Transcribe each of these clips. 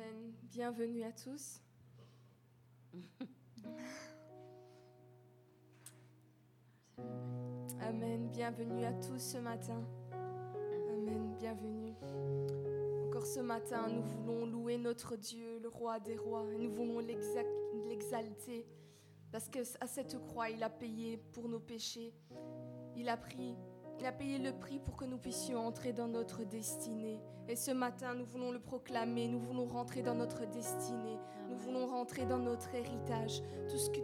Amen. Bienvenue à tous. Amen. Bienvenue à tous ce matin. Amen. Bienvenue. Encore ce matin, nous voulons louer notre Dieu, le roi des rois. Nous voulons l'exa- l'exalter parce que à cette croix, il a payé pour nos péchés. Il a pris il a payé le prix pour que nous puissions entrer dans notre destinée. Et ce matin, nous voulons le proclamer, nous voulons rentrer dans notre destinée, nous voulons rentrer dans notre héritage.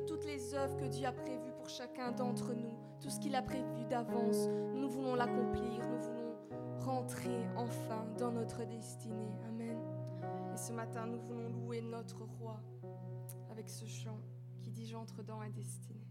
Toutes les œuvres que Dieu a prévues pour chacun d'entre nous, tout ce qu'il a prévu d'avance, nous voulons l'accomplir, nous voulons rentrer enfin dans notre destinée. Amen. Et ce matin, nous voulons louer notre roi avec ce chant qui dit J'entre dans la destinée.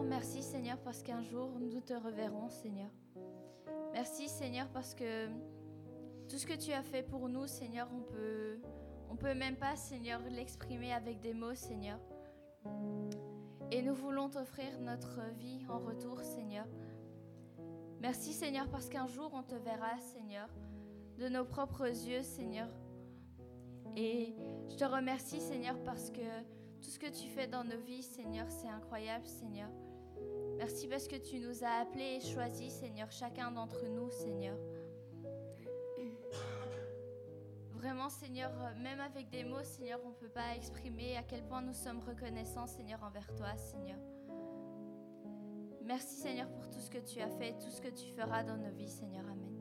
Merci Seigneur parce qu'un jour nous te reverrons Seigneur. Merci Seigneur parce que tout ce que tu as fait pour nous Seigneur, on peut peut même pas Seigneur l'exprimer avec des mots Seigneur. Et nous voulons t'offrir notre vie en retour Seigneur. Merci Seigneur parce qu'un jour on te verra Seigneur de nos propres yeux Seigneur. Et je te remercie Seigneur parce que tout ce que tu fais dans nos vies Seigneur, c'est incroyable Seigneur. Merci parce que tu nous as appelés et choisis, Seigneur, chacun d'entre nous, Seigneur. Vraiment, Seigneur, même avec des mots, Seigneur, on ne peut pas exprimer à quel point nous sommes reconnaissants, Seigneur, envers toi, Seigneur. Merci, Seigneur, pour tout ce que tu as fait, tout ce que tu feras dans nos vies, Seigneur. Amen.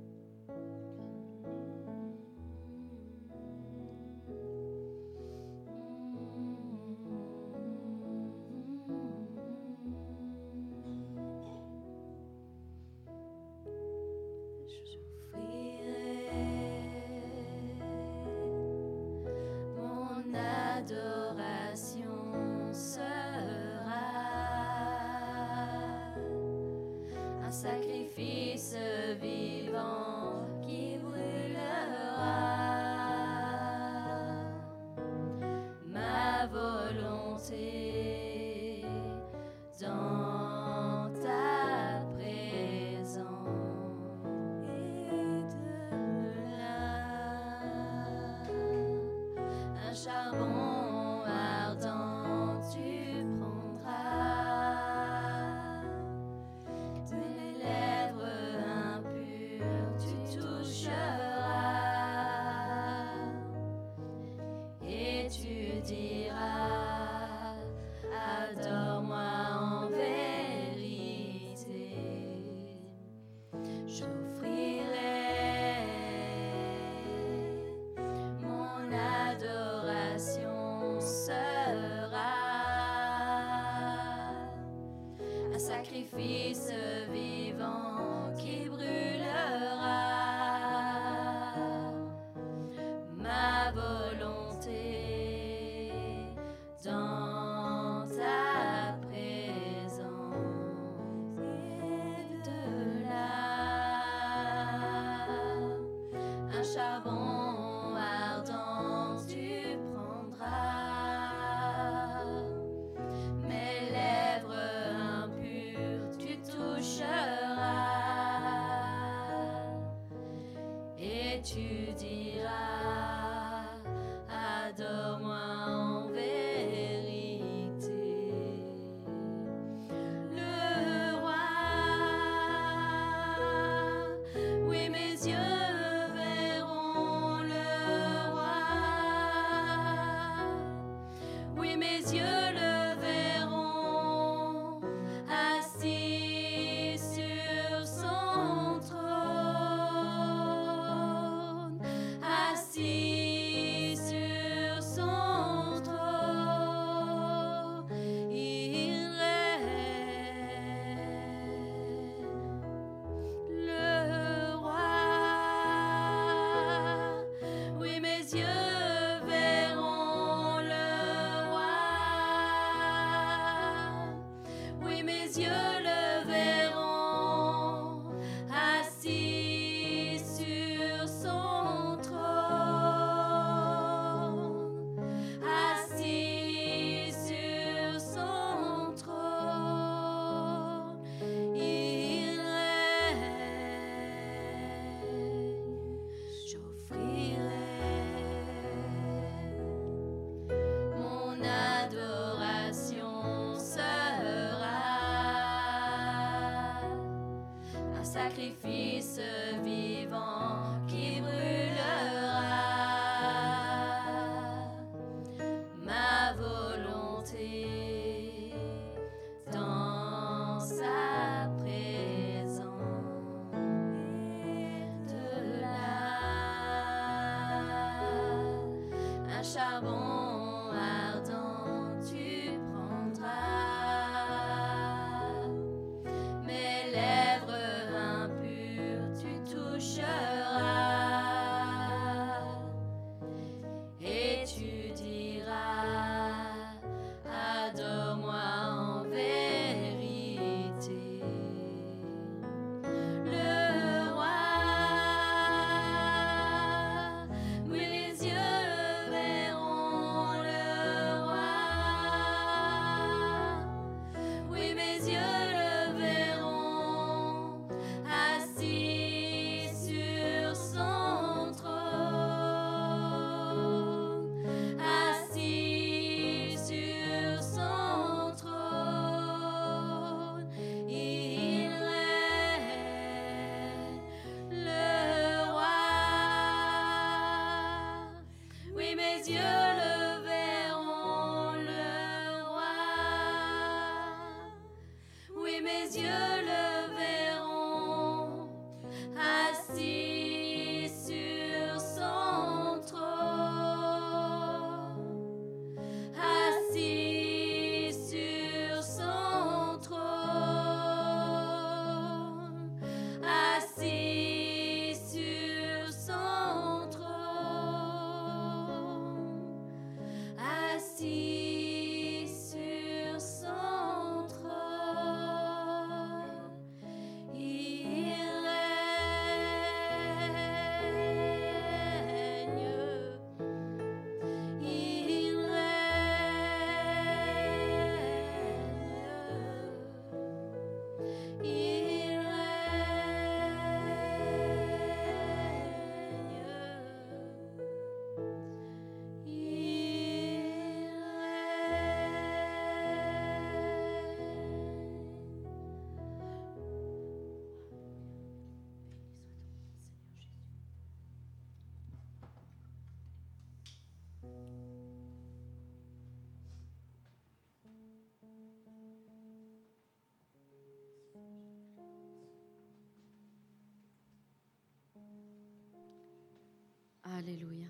Alléluia.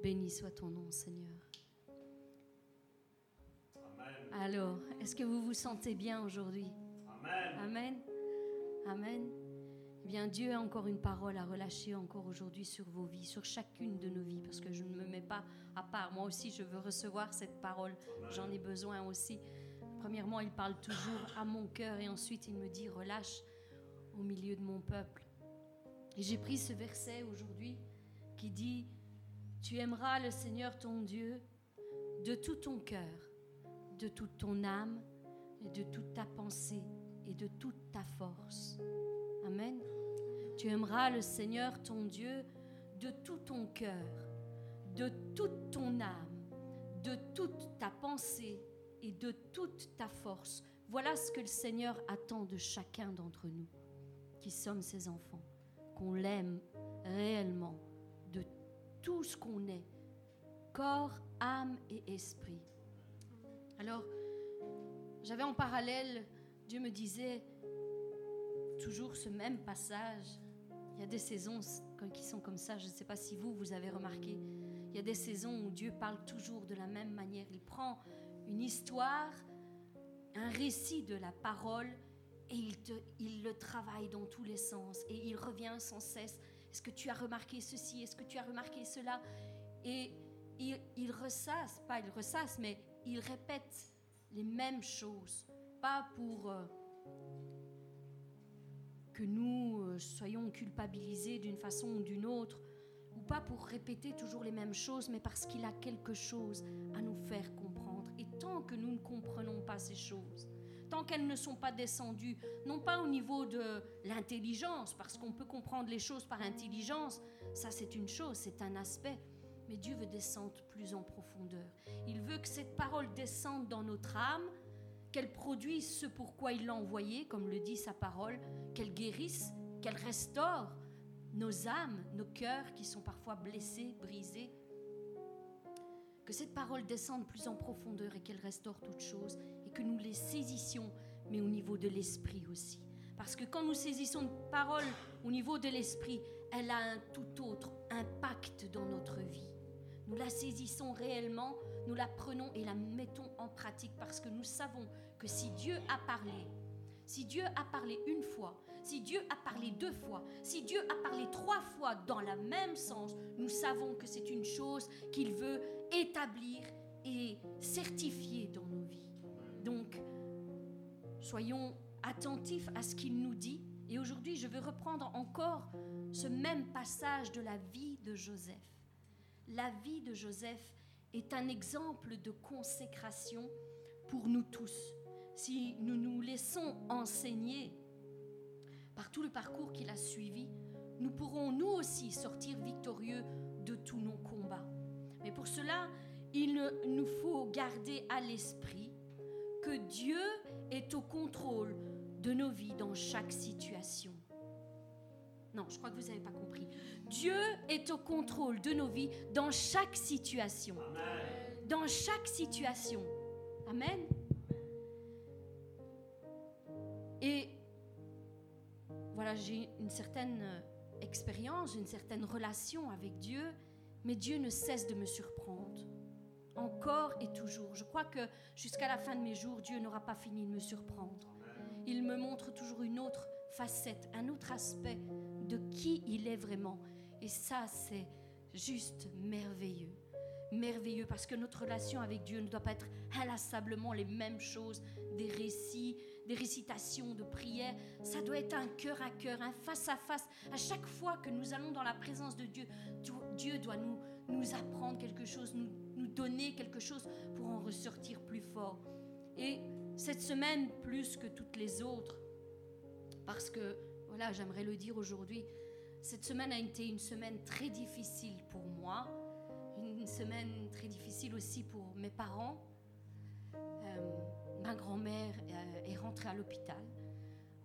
Béni soit ton nom, Seigneur. Alors, est-ce que vous vous sentez bien aujourd'hui? Amen. Amen. Amen. Eh bien, Dieu a encore une parole à relâcher encore aujourd'hui sur vos vies, sur chacune de nos vies, parce que je ne me mets pas à part. Moi aussi, je veux recevoir cette parole. J'en ai besoin aussi. Premièrement, il parle toujours à mon cœur et ensuite il me dit relâche au milieu de mon peuple. Et j'ai pris ce verset aujourd'hui qui dit, Tu aimeras le Seigneur ton Dieu de tout ton cœur, de toute ton âme et de toute ta pensée et de toute ta force. Amen. Tu aimeras le Seigneur ton Dieu de tout ton cœur, de toute ton âme, de toute ta pensée et de toute ta force. Voilà ce que le Seigneur attend de chacun d'entre nous, qui sommes ses enfants qu'on l'aime réellement de tout ce qu'on est, corps, âme et esprit. Alors, j'avais en parallèle, Dieu me disait toujours ce même passage. Il y a des saisons qui sont comme ça, je ne sais pas si vous, vous avez remarqué. Il y a des saisons où Dieu parle toujours de la même manière. Il prend une histoire, un récit de la parole et il, le travaille dans tous les sens et il revient sans cesse. Est-ce que tu as remarqué ceci? Est-ce que tu as remarqué cela? Et il, il, ressasse, pas il ressasse, mais il répète les mêmes choses. Pas pour euh, que nous euh, soyons culpabilisés d'une façon ou d'une autre, ou pas pour répéter toujours les mêmes choses, mais parce qu'il a quelque chose à nous faire comprendre. Et tant que nous ne comprenons pas ces choses, tant qu'elles ne sont pas descendues, non pas au niveau de l'intelligence, parce qu'on peut comprendre les choses par intelligence, ça c'est une chose, c'est un aspect, mais Dieu veut descendre plus en profondeur. Il veut que cette parole descende dans notre âme, qu'elle produise ce pourquoi il l'a envoyée, comme le dit sa parole, qu'elle guérisse, qu'elle restaure nos âmes, nos cœurs qui sont parfois blessés, brisés. Que cette parole descende plus en profondeur et qu'elle restaure toutes choses que nous les saisissions, mais au niveau de l'esprit aussi. Parce que quand nous saisissons une parole au niveau de l'esprit, elle a un tout autre impact dans notre vie. Nous la saisissons réellement, nous la prenons et la mettons en pratique parce que nous savons que si Dieu a parlé, si Dieu a parlé une fois, si Dieu a parlé deux fois, si Dieu a parlé trois fois dans le même sens, nous savons que c'est une chose qu'il veut établir et certifier dans. Donc, soyons attentifs à ce qu'il nous dit. Et aujourd'hui, je veux reprendre encore ce même passage de la vie de Joseph. La vie de Joseph est un exemple de consécration pour nous tous. Si nous nous laissons enseigner par tout le parcours qu'il a suivi, nous pourrons nous aussi sortir victorieux de tous nos combats. Mais pour cela, il nous faut garder à l'esprit que Dieu est au contrôle de nos vies dans chaque situation. Non, je crois que vous n'avez pas compris. Dieu est au contrôle de nos vies dans chaque situation. Dans chaque situation. Amen. Et voilà, j'ai une certaine euh, expérience, une certaine relation avec Dieu, mais Dieu ne cesse de me surprendre. Encore et toujours. Je crois que jusqu'à la fin de mes jours, Dieu n'aura pas fini de me surprendre. Il me montre toujours une autre facette, un autre aspect de qui il est vraiment. Et ça, c'est juste merveilleux. Merveilleux parce que notre relation avec Dieu ne doit pas être inlassablement les mêmes choses, des récits, des récitations, de prières. Ça doit être un cœur à cœur, un face à face. À chaque fois que nous allons dans la présence de Dieu, Dieu doit nous, nous apprendre quelque chose, nous, donner quelque chose pour en ressortir plus fort. Et cette semaine, plus que toutes les autres, parce que, voilà, j'aimerais le dire aujourd'hui, cette semaine a été une semaine très difficile pour moi, une semaine très difficile aussi pour mes parents. Euh, ma grand-mère euh, est rentrée à l'hôpital,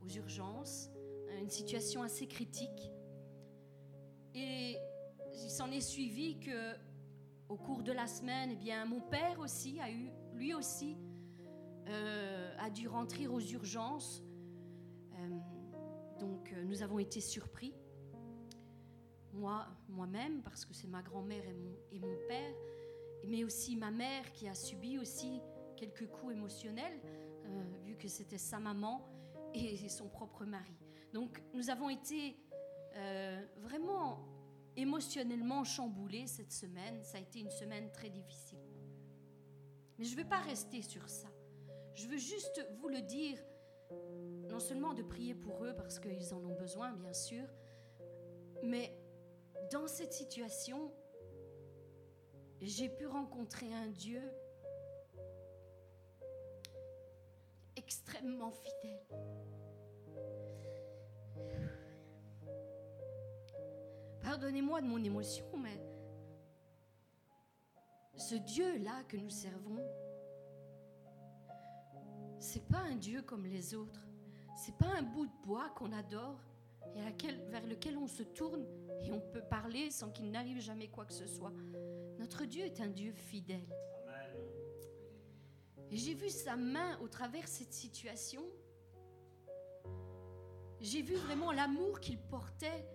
aux urgences, une situation assez critique. Et il s'en est suivi que, au cours de la semaine, eh bien, mon père aussi a eu, lui aussi, euh, a dû rentrer aux urgences. donc, nous avons été surpris moi, moi-même, parce que c'est ma grand-mère et mon, et mon père, mais aussi ma mère qui a subi aussi quelques coups émotionnels, euh, vu que c'était sa maman et son propre mari. Donc nous avons été euh, vraiment émotionnellement chamboulés cette semaine. Ça a été une semaine très difficile. Mais je ne veux pas rester sur ça. Je veux juste vous le dire, non seulement de prier pour eux parce qu'ils en ont besoin, bien sûr, mais dans cette situation, j'ai pu rencontrer un Dieu extrêmement fidèle. Pardonnez-moi de mon émotion, mais ce Dieu-là que nous servons, c'est pas un Dieu comme les autres. C'est pas un bout de bois qu'on adore et vers lequel on se tourne et on peut parler sans qu'il n'arrive jamais quoi que ce soit. Notre Dieu est un Dieu fidèle. Et j'ai vu sa main au travers de cette situation. J'ai vu vraiment l'amour qu'il portait,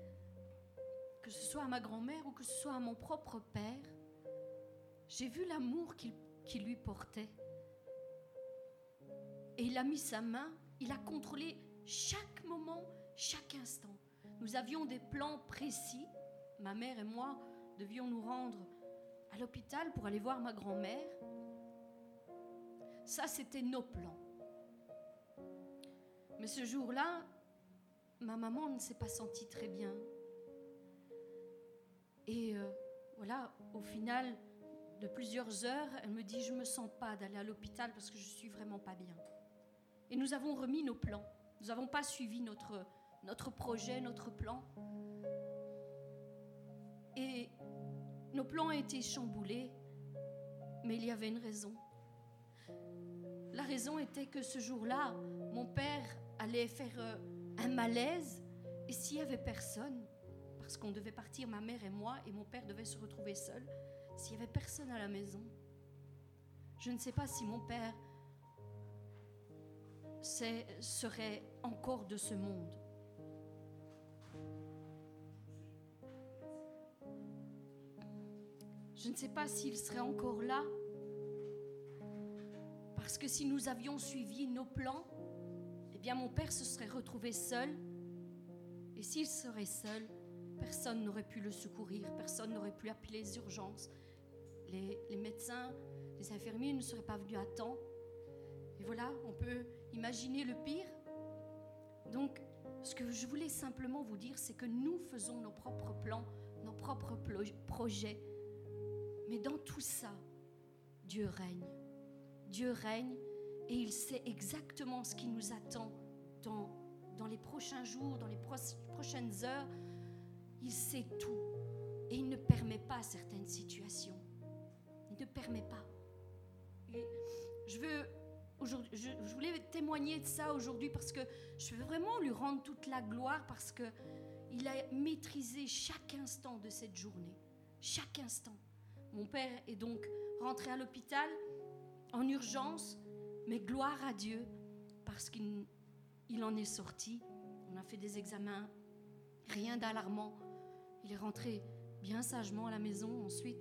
que ce soit à ma grand-mère ou que ce soit à mon propre père. J'ai vu l'amour qu'il lui portait. Et il a mis sa main, il a contrôlé chaque moment, chaque instant. Nous avions des plans précis. Ma mère et moi devions nous rendre à l'hôpital pour aller voir ma grand-mère. Ça, c'était nos plans. Mais ce jour-là, ma maman ne s'est pas sentie très bien. Et euh, voilà, au final de plusieurs heures, elle me dit, je ne me sens pas d'aller à l'hôpital parce que je suis vraiment pas bien. Et nous avons remis nos plans. Nous n'avons pas suivi notre, notre projet, notre plan. Et nos plans ont été chamboulés, mais il y avait une raison. La raison était que ce jour-là, mon père allait faire euh, un malaise, et s'il n'y avait personne, parce qu'on devait partir, ma mère et moi, et mon père devait se retrouver seul, s'il n'y avait personne à la maison, je ne sais pas si mon père serait encore de ce monde. Je ne sais pas s'il serait encore là. Parce que si nous avions suivi nos plans, eh bien mon père se serait retrouvé seul. Et s'il serait seul, personne n'aurait pu le secourir, personne n'aurait pu appeler les urgences. Les, médecins, les infirmiers ne seraient pas venus à temps. Et voilà, on peut imaginer le pire. Donc, ce que je voulais simplement vous dire, c'est que nous faisons nos propres plans, nos propres projets. Mais dans tout ça, Dieu règne. Dieu règne et il sait exactement ce qui nous attend dans les prochains jours, dans les prochaines heures. Il sait tout et il ne permet pas certaines situations. Il ne permet pas. Et je veux aujourd'hui, voulais témoigner de ça aujourd'hui parce que je veux vraiment lui rendre toute la gloire parce que il a maîtrisé chaque instant de cette journée. Chaque instant. Mon père est donc rentré à l'hôpital en urgence, mais gloire à Dieu, parce qu'il en est sorti. On a fait des examens, rien d'alarmant. Il est rentré bien sagement à la maison ensuite.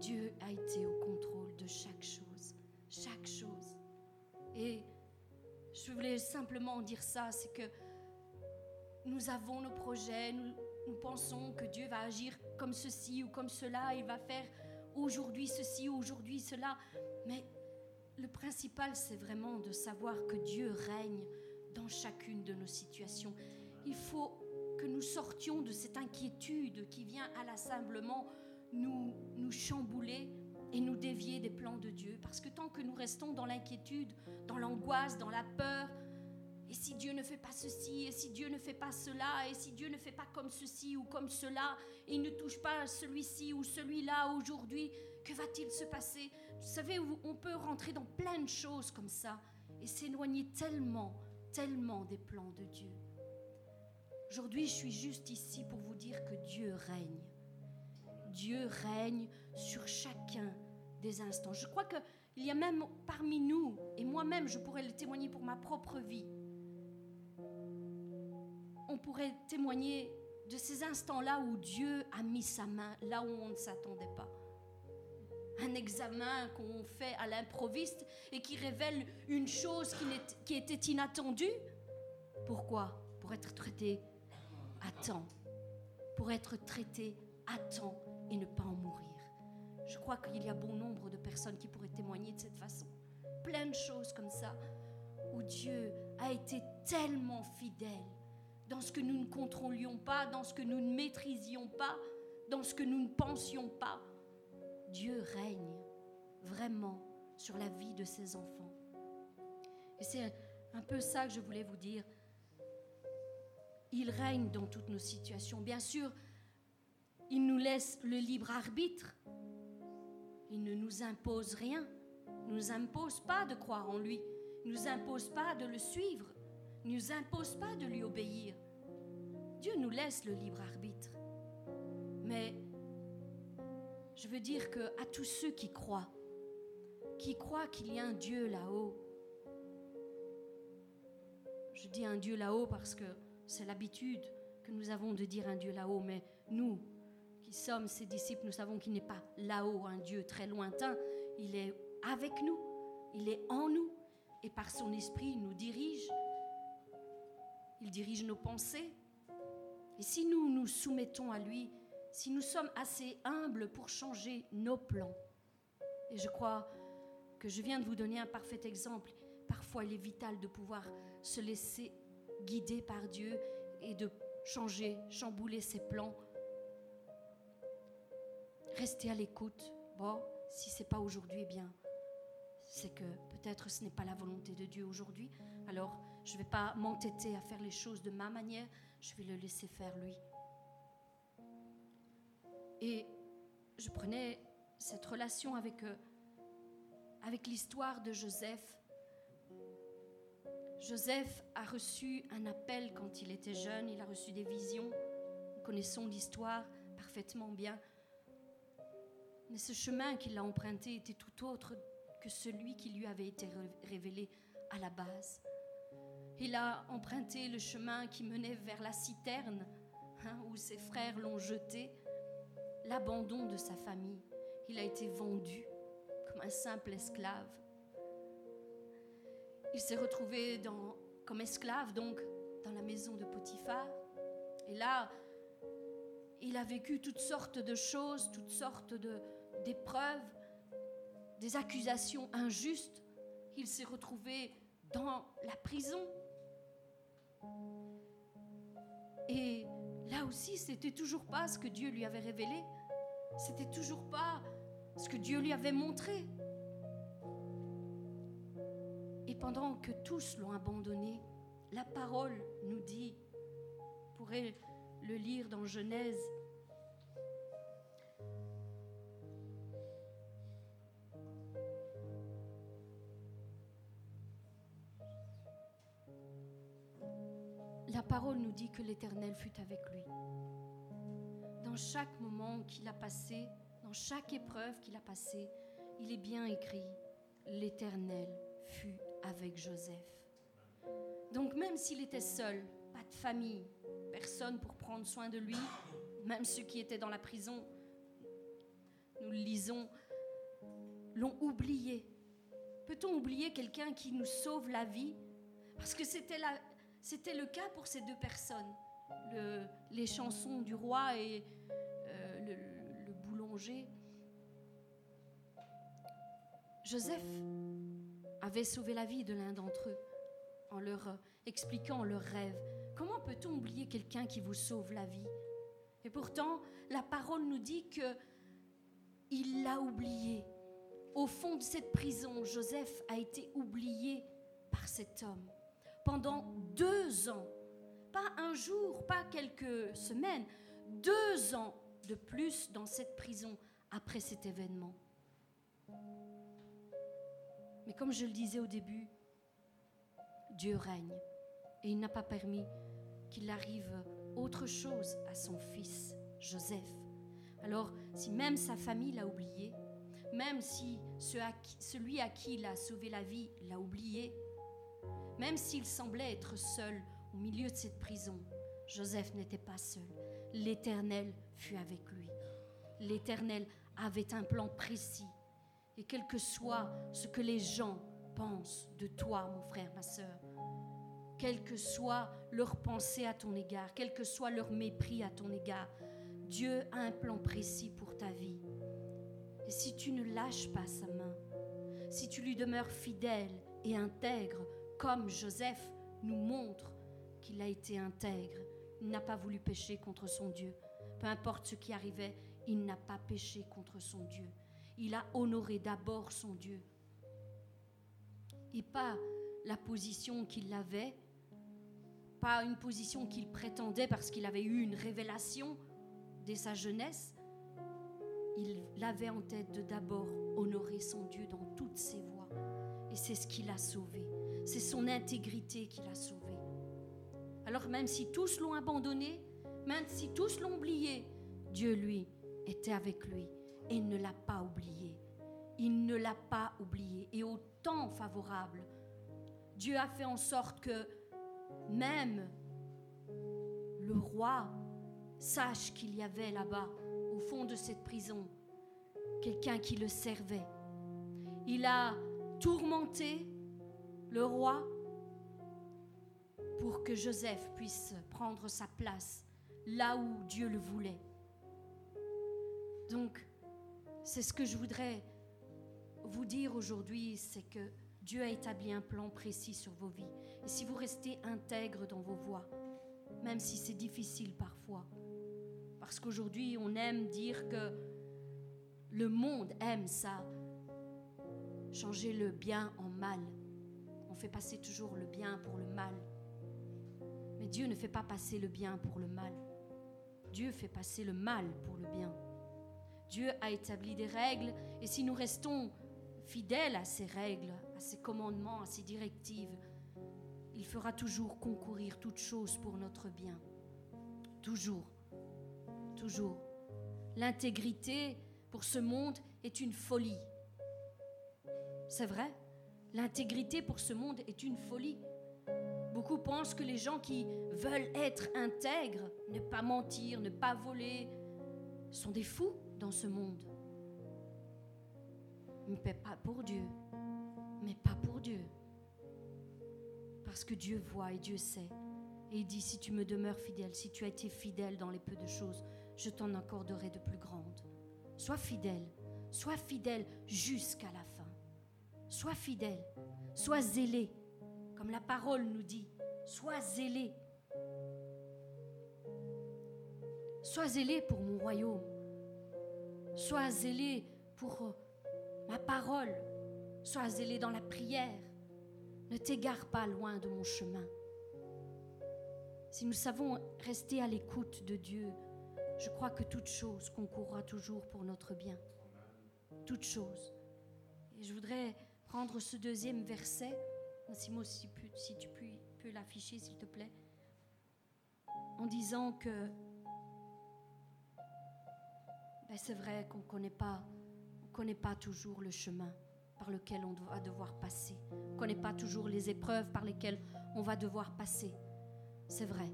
Dieu a été au contrôle de chaque chose, chaque chose. Et je voulais simplement dire ça, c'est que nous avons nos projets, nous, pensons que Dieu va agir comme ceci ou comme cela, il va faire aujourd'hui ceci, aujourd'hui cela. Mais le principal, c'est vraiment de savoir que Dieu règne dans chacune de nos situations. Il faut que nous sortions de cette inquiétude qui vient à la simplement nous, nous chambouler et nous dévier des plans de Dieu. Parce que tant que nous restons dans l'inquiétude, dans l'angoisse, dans la peur, et si Dieu ne fait pas ceci, et si Dieu ne fait pas cela, et si Dieu ne fait pas comme ceci ou comme cela, et il ne touche pas celui-ci ou celui-là aujourd'hui, que va-t-il se passer? Vous savez, on peut rentrer dans plein de choses comme ça et s'éloigner tellement, tellement des plans de Dieu. Aujourd'hui, je suis juste ici pour vous dire que Dieu règne. Dieu règne sur chacun des instants. Je crois qu'il y a même parmi nous, et moi-même je pourrais le témoigner pour ma propre vie, on pourrait témoigner de ces instants-là où Dieu a mis sa main là où on ne s'attendait pas. Un examen qu'on fait à l'improviste et qui révèle une chose qui, qui était inattendue. Pourquoi? Pour être traité à temps. Pour être traité à temps et ne pas en mourir. Je crois qu'il y a bon nombre de personnes qui pourraient témoigner de cette façon. Plein de choses comme ça, où Dieu a été tellement fidèle dans ce que nous ne contrôlions pas, dans ce que nous ne maîtrisions pas, dans ce que nous ne pensions pas. Dieu règne vraiment sur la vie de ses enfants. Et c'est un peu ça que je voulais vous dire. Il règne dans toutes nos situations. Bien sûr, il nous laisse le libre arbitre. Il ne nous impose rien. Il ne nous impose pas de croire en lui. Il ne nous impose pas de le suivre. Il ne nous impose pas de lui obéir. Dieu nous laisse le libre arbitre. Mais je veux dire que à tous ceux qui croient, qui croient qu'il y a un Dieu là-haut, je dis un Dieu là-haut parce que c'est l'habitude que nous avons de dire un Dieu là-haut, mais nous, qui sommes ses disciples, nous savons qu'il n'est pas là-haut, un Dieu très lointain. Il est avec nous, il est en nous, et par son esprit, il nous dirige. Il dirige nos pensées. Et si nous nous soumettons à lui, si nous sommes assez humbles pour changer nos plans, et je crois que je viens de vous donner un parfait exemple, parfois il est vital de pouvoir se laisser guider par Dieu et de changer, chambouler ses plans Restez à l'écoute. Bon, si c'est pas aujourd'hui, eh bien, c'est que peut-être ce n'est pas la volonté de Dieu aujourd'hui. Alors, je ne vais pas m'entêter à faire les choses de ma manière, je vais le laisser faire lui. Et je prenais cette relation avec, euh, avec l'histoire de Joseph. Joseph a reçu un appel quand il était jeune, il a reçu des visions. Nous connaissons l'histoire parfaitement bien. Mais ce chemin qu'il a emprunté était tout autre que celui qui lui avait été révélé à la base. Il a emprunté le chemin qui menait vers la citerne, hein, où ses frères l'ont jeté, l'abandon de sa famille. Il a été vendu comme un simple esclave. Il s'est retrouvé comme esclave, donc, dans la maison de Potiphar. Et là, il a vécu toutes sortes de choses, toutes sortes de, des preuves, des accusations injustes. Il s'est retrouvé dans la prison. Et là aussi, c'était toujours pas ce que Dieu lui avait révélé. C'était toujours pas ce que Dieu lui avait montré. Pendant que tous l'ont abandonné, la parole nous dit, vous pourrez le lire dans Genèse la parole nous dit que l'Éternel fut avec lui. Dans chaque moment qu'il a passé, dans chaque épreuve qu'il a passée, il est bien écrit, l'Éternel fut avec Joseph. Donc même s'il était seul, pas de famille, personne pour prendre soin de lui, même ceux qui étaient dans la prison, nous le lisons, l'ont oublié. Peut-on oublier quelqu'un qui nous sauve la vie? Parce que c'était, le cas pour ces deux personnes, le, les chansons du roi et euh, le boulanger. Joseph avait sauvé la vie de l'un d'entre eux en leur expliquant leur rêve. Comment peut-on oublier quelqu'un qui vous sauve la vie? Et pourtant, la parole nous dit que il l'a oublié. Au fond de cette prison, Joseph a été oublié par cet homme pendant deux ans. Pas un jour, pas quelques semaines, deux ans de plus dans cette prison après cet événement. Mais comme je le disais au début, Dieu règne et il n'a pas permis qu'il arrive autre chose à son fils, Joseph. Alors, si même sa famille l'a oublié, même si celui à qui il a sauvé la vie l'a oublié, même s'il semblait être seul au milieu de cette prison, Joseph n'était pas seul. L'Éternel fut avec lui. L'Éternel avait un plan précis. Et quel que soit ce que les gens pensent de toi, mon frère, ma soeur, quelle que soit leur pensée à ton égard, quel que soit leur mépris à ton égard, Dieu a un plan précis pour ta vie. Et si tu ne lâches pas sa main, si tu lui demeures fidèle et intègre, comme Joseph nous montre qu'il a été intègre, il n'a pas voulu pécher contre son Dieu. Peu importe ce qui arrivait, il n'a pas péché contre son Dieu. Il a honoré d'abord son Dieu. Et pas la position qu'il avait, pas une position qu'il prétendait parce qu'il avait eu une révélation dès sa jeunesse. Il avait en tête de d'abord honorer son Dieu dans toutes ses voies. Et c'est ce qui l'a sauvé. C'est son intégrité qui l'a sauvé. Alors même si tous l'ont abandonné, même si tous l'ont oublié, Dieu, lui, était avec lui et ne l'a pas oublié. Il ne l'a pas oublié. Et au favorable, Dieu a fait en sorte que même le roi sache qu'il y avait là-bas, au fond de cette prison, quelqu'un qui le servait. Il a tourmenté le roi pour que Joseph puisse prendre sa place là où Dieu le voulait. Donc, c'est ce que je voudrais vous dire aujourd'hui, c'est que Dieu a établi un plan précis sur vos vies. Et si vous restez intègre dans vos voies, même si c'est difficile parfois, parce qu'aujourd'hui on aime dire que le monde aime ça, changer le bien en mal. On fait passer toujours le bien pour le mal. Mais Dieu ne fait pas passer le bien pour le mal. Dieu fait passer le mal pour le bien. Dieu a établi des règles et si nous restons fidèles à ces règles, à ses commandements, à ses directives, il fera toujours concourir toute chose pour notre bien. Toujours. Toujours. L'intégrité pour ce monde est une folie. C'est vrai? L'intégrité pour ce monde est une folie. Beaucoup pensent que les gens qui veulent être intègres, ne pas mentir, ne pas voler, sont des fous dans ce monde. Mais pas pour Dieu mais pas pour Dieu. Parce que Dieu voit et Dieu sait. Et il dit, si tu me demeures fidèle, si tu as été fidèle dans les peu de choses, je t'en accorderai de plus grandes. Sois fidèle, sois fidèle jusqu'à la fin. Sois fidèle, sois zélé, comme la parole nous dit. Sois zélé. Sois zélé pour mon royaume. Sois zélé pour ma parole, Sois zélé dans la prière. Ne t'égare pas loin de mon chemin. Si nous savons rester à l'écoute de Dieu, je crois que toute chose concourra toujours pour notre bien. Toute chose. Et je voudrais prendre ce deuxième verset. Massimo, si, tu peux l'afficher, s'il te plaît. en disant que ben, c'est vrai qu'on ne connaît pas, toujours le chemin par lequel on va devoir passer. On ne connaît pas toujours les épreuves par lesquelles on va devoir passer. C'est vrai.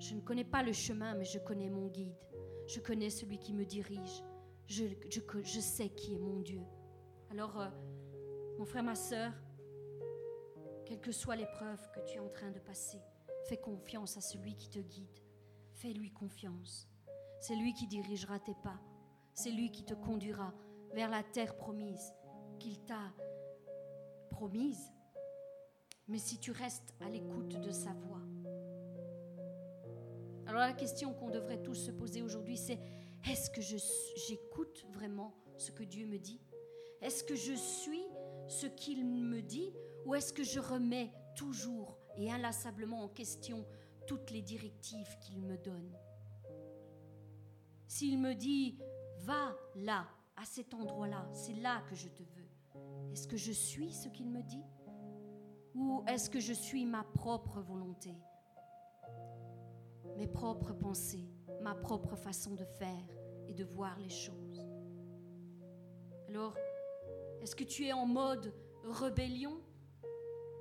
Je ne connais pas le chemin, mais je connais mon guide. Je connais celui qui me dirige. Je, je, sais qui est mon Dieu. Alors, euh, mon frère, ma soeur, quelle que soit l'épreuve que tu es en train de passer, fais confiance à celui qui te guide. Fais-lui confiance. C'est lui qui dirigera tes pas. C'est lui qui te conduira vers la terre promise qu'il t'a promise. Mais si tu restes à l'écoute de sa voix. Alors la question qu'on devrait tous se poser aujourd'hui, c'est est-ce que j'écoute vraiment ce que Dieu me dit? Est-ce que je suis ce qu'il me dit? Ou est-ce que je remets toujours et inlassablement en question toutes les directives qu'il me donne? S'il me dit va là, à cet endroit-là, c'est là que je te veux, est-ce que je suis ce qu'il me dit? Ou est-ce que je suis ma propre volonté? Mes propres pensées, ma propre façon de faire et de voir les choses. Alors, est-ce que tu es en mode rébellion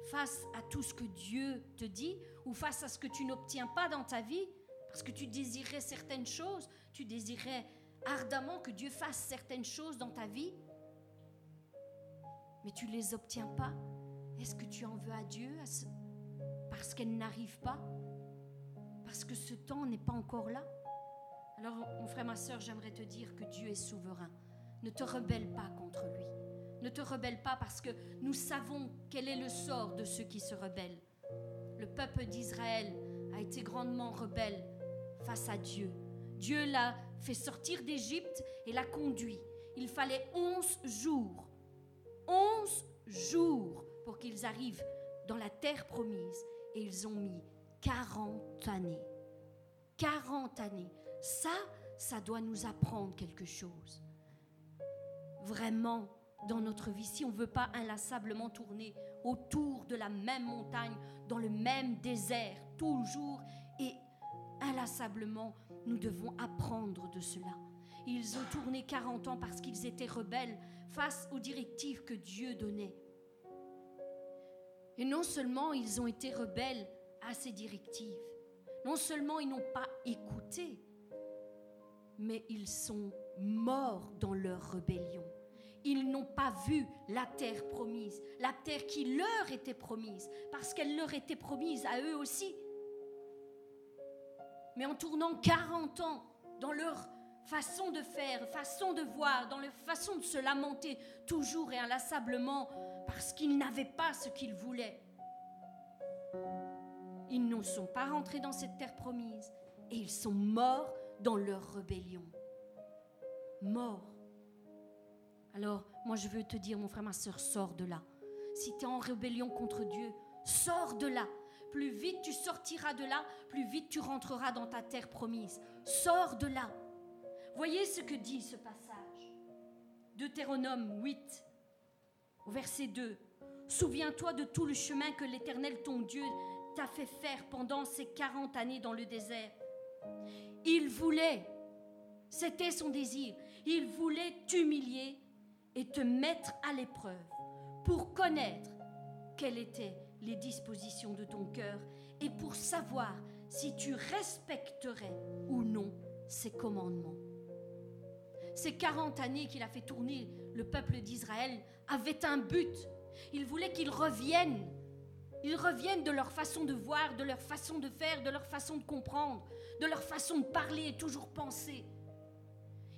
face à tout ce que Dieu te dit ou face à ce que tu n'obtiens pas dans ta vie? Parce que tu désirais certaines choses, tu désirais ardemment que Dieu fasse certaines choses dans ta vie, mais tu ne les obtiens pas. Est-ce que tu en veux à Dieu parce qu'elle n'arrive pas? Parce que ce temps n'est pas encore là? Alors, mon frère, ma soeur, j'aimerais te dire que Dieu est souverain. Ne te rebelle pas contre lui. Ne te rebelle pas parce que nous savons quel est le sort de ceux qui se rebellent. Le peuple d'Israël a été grandement rebelle face à Dieu. Dieu l'a fait sortir d'Égypte et l'a conduit. Il fallait onze jours, onze jours pour qu'ils arrivent dans la terre promise et ils ont mis 40 années. 40 années. Ça, ça doit nous apprendre quelque chose. Vraiment, dans notre vie, si on ne veut pas inlassablement tourner autour de la même montagne, dans le même désert, toujours et inlassablement, nous devons apprendre de cela. Ils ont tourné 40 ans parce qu'ils étaient rebelles face aux directives que Dieu donnait. Et non seulement ils ont été rebelles à ces directives, non seulement ils n'ont pas écouté, mais ils sont morts dans leur rébellion. Ils n'ont pas vu la terre promise, la terre qui leur était promise, parce qu'elle leur était promise à eux aussi mais en tournant 40 ans dans leur façon de faire, façon de voir, dans leur façon de se lamenter, toujours et inlassablement, parce qu'ils n'avaient pas ce qu'ils voulaient. Ils ne sont pas rentrés dans cette terre promise et ils sont morts dans leur rébellion. Morts. Alors, moi je veux te dire, mon frère, ma soeur, sors de là. Si tu es en rébellion contre Dieu, sors de là plus vite tu sortiras de là, plus vite tu rentreras dans ta terre promise. Sors de là. Voyez ce que dit ce passage. Deutéronome 8, au verset 2. Souviens-toi de tout le chemin que l'Éternel ton Dieu t'a fait faire pendant ces 40 années dans le désert. Il voulait, c'était son désir, il voulait t'humilier et te mettre à l'épreuve pour connaître quelle était les dispositions de ton cœur et pour savoir si tu respecterais ou non ses commandements. Ces 40 années qu'il a fait tourner le peuple d'Israël avaient un but. Il voulait qu'ils reviennent. Ils reviennent de leur façon de voir, de leur façon de faire, de leur façon de comprendre, de leur façon de parler et toujours penser.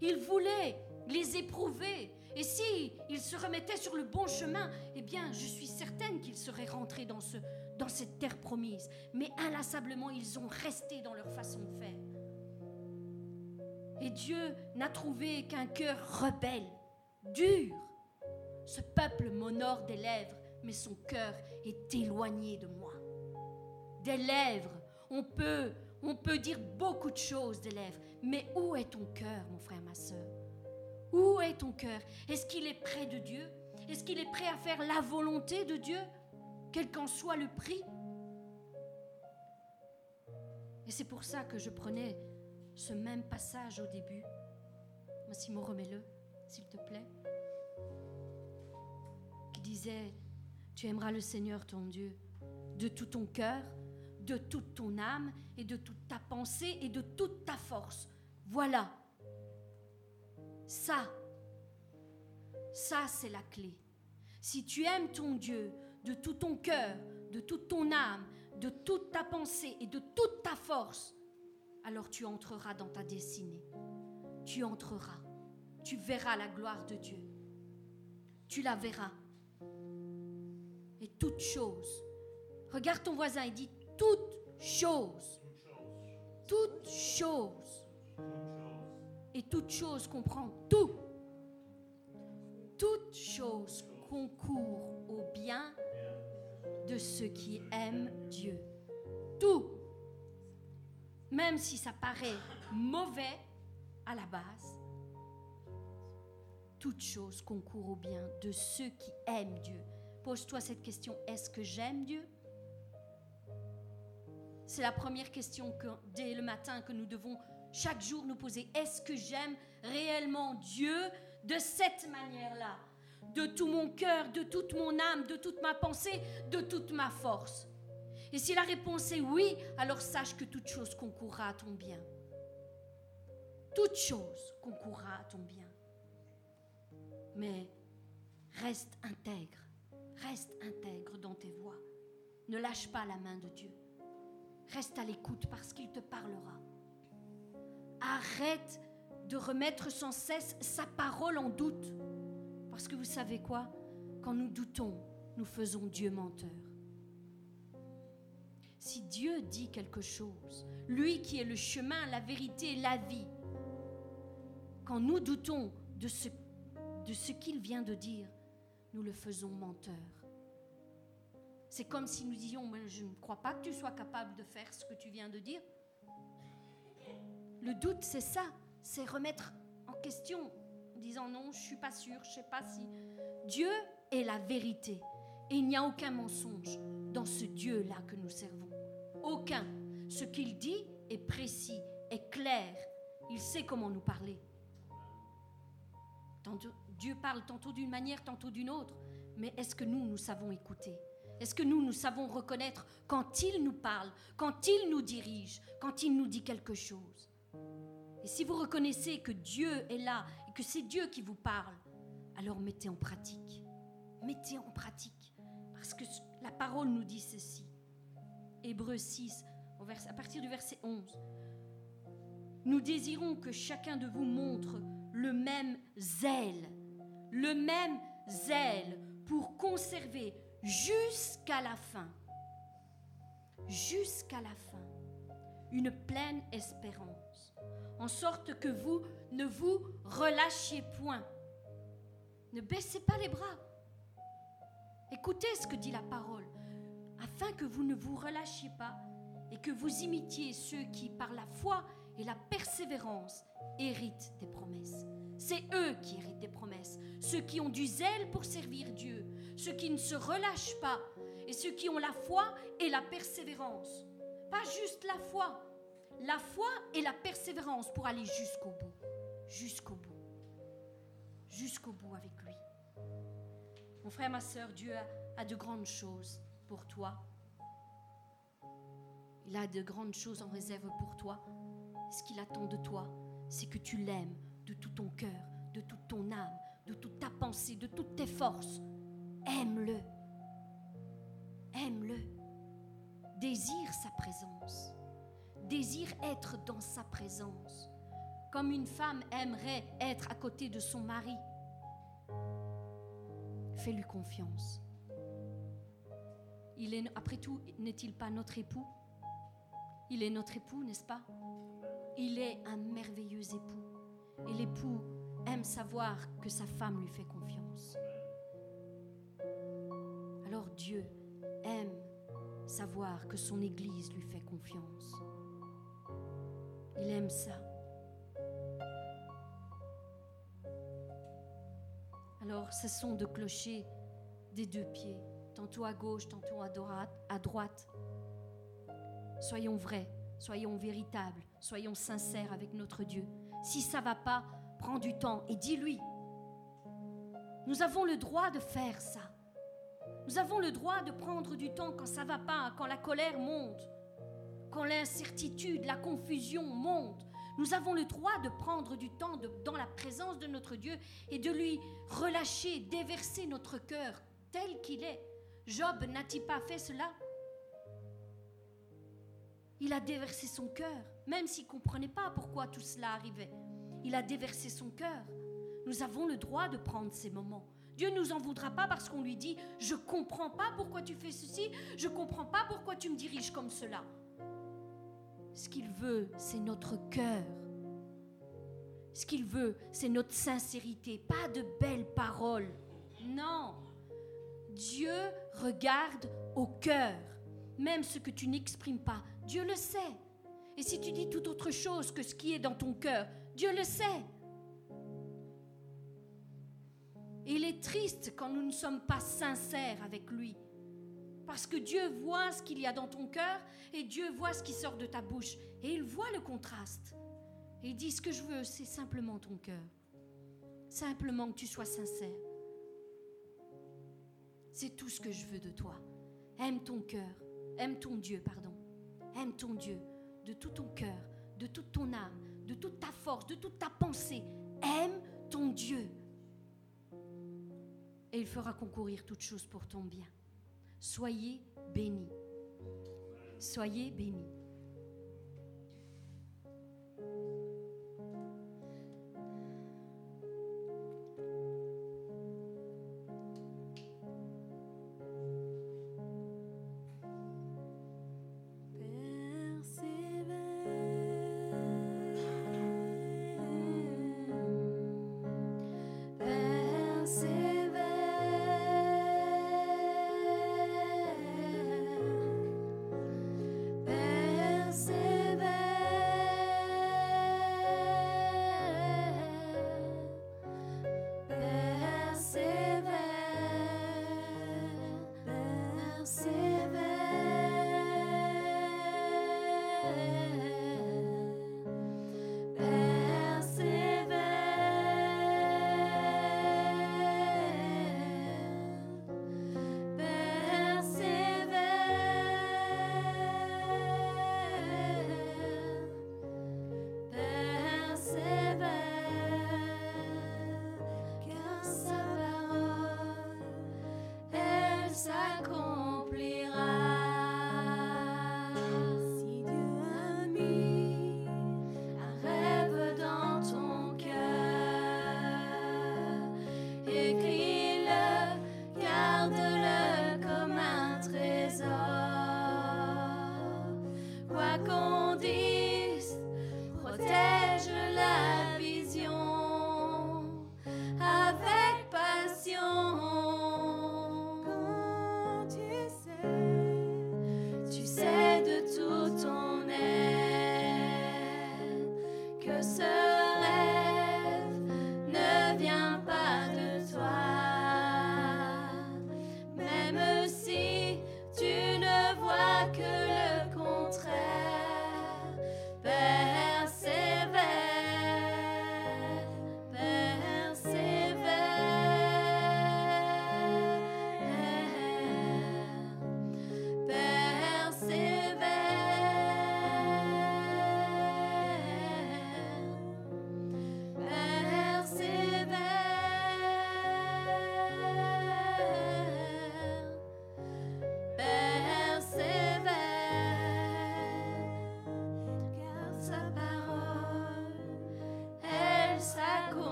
Il voulait les éprouver, et si se remettaient sur le bon chemin, eh bien, je suis certaine qu'ils seraient rentrés dans, ce, dans cette terre promise. Mais inlassablement, ils ont resté dans leur façon de faire. Et Dieu n'a trouvé qu'un cœur rebelle, dur. Ce peuple m'honore des lèvres, mais son cœur est éloigné de moi. Des lèvres, on peut, on peut dire beaucoup de choses des lèvres, mais où est ton cœur, mon frère, ma soeur où est ton cœur? Est-ce qu'il est près de Dieu? Est-ce qu'il est prêt à faire la volonté de Dieu, quel qu'en soit le prix? Et c'est pour ça que je prenais ce même passage au début. Massimo, remets-le, s'il te plaît. Qui disait, tu aimeras le Seigneur ton Dieu de tout ton cœur, de toute ton âme et de toute ta pensée et de toute ta force. Voilà. Ça, ça c'est la clé. Si tu aimes ton Dieu de tout ton cœur, de toute ton âme, de toute ta pensée et de toute ta force, alors tu entreras dans ta destinée. Tu entreras. Tu verras la gloire de Dieu. Tu la verras. Et toute chose. Regarde ton voisin et dit toute chose. Toute chose. Et toute chose comprend tout. Toute chose concourt au bien de ceux qui aiment Dieu. Tout. Même si ça paraît mauvais à la base, toute chose concourt au bien de ceux qui aiment Dieu. Pose-toi cette question, est-ce que j'aime Dieu? C'est la première question que, dès le matin que nous devons chaque jour nous poser. Est-ce que j'aime réellement Dieu de cette manière-là? De tout mon cœur, de toute mon âme, de toute ma pensée, de toute ma force Et si la réponse est oui, alors sache que toute chose concourra à ton bien. Toute chose concourra à ton bien. Mais reste intègre, reste intègre dans tes voies. Ne lâche pas la main de Dieu. Reste à l'écoute parce qu'il te parlera. Arrête de remettre sans cesse sa parole en doute. Parce que vous savez quoi? Quand nous doutons, nous faisons Dieu menteur. Si Dieu dit quelque chose, lui qui est le chemin, la vérité et la vie, quand nous doutons de ce, de ce qu'il vient de dire, nous le faisons menteur. C'est comme si nous disions, je ne crois pas que tu sois capable de faire ce que tu viens de dire. Le doute, c'est ça, c'est remettre en question, en disant non, je suis pas sûr, je sais pas si. Dieu est la vérité et il n'y a aucun mensonge dans ce Dieu-là que nous servons. Aucun. Ce qu'il dit est précis, est clair. Il sait comment nous parler. Dieu parle tantôt d'une manière, tantôt d'une autre. Mais est-ce que nous, nous savons écouter? Est-ce que nous, nous savons reconnaître quand il nous parle, quand il nous dirige, quand il nous dit quelque chose? Et si vous reconnaissez que Dieu est là et que c'est Dieu qui vous parle, alors mettez en pratique. Mettez en pratique. Parce que la parole nous dit ceci. Hébreu 6, à partir du verset 11. Nous désirons que chacun de vous montre le même zèle, le même zèle pour conserver jusqu'à la fin, jusqu'à la fin, une pleine espérance en sorte que vous ne vous relâchiez point. Ne baissez pas les bras. Écoutez ce que dit la parole, afin que vous ne vous relâchiez pas et que vous imitiez ceux qui, par la foi et la persévérance, héritent des promesses. C'est eux qui héritent des promesses, ceux qui ont du zèle pour servir Dieu, ceux qui ne se relâchent pas et ceux qui ont la foi et la persévérance. Pas juste la foi, la foi et la persévérance pour aller jusqu'au bout. Jusqu'au bout. Jusqu'au bout avec lui. Mon frère, ma soeur, Dieu a, de grandes choses pour toi. Il a de grandes choses en réserve pour toi. Ce qu'il attend de toi, c'est que tu l'aimes de tout ton cœur, de toute ton âme, de toute ta pensée, de toutes tes forces. Aime-le. Aime-le. Désire sa présence désire être dans sa présence, comme une femme aimerait être à côté de son mari. Fais-lui confiance. Il est, après tout, n'est-il pas notre époux? Il est notre époux, n'est-ce pas? Il est un merveilleux époux. Et l'époux aime savoir que sa femme lui fait confiance. Alors Dieu aime savoir que son Église lui fait confiance. Il aime ça. Alors, cessons de clocher des deux pieds, tantôt à gauche, tantôt à droite. À droite. Soyons vrais Soyons véritables, soyons sincères avec notre Dieu. Si ça va pas, prends du temps et dis-lui. Nous avons le droit de faire ça. Nous avons le droit de prendre du temps quand ça va pas, quand la colère monte, quand l'incertitude, la confusion monte. Nous avons le droit de prendre du temps dans la présence de notre Dieu et de lui relâcher, déverser notre cœur tel qu'il est. Job n'a-t-il pas fait cela? Il a déversé son cœur, même s'il ne comprenait pas pourquoi tout cela arrivait. Il a déversé son cœur. Nous avons le droit de prendre ces moments. Dieu ne nous en voudra pas parce qu'on lui dit Je comprends pas pourquoi tu fais ceci, je comprends pas pourquoi tu me diriges comme cela. Ce qu'il veut, c'est notre cœur. Ce qu'il veut, c'est notre sincérité, pas de belles paroles. Non. Dieu regarde au cœur, même ce que tu n'exprimes pas. Dieu le sait. Et si tu dis tout autre chose que ce qui est dans ton cœur, Dieu le sait. il est triste quand nous ne sommes pas sincères avec lui. Parce que Dieu voit ce qu'il y a dans ton cœur et Dieu voit ce qui sort de ta bouche. Et il voit le contraste. Il dit, ce que je veux, c'est simplement ton cœur. Simplement que tu sois sincère. C'est tout ce que je veux de toi. Aime ton cœur. Aime ton Dieu, pardon. Aime ton Dieu de tout ton cœur, de toute ton âme, de toute ta force, de toute ta pensée. Aime ton Dieu. Et il fera concourir toutes choses pour ton bien. Soyez bénis. Soyez bénis.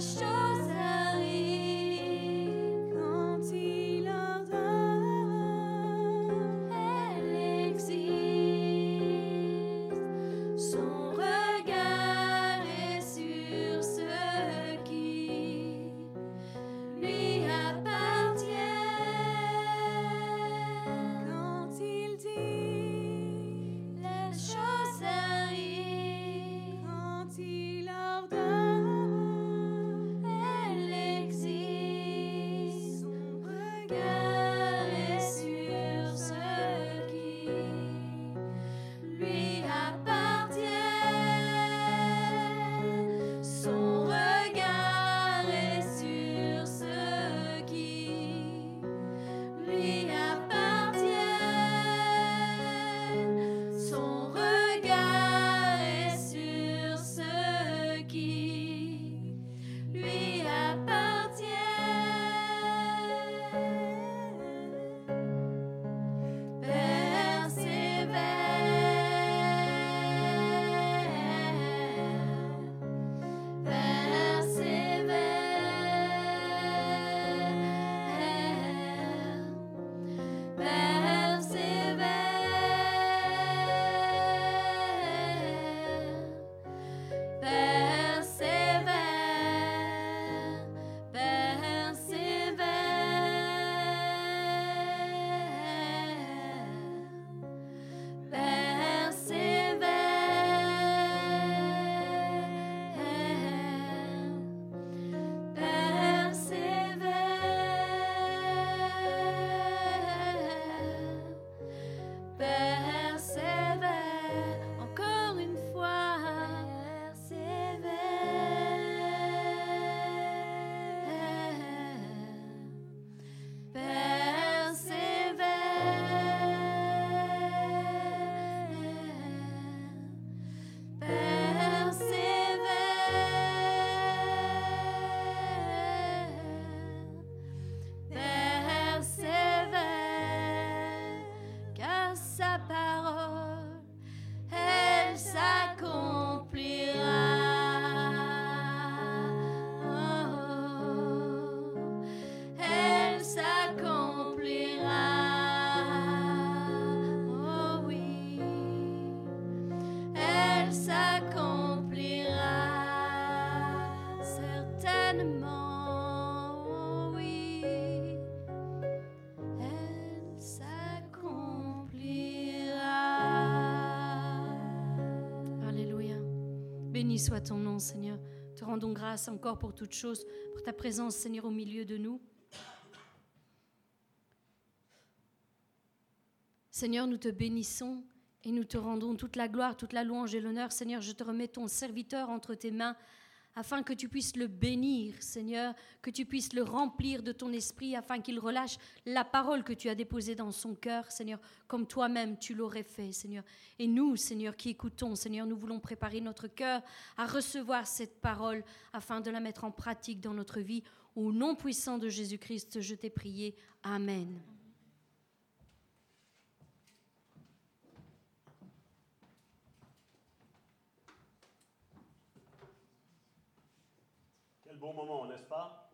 special. Soit ton nom, Seigneur. Te rendons grâce encore pour toutes choses, pour ta présence, Seigneur, au milieu de nous. Seigneur, nous te bénissons et nous te rendons toute la gloire, toute la louange et l'honneur. Seigneur, je te remets ton serviteur entre tes mains afin que tu puisses le bénir, Seigneur, que tu puisses le remplir de ton esprit, afin qu'il relâche la parole que tu as déposée dans son cœur, Seigneur, comme toi-même tu l'aurais fait, Seigneur. Et nous, Seigneur, qui écoutons, Seigneur, nous voulons préparer notre cœur à recevoir cette parole, afin de la mettre en pratique dans notre vie. Au nom puissant de Jésus-Christ, je t'ai prié. Amen. Bon moment, n'est-ce pas?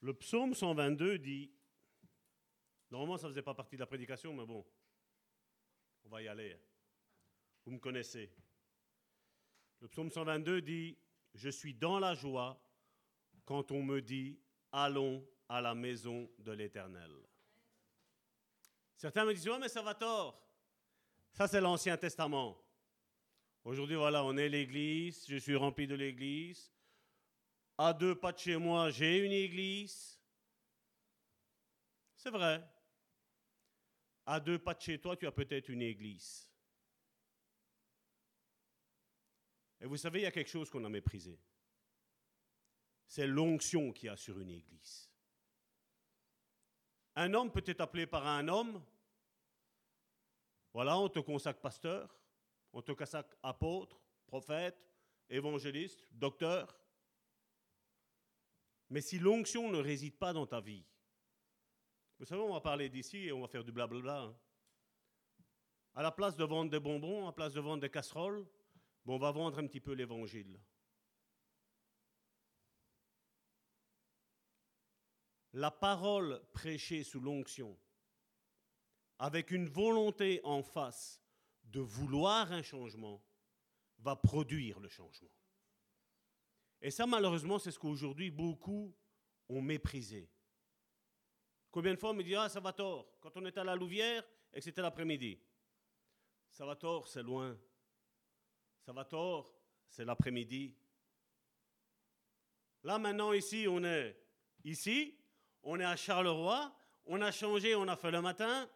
Le psaume 122 dit, normalement ça ne faisait pas partie de la prédication, mais bon, on va y aller. Vous me connaissez. Le psaume 122 dit, je suis dans la joie quand on me dit, allons à la maison de l'Éternel. Certains me disent, oh mais ça va tort. Ça c'est l'Ancien Testament. Aujourd'hui, voilà, on est l'église, je suis rempli de l'église. À deux pas de chez moi, j'ai une église. C'est vrai. À deux pas de chez toi, tu as peut-être une église. Et vous savez, il y a quelque chose qu'on a méprisé. C'est l'onction qu'il y a sur une église. Un homme peut être appelé par un homme. Voilà, on te consacre pasteur. On te consacre apôtre, prophète, évangéliste, docteur. Mais si l'onction ne réside pas dans ta vie, vous savez, on va parler d'ici et on va faire du blablabla. Hein. À la place de vendre des bonbons, à la place de vendre des casseroles, on va vendre un petit peu l'évangile. La parole prêchée sous l'onction, avec une volonté en face de vouloir un changement va produire le changement. Et ça, malheureusement, c'est ce qu'aujourd'hui beaucoup ont méprisé. Combien de fois on me dit Ah, ça va tort, quand on était à la Louvière et que c'était l'après-midi. Ça va tort, c'est loin. Ça va tort, c'est l'après-midi. Là, maintenant, ici, on est ici, on est à Charleroi, on a changé, on a fait le matin.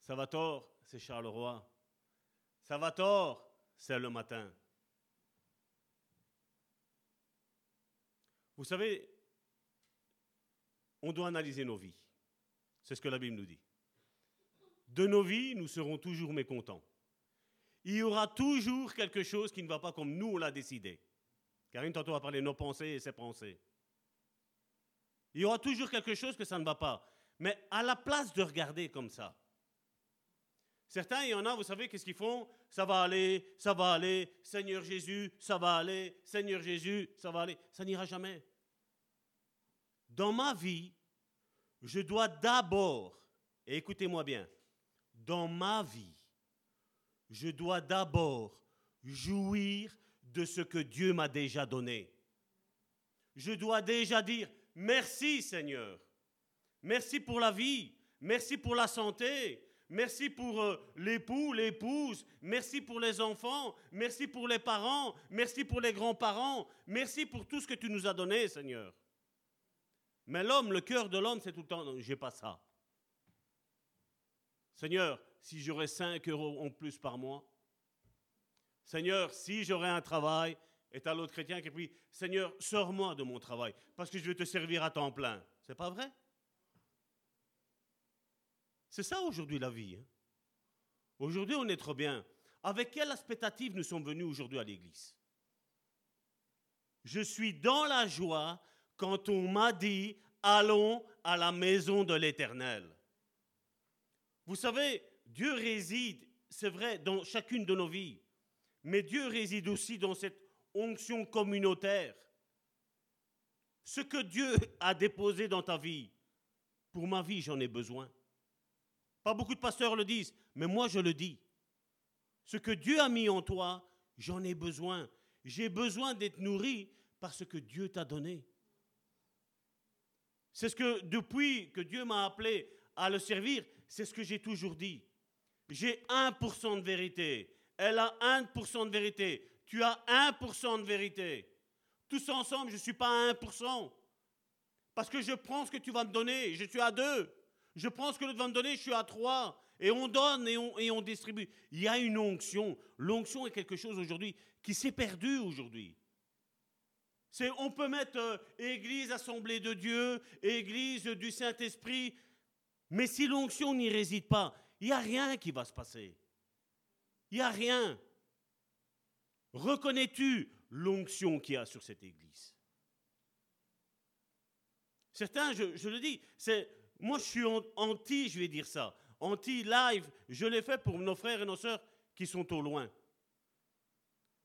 Ça va tort, c'est Charleroi. Ça va tort, c'est le matin. Vous savez, on doit analyser nos vies. C'est ce que la Bible nous dit. De nos vies, nous serons toujours mécontents. Il y aura toujours quelque chose qui ne va pas comme nous on l'a décidé. Karine, tantôt, a parlé de nos pensées et ses pensées. Il y aura toujours quelque chose que ça ne va pas. Mais à la place de regarder comme ça, Certains, il y en a, vous savez, qu'est-ce qu'ils font? Ça va aller, ça va aller, Seigneur Jésus, ça va aller, Seigneur Jésus, ça va aller. Ça n'ira jamais. Dans ma vie, je dois d'abord, et écoutez-moi bien, dans ma vie, je dois d'abord jouir de ce que Dieu m'a déjà donné. Je dois déjà dire merci Seigneur. Merci pour la vie. Merci pour la santé. Merci pour euh, l'époux, l'épouse. Merci pour les enfants. Merci pour les parents. Merci pour les grands-parents. Merci pour tout ce que tu nous as donné, Seigneur. Mais l'homme, le cœur de l'homme, c'est tout le temps, j'ai pas ça. Seigneur, si j'aurais 5 euros en plus par mois, Seigneur, si j'aurais un travail, et t'as l'autre chrétien qui dit, Seigneur, sors-moi de mon travail, parce que je vais te servir à temps plein. C'est pas vrai? C'est ça aujourd'hui la vie. Hein. Aujourd'hui, on est trop bien. Avec quelle expectative nous sommes venus aujourd'hui à l'église? Je suis dans la joie quand on m'a dit allons à la maison de l'Éternel. Vous savez, Dieu réside, c'est vrai, dans chacune de nos vies, mais Dieu réside aussi dans cette onction communautaire. Ce que Dieu a déposé dans ta vie, pour ma vie, j'en ai besoin. Pas beaucoup de pasteurs le disent, mais moi je le dis. Ce que Dieu a mis en toi, j'en ai besoin. J'ai besoin d'être nourri par ce que Dieu t'a donné. C'est ce que depuis que Dieu m'a appelé à le servir, c'est ce que j'ai toujours dit. J'ai 1% de vérité. Elle a 1% de vérité. Tu as 1% de vérité. Tous ensemble, je ne suis pas à 1%. Parce que je prends ce que tu vas me donner, je suis à 2. Je prends ce que l'autre va me donner, je suis à 3. Et on donne et on, distribue. Il y a une onction. L'onction est quelque chose aujourd'hui qui s'est perdu aujourd'hui. On peut mettre euh, Église, Assemblée de Dieu, Église du Saint-Esprit, mais si l'onction n'y réside pas, il n'y a rien qui va se passer. Il n'y a rien. Reconnais-tu l'onction qu'il y a sur cette Église? Certains, je, le dis, c'est, moi je suis anti, je vais dire ça, anti-live, je l'ai fait pour nos frères et nos sœurs qui sont au loin.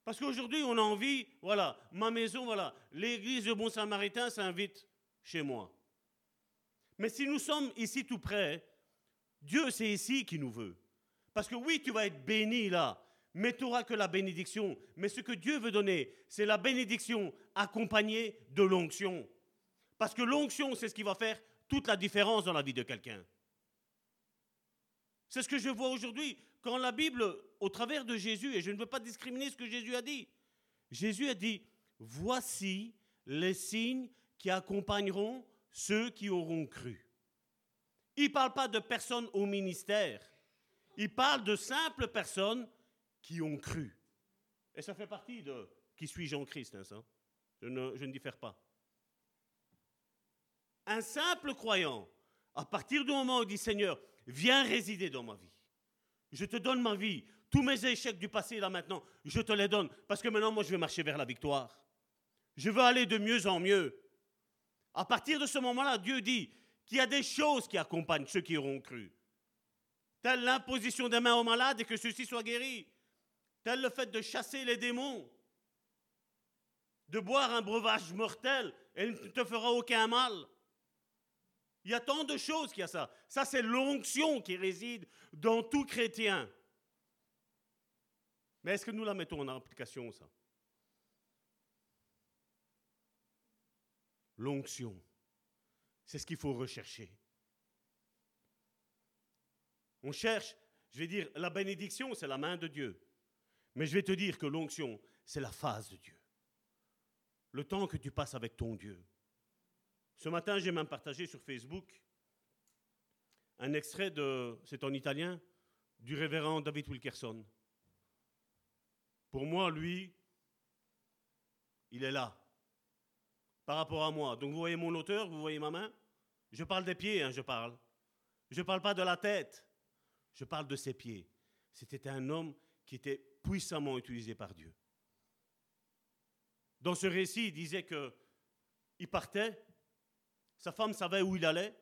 Parce qu'aujourd'hui, on a envie, voilà, ma maison, voilà, l'église de Bon Samaritain s'invite chez moi. Mais si nous sommes ici tout près, Dieu, c'est ici qui nous veut. Parce que oui, tu vas être béni là, mais tu n'auras que la bénédiction. Mais ce que Dieu veut donner, c'est la bénédiction accompagnée de l'onction. Parce que l'onction, c'est ce qui va faire toute la différence dans la vie de quelqu'un. C'est ce que je vois aujourd'hui. Quand la Bible, au travers de Jésus, et je ne veux pas discriminer ce que Jésus a dit, Jésus a dit, voici les signes qui accompagneront ceux qui auront cru. Il ne parle pas de personnes au ministère, il parle de simples personnes qui ont cru. Et ça fait partie de qui suis-je en Christ, hein, ça? Je ne, je ne diffère pas. Un simple croyant, à partir du moment où il dit Seigneur, viens résider dans ma vie. Je te donne ma vie. Tous mes échecs du passé, là maintenant, je te les donne. Parce que maintenant, moi, je vais marcher vers la victoire. Je veux aller de mieux en mieux. À partir de ce moment-là, Dieu dit qu'il y a des choses qui accompagnent ceux qui auront cru. Telle l'imposition des mains aux malades et que ceux-ci soient guéris. Tel le fait de chasser les démons. De boire un breuvage mortel et ne te fera aucun mal. Il y a tant de choses qui a ça. Ça, c'est l'onction qui réside dans tout chrétien. Mais est-ce que nous la mettons en application, ça? L'onction, c'est ce qu'il faut rechercher. On cherche, je vais dire, la bénédiction, c'est la main de Dieu. Mais je vais te dire que l'onction, c'est la phase de Dieu. Le temps que tu passes avec ton Dieu. Ce matin, j'ai même partagé sur Facebook un extrait de, c'est en italien, du révérend David Wilkerson. Pour moi, lui, il est là, par rapport à moi. Donc vous voyez mon auteur, vous voyez ma main? Je parle des pieds, hein, je parle. Je ne parle pas de la tête, je parle de ses pieds. C'était un homme qui était puissamment utilisé par Dieu. Dans ce récit, il disait qu'il partait sa femme savait où il allait.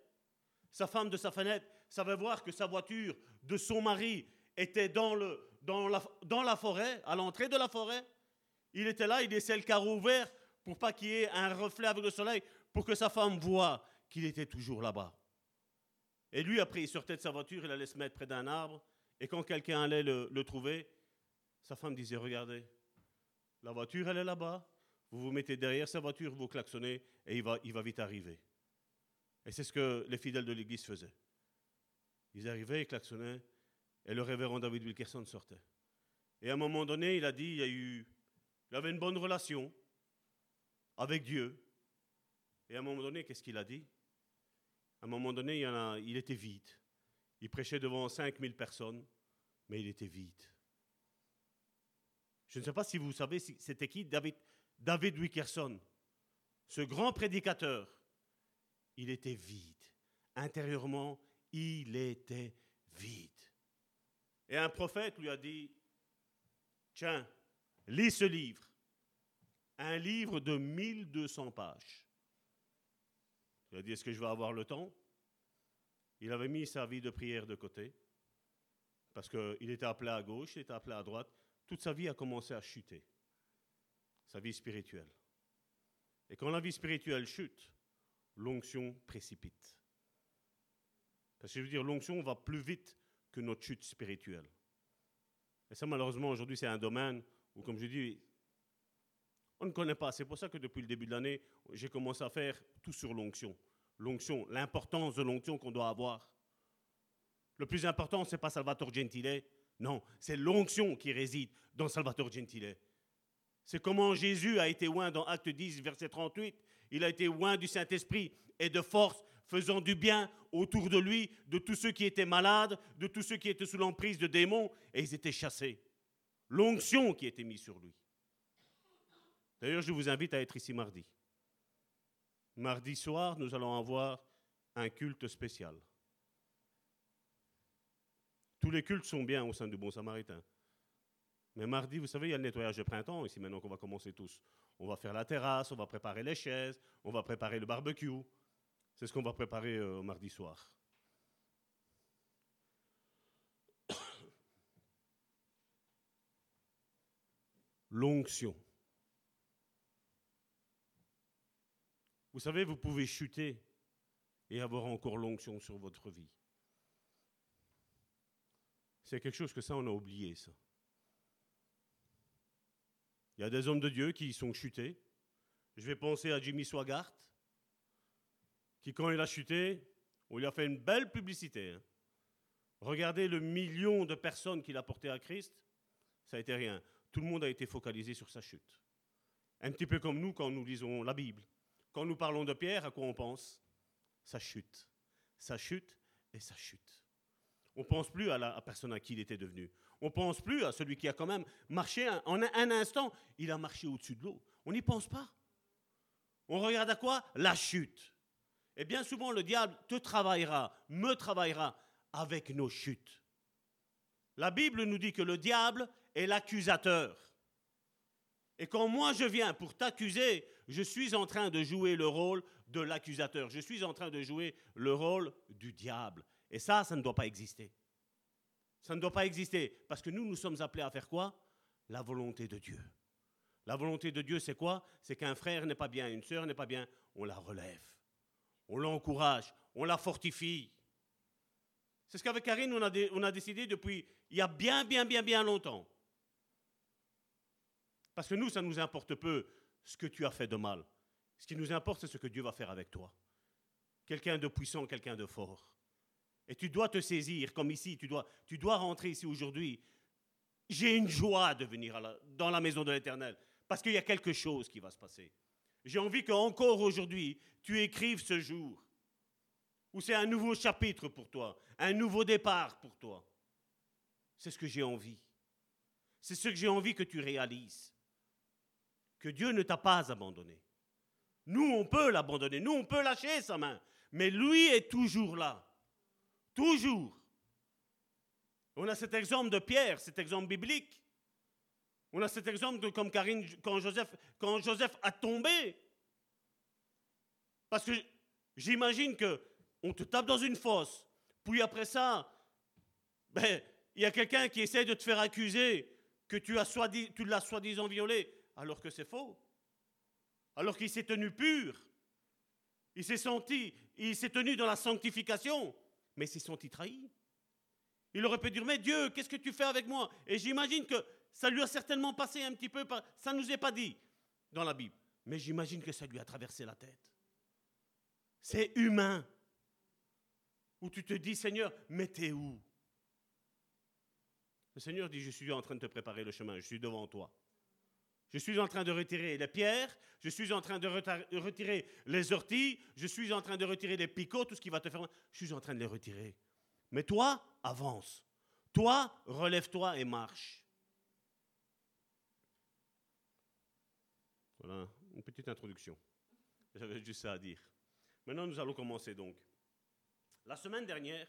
Sa femme de sa fenêtre savait voir que sa voiture de son mari était dans, la, forêt, à l'entrée de la forêt. Il était là, il laissait le carreau ouvert pour pas qu'il y ait un reflet avec le soleil, pour que sa femme voie qu'il était toujours là-bas. Et lui, après, il sortait de sa voiture, il allait se mettre près d'un arbre, et quand quelqu'un allait le, le trouver, sa femme disait, regardez, la voiture, elle est là-bas, vous vous mettez derrière sa voiture, vous klaxonnez, et il va, il va vite arriver. Et c'est ce que les fidèles de l'Église faisaient. Ils arrivaient, ils klaxonnaient, et le révérend David Wilkerson sortait. Et à un moment donné, il a dit, il, a eu, il avait une bonne relation avec Dieu. Et à un moment donné, qu'est-ce qu'il a dit? À un moment donné, il, a, il était vide. Il prêchait devant 5000 personnes, mais il était vide. Je ne sais pas si vous savez, c'était qui David, David Wilkerson, ce grand prédicateur il était vide. Intérieurement, il était vide. Et un prophète lui a dit, tiens, lis ce livre. Un livre de 1200 pages. Il a dit, est-ce que je vais avoir le temps? Il avait mis sa vie de prière de côté, parce qu'il était appelé à gauche, il était appelé à droite. Toute sa vie a commencé à chuter, sa vie spirituelle. Et quand la vie spirituelle chute, l'onction précipite. Parce que je veux dire, l'onction va plus vite que notre chute spirituelle. Et ça, malheureusement, aujourd'hui, c'est un domaine où, comme je dis, on ne connaît pas. C'est pour ça que depuis le début de l'année, j'ai commencé à faire tout sur l'onction. L'onction, l'importance de l'onction qu'on doit avoir. Le plus important, c'est pas Salvatore Gentile. Non, c'est l'onction qui réside dans Salvatore Gentile. C'est comment Jésus a été oint dans Acte 10, verset 38. Il a été oint du Saint-Esprit et de force, faisant du bien autour de lui, de tous ceux qui étaient malades, de tous ceux qui étaient sous l'emprise de démons, et ils étaient chassés. L'onction qui était mise sur lui. D'ailleurs, je vous invite à être ici mardi. Mardi soir, nous allons avoir un culte spécial. Tous les cultes sont bien au sein du Bon Samaritain. Mais mardi, vous savez, il y a le nettoyage de printemps ici maintenant qu'on va commencer tous. On va faire la terrasse, on va préparer les chaises, on va préparer le barbecue. C'est ce qu'on va préparer euh, mardi soir. L'onction. Vous savez, vous pouvez chuter et avoir encore l'onction sur votre vie. C'est quelque chose que ça, on a oublié, ça. Il y a des hommes de Dieu qui sont chutés. Je vais penser à Jimmy Swaggart, qui quand il a chuté, on lui a fait une belle publicité. Hein. Regardez le million de personnes qu'il a porté à Christ, ça a été rien. Tout le monde a été focalisé sur sa chute. Un petit peu comme nous quand nous lisons la Bible. Quand nous parlons de Pierre, à quoi on pense? Sa chute. Sa chute et sa chute. On ne pense plus à la personne à qui il était devenu. On ne pense plus à celui qui a quand même marché en un, instant. Il a marché au-dessus de l'eau. On n'y pense pas. On regarde à quoi? La chute. Et bien souvent, le diable te travaillera, me travaillera avec nos chutes. La Bible nous dit que le diable est l'accusateur. Et quand moi je viens pour t'accuser, je suis en train de jouer le rôle de l'accusateur. Je suis en train de jouer le rôle du diable. Et ça, ça ne doit pas exister. Ça ne doit pas exister. Parce que nous, nous sommes appelés à faire quoi? La volonté de Dieu. La volonté de Dieu, c'est quoi? C'est qu'un frère n'est pas bien, une sœur n'est pas bien, on la relève. On l'encourage, on la fortifie. C'est ce qu'avec Karine, on a, on a décidé depuis il y a bien, bien, bien, bien longtemps. Parce que nous, ça nous importe peu ce que tu as fait de mal. Ce qui nous importe, c'est ce que Dieu va faire avec toi. Quelqu'un de puissant, quelqu'un de fort. Et tu dois te saisir, comme ici, tu dois, tu dois rentrer ici aujourd'hui. J'ai une joie de venir dans la maison de l'Éternel, parce qu'il y a quelque chose qui va se passer. J'ai envie qu'encore aujourd'hui, tu écrives ce jour, où c'est un nouveau chapitre pour toi, un nouveau départ pour toi. C'est ce que j'ai envie. C'est ce que j'ai envie que tu réalises. Que Dieu ne t'a pas abandonné. Nous, on peut l'abandonner, nous, on peut lâcher sa main, mais lui est toujours là. Toujours. On a cet exemple de Pierre, cet exemple biblique. On a cet exemple de comme Karine, quand Joseph, a tombé. Parce que j'imagine que on te tape dans une fosse, puis après ça, ben, il y a quelqu'un qui essaie de te faire accuser que tu, as tu l'as soi-disant violé, alors que c'est faux. Alors qu'il s'est tenu pur. Il s'est senti, il s'est tenu dans la sanctification mais s'est senti trahi. Il aurait pu dire, mais Dieu, qu'est-ce que tu fais avec moi? Et j'imagine que ça lui a certainement passé un petit peu, ça ne nous est pas dit dans la Bible, mais j'imagine que ça lui a traversé la tête. C'est humain. Où tu te dis, Seigneur, mais t'es où? Le Seigneur dit, je suis en train de te préparer le chemin, je suis devant toi. Je suis en train de retirer les pierres, je suis en train de retirer les orties, je suis en train de retirer les picots, tout ce qui va te faire. Je suis en train de les retirer. Mais toi, avance. Toi, relève-toi et marche. Voilà, une petite introduction. J'avais juste ça à dire. Maintenant, nous allons commencer donc. La semaine dernière,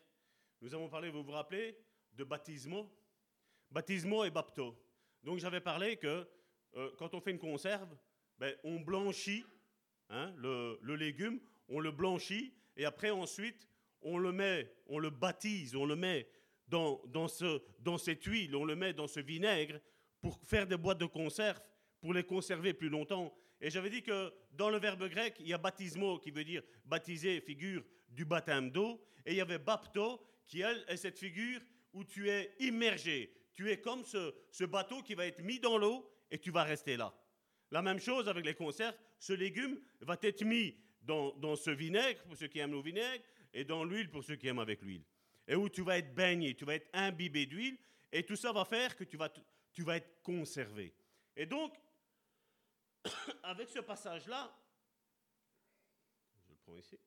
nous avons parlé, vous vous rappelez, de baptismo. Baptismo et bapto. Donc j'avais parlé que euh, quand on fait une conserve, ben, on blanchit hein, le, légume, on le blanchit, et après ensuite, on le met, on le baptise, on le met dans, dans, ce, dans cette huile, on le met dans ce vinaigre pour faire des boîtes de conserve, pour les conserver plus longtemps. Et j'avais dit que dans le verbe grec, il y a baptismo qui veut dire baptiser, figure du baptême d'eau, et il y avait bapto qui, elle, est cette figure où tu es immergé. Tu es comme ce, ce bateau qui va être mis dans l'eau et tu vas rester là. La même chose avec les conserves, ce légume va être mis dans, ce vinaigre pour ceux qui aiment le vinaigre et dans l'huile pour ceux qui aiment avec l'huile. et où tu vas être baigné, tu vas être imbibé d'huile, et tout ça va faire que tu vas, tu vas être conservé. Et donc, avec ce passage-là, je le prends ici,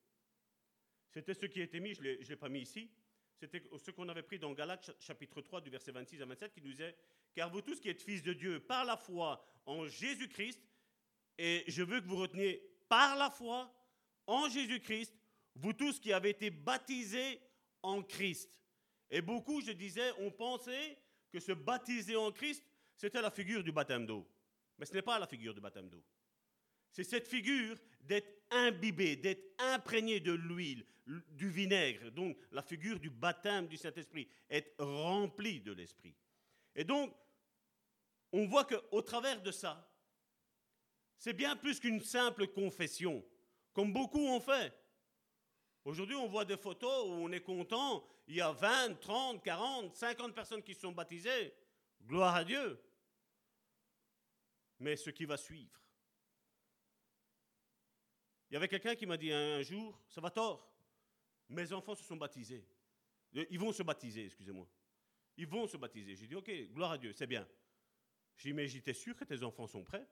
c'était ce qui était mis, je ne l'ai pas mis ici, c'était ce qu'on avait pris dans Galates chapitre 3 du verset 26 à 27 qui nous disait, car vous tous qui êtes fils de Dieu par la foi en Jésus-Christ, et je veux que vous reteniez par la foi en Jésus-Christ, vous tous qui avez été baptisés en Christ. Et beaucoup, je disais, ont pensé que se baptiser en Christ, c'était la figure du baptême d'eau. Mais ce n'est pas la figure du baptême d'eau. C'est cette figure d'être imbibé, d'être imprégné de l'huile, du vinaigre, donc la figure du baptême du Saint-Esprit, être rempli de l'Esprit. Et donc, on voit qu'au travers de ça, c'est bien plus qu'une simple confession, comme beaucoup ont fait. Aujourd'hui, on voit des photos où on est content, il y a 20, 30, 40, 50 personnes qui sont baptisées. Gloire à Dieu. Mais ce qui va suivre. Il y avait quelqu'un qui m'a dit un jour, ça va tort, mes enfants se sont baptisés. Ils vont se baptiser, excusez-moi. Ils vont se baptiser. J'ai dit, ok, gloire à Dieu, c'est bien. J'ai dit, mais j'étais sûr que tes enfants sont prêts.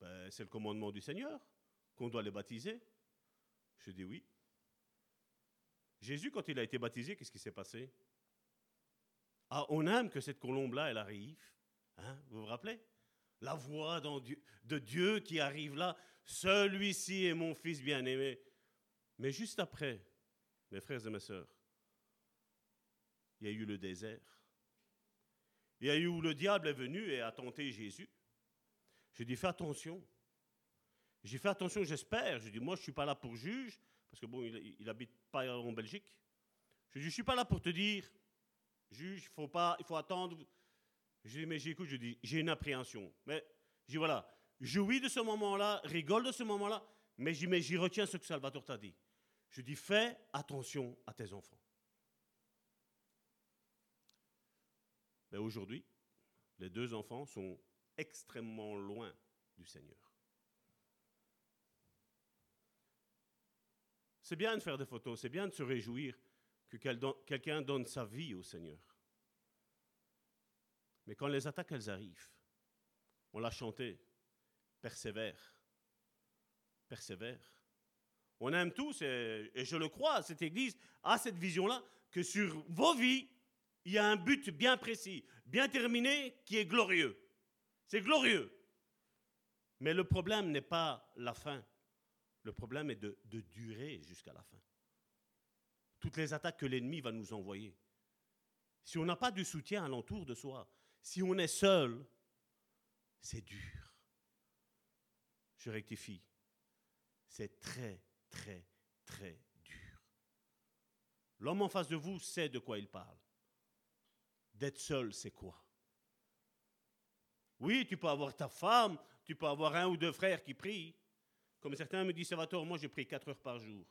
Ben, c'est le commandement du Seigneur qu'on doit les baptiser. Je dis oui. Jésus, quand il a été baptisé, qu'est-ce qui s'est passé? Ah, on aime que cette colombe-là, elle arrive. Hein, vous vous rappelez? La voix de Dieu qui arrive là. Celui-ci est mon fils bien-aimé. Mais juste après, mes frères et mes sœurs, il y a eu le désert. Il y a eu où le diable est venu et a tenté Jésus. J'ai dit, fais attention. J'ai fait attention, j'espère. Je dis, moi, je ne suis pas là pour juge, parce que bon, il n'habite pas en Belgique. Je dis, je ne suis pas là pour te dire, juge, faut pas, il faut attendre. Je dis, mais j'écoute, je dis, j'ai une appréhension. Mais je dis, voilà, jouis de ce moment-là, rigole de ce moment-là, mais j'y retiens ce que Salvatore t'a dit. Je dis, fais attention à tes enfants. Mais aujourd'hui, les deux enfants sont extrêmement loin du Seigneur. C'est bien de faire des photos, c'est bien de se réjouir que quelqu'un donne sa vie au Seigneur. Mais quand les attaques, elles arrivent, on l'a chanté, persévère, persévère. On aime tous, et, je le crois, cette Église a cette vision-là, que sur vos vies, il y a un but bien précis, bien terminé, qui est glorieux. C'est glorieux. Mais le problème n'est pas la fin. Le problème est de, durer jusqu'à la fin. Toutes les attaques que l'ennemi va nous envoyer. Si on n'a pas du soutien alentour de soi, si on est seul, c'est dur. Je rectifie. C'est très, très, très dur. L'homme en face de vous sait de quoi il parle. D'être seul, c'est quoi? Oui, tu peux avoir ta femme, tu peux avoir un ou deux frères qui prient, comme certains me disent, Salvatore, moi je prie 4 heures par jour.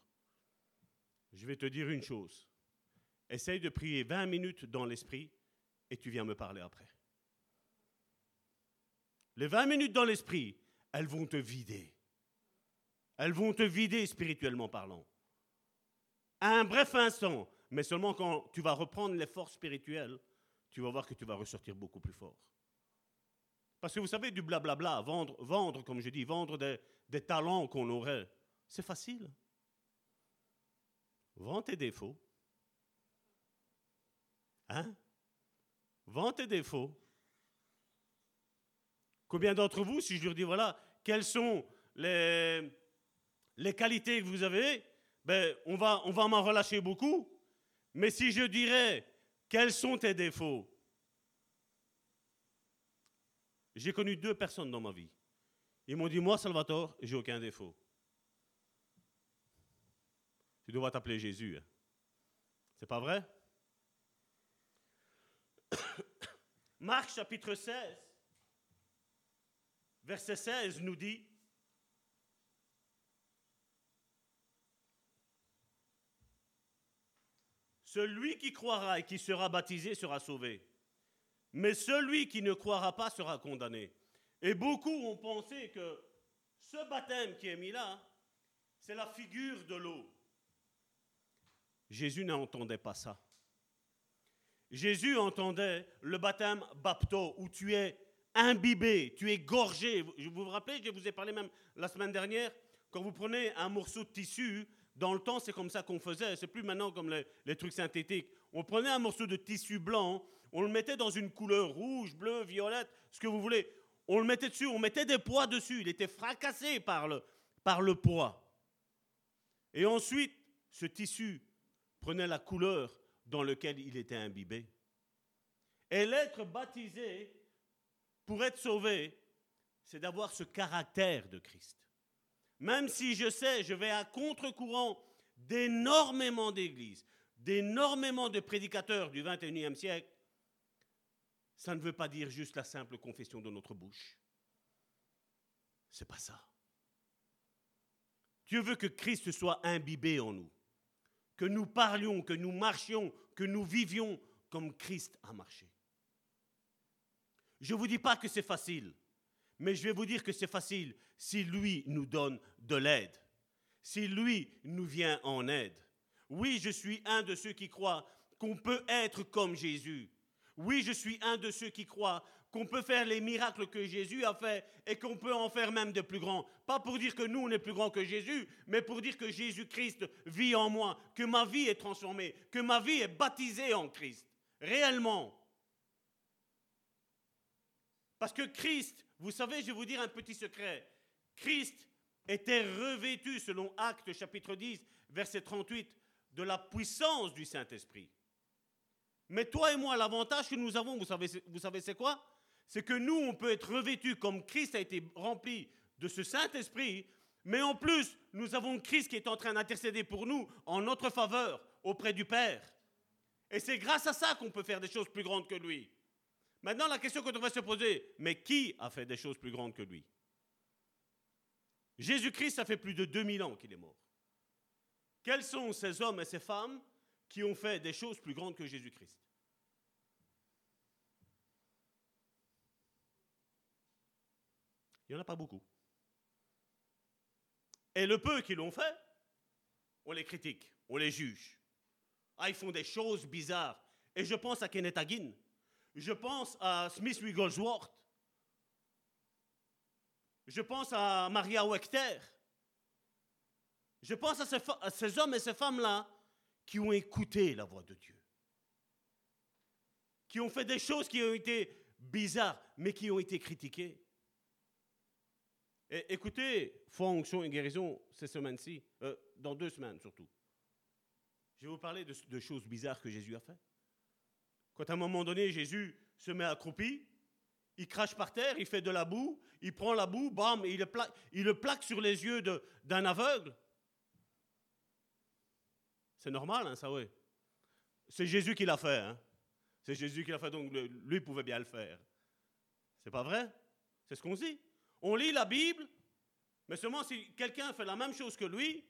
Je vais te dire une chose. Essaye de prier 20 minutes dans l'esprit et tu viens me parler après. Les 20 minutes dans l'esprit, elles vont te vider. Elles vont te vider spirituellement parlant. Un bref instant, mais seulement quand tu vas reprendre les forces spirituelles, tu vas voir que tu vas ressortir beaucoup plus fort. Parce que vous savez, du blablabla, vendre, vendre, comme je dis, vendre des, des talents qu'on aurait, c'est facile. Vends tes défauts. Hein? Vends tes défauts. Combien d'entre vous, si je leur dis, voilà, quelles sont les, les qualités que vous avez, ben, on va, on va m'en relâcher beaucoup. Mais si je dirais, quels sont tes défauts? J'ai connu deux personnes dans ma vie. Ils m'ont dit, moi, Salvatore, j'ai aucun défaut. Tu dois t'appeler Jésus. Hein. C'est pas vrai? Marc chapitre 16, verset 16 nous dit, Celui qui croira et qui sera baptisé sera sauvé, mais celui qui ne croira pas sera condamné. Et beaucoup ont pensé que ce baptême qui est mis là, c'est la figure de l'eau. Jésus n'entendait pas ça. Jésus entendait le baptême bapto, où tu es imbibé, tu es gorgé. Vous vous rappelez, je vous ai parlé même la semaine dernière, quand vous prenez un morceau de tissu, dans le temps c'est comme ça qu'on faisait, c'est plus maintenant comme les, trucs synthétiques. On prenait un morceau de tissu blanc, on le mettait dans une couleur rouge, bleu, violette, ce que vous voulez. On le mettait dessus, on mettait des poids dessus, il était fracassé par le, par le poids. Et ensuite, ce tissu prenait la couleur dans laquelle il était imbibé. Et l'être baptisé, pour être sauvé, c'est d'avoir ce caractère de Christ. Même si je sais, je vais à contre-courant d'énormément d'églises, d'énormément de prédicateurs du 21e siècle, ça ne veut pas dire juste la simple confession de notre bouche. C'est pas ça. Dieu veut que Christ soit imbibé en nous, que nous parlions, que nous marchions, que nous vivions comme Christ a marché. Je ne vous dis pas que c'est facile, mais je vais vous dire que c'est facile si lui nous donne de l'aide, si lui nous vient en aide. Oui, je suis un de ceux qui croient qu'on peut être comme Jésus. Oui, je suis un de ceux qui croient qu'on peut faire les miracles que Jésus a fait et qu'on peut en faire même de plus grands. Pas pour dire que nous, on est plus grands que Jésus, mais pour dire que Jésus-Christ vit en moi, que ma vie est transformée, que ma vie est baptisée en Christ. Réellement. Parce que Christ, vous savez, je vais vous dire un petit secret. Christ était revêtu, selon Actes chapitre 10, verset 38, de la puissance du Saint-Esprit. Mais toi et moi, l'avantage que nous avons, vous savez, vous savez c'est quoi? C'est que nous, on peut être revêtus comme Christ a été rempli de ce Saint-Esprit, mais en plus, nous avons Christ qui est en train d'intercéder pour nous en notre faveur auprès du Père. Et c'est grâce à ça qu'on peut faire des choses plus grandes que lui. Maintenant, la question qu'on devrait se poser, mais qui a fait des choses plus grandes que lui? Jésus-Christ, ça fait plus de 2000 ans qu'il est mort. Quels sont ces hommes et ces femmes qui ont fait des choses plus grandes que Jésus-Christ? Il n'y en a pas beaucoup. Et le peu qui l'ont fait, on les critique, on les juge. Ah, ils font des choses bizarres. Et je pense à Kenneth. Je pense à Smith Wigglesworth. Je pense à Maria Wechter. Je pense à ces, hommes et ces femmes-là qui ont écouté la voix de Dieu. Qui ont fait des choses qui ont été bizarres, mais qui ont été critiquées. Et écoutez, fonction et guérison ces semaines-ci, euh, dans deux semaines surtout. Je vais vous parler de, de, choses bizarres que Jésus a fait. Quand à un moment donné, Jésus se met accroupi, il crache par terre, il fait de la boue, il prend la boue, bam, il le plaque, sur les yeux d'un aveugle. C'est normal, hein, ça, oui. C'est Jésus qui l'a fait. Hein. C'est Jésus qui l'a fait, donc lui pouvait bien le faire. C'est pas vrai? C'est ce qu'on dit. On lit la Bible, mais seulement si quelqu'un fait la même chose que lui,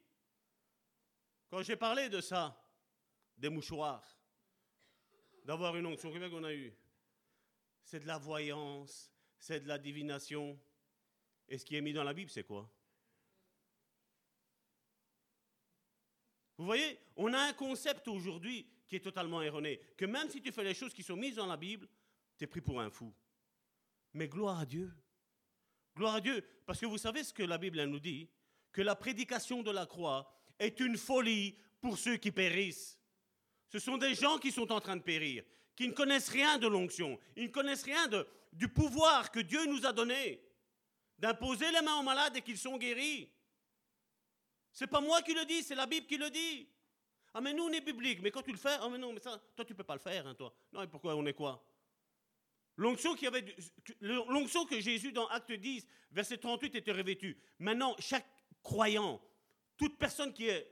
quand j'ai parlé de ça, des mouchoirs, d'avoir une onction, qu'on a eu C'est de la voyance, c'est de la divination. Et ce qui est mis dans la Bible, c'est quoi? Vous voyez, on a un concept aujourd'hui qui est totalement erroné, que même si tu fais les choses qui sont mises dans la Bible, tu es pris pour un fou. Mais gloire à Dieu. Gloire à Dieu. Parce que vous savez ce que la Bible nous dit? Que la prédication de la croix est une folie pour ceux qui périssent. Ce sont des gens qui sont en train de périr, qui ne connaissent rien de l'onction, ils ne connaissent rien du pouvoir que Dieu nous a donné, d'imposer les mains aux malades et qu'ils sont guéris. C'est pas moi qui le dis, c'est la Bible qui le dit. Ah mais nous on est biblique, mais quand tu le fais, ah mais non, mais ça, toi tu peux pas le faire, hein, toi. Non, et pourquoi on est quoi? L'onction que Jésus dans Acte 10, verset 38 était revêtue. Maintenant, chaque croyant, toute personne qui est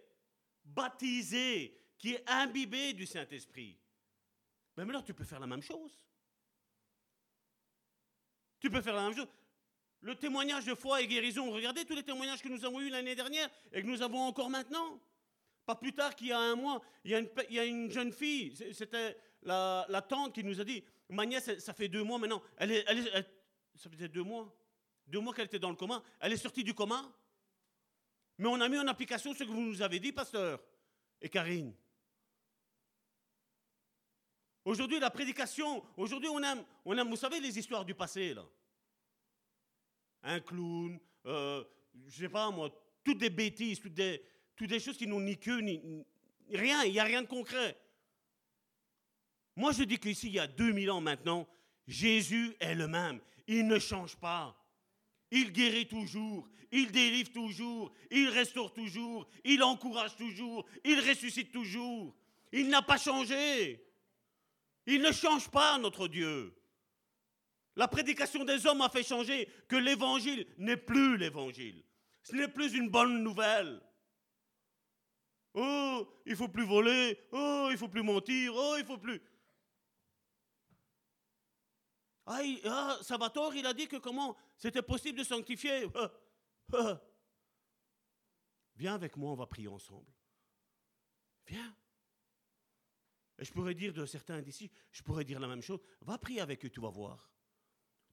baptisée, qui est imbibé du Saint-Esprit. Mais maintenant, tu peux faire la même chose. Tu peux faire la même chose. Le témoignage de foi et guérison, regardez tous les témoignages que nous avons eus l'année dernière et que nous avons encore maintenant. Pas plus tard qu'il y a un mois, il y a une, jeune fille, c'était la, la, tante qui nous a dit, ma nièce, ça fait deux mois maintenant, elle est, elle est, ça faisait deux mois, deux mois qu'elle était dans le coma, elle est sortie du coma. Mais on a mis en application ce que vous nous avez dit, pasteur et Karine. Aujourd'hui, la prédication, aujourd'hui, on aime, on aime, vous savez, les histoires du passé, là. Un clown, euh, je sais pas moi, toutes des bêtises, toutes des, toutes des choses qui n'ont ni queue, ni, rien, il n'y a rien de concret. Moi, je dis qu'ici, il y a 2000 ans maintenant, Jésus est le même. Il ne change pas. Il guérit toujours, il délivre toujours, il restaure toujours, il encourage toujours, il ressuscite toujours. Il n'a pas changé. Il ne change pas, notre Dieu. La prédication des hommes a fait changer que l'évangile n'est plus l'évangile. Ce n'est plus une bonne nouvelle. Oh, il faut plus voler. Oh, il faut plus mentir. Oh, il faut plus. Ah, ah, Salvatore, il a dit que comment c'était possible de sanctifier. Ah, ah. Viens avec moi, on va prier ensemble. Viens. Et je pourrais dire de certains d'ici, je pourrais dire la même chose. Va prier avec eux, tu vas voir.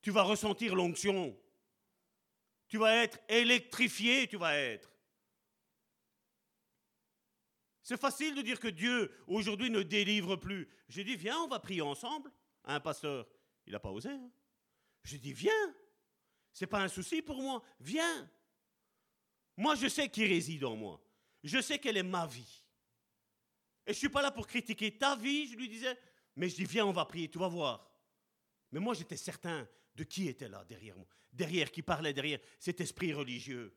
Tu vas ressentir l'onction. Tu vas être électrifié, tu vas être. C'est facile de dire que Dieu aujourd'hui ne délivre plus. J'ai dit, viens, on va prier ensemble. Un pasteur, il n'a pas osé. Hein. J'ai dit, viens. C'est pas un souci pour moi. Viens. Moi, je sais qui réside en moi. Je sais quelle est ma vie. Et je ne suis pas là pour critiquer ta vie, je lui disais. Mais je dis, viens, on va prier, tu vas voir. Mais moi, j'étais certain de qui était là derrière moi. Derrière, qui parlait derrière cet esprit religieux.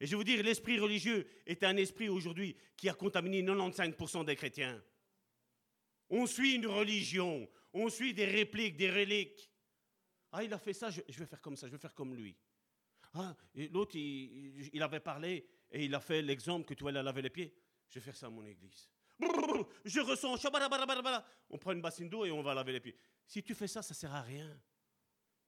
Et je vais vous dire, l'esprit religieux est un esprit aujourd'hui qui a contaminé 95% des chrétiens. On suit une religion, on suit des répliques, des reliques. Ah, il a fait ça, je, vais faire comme ça, je vais faire comme lui. Ah, l'autre, il, avait parlé et il a fait l'exemple que tu aller laver les pieds. Je vais faire ça à mon église. Je ressens, on prend une bassine d'eau et on va laver les pieds. Si tu fais ça, ça ne sert à rien.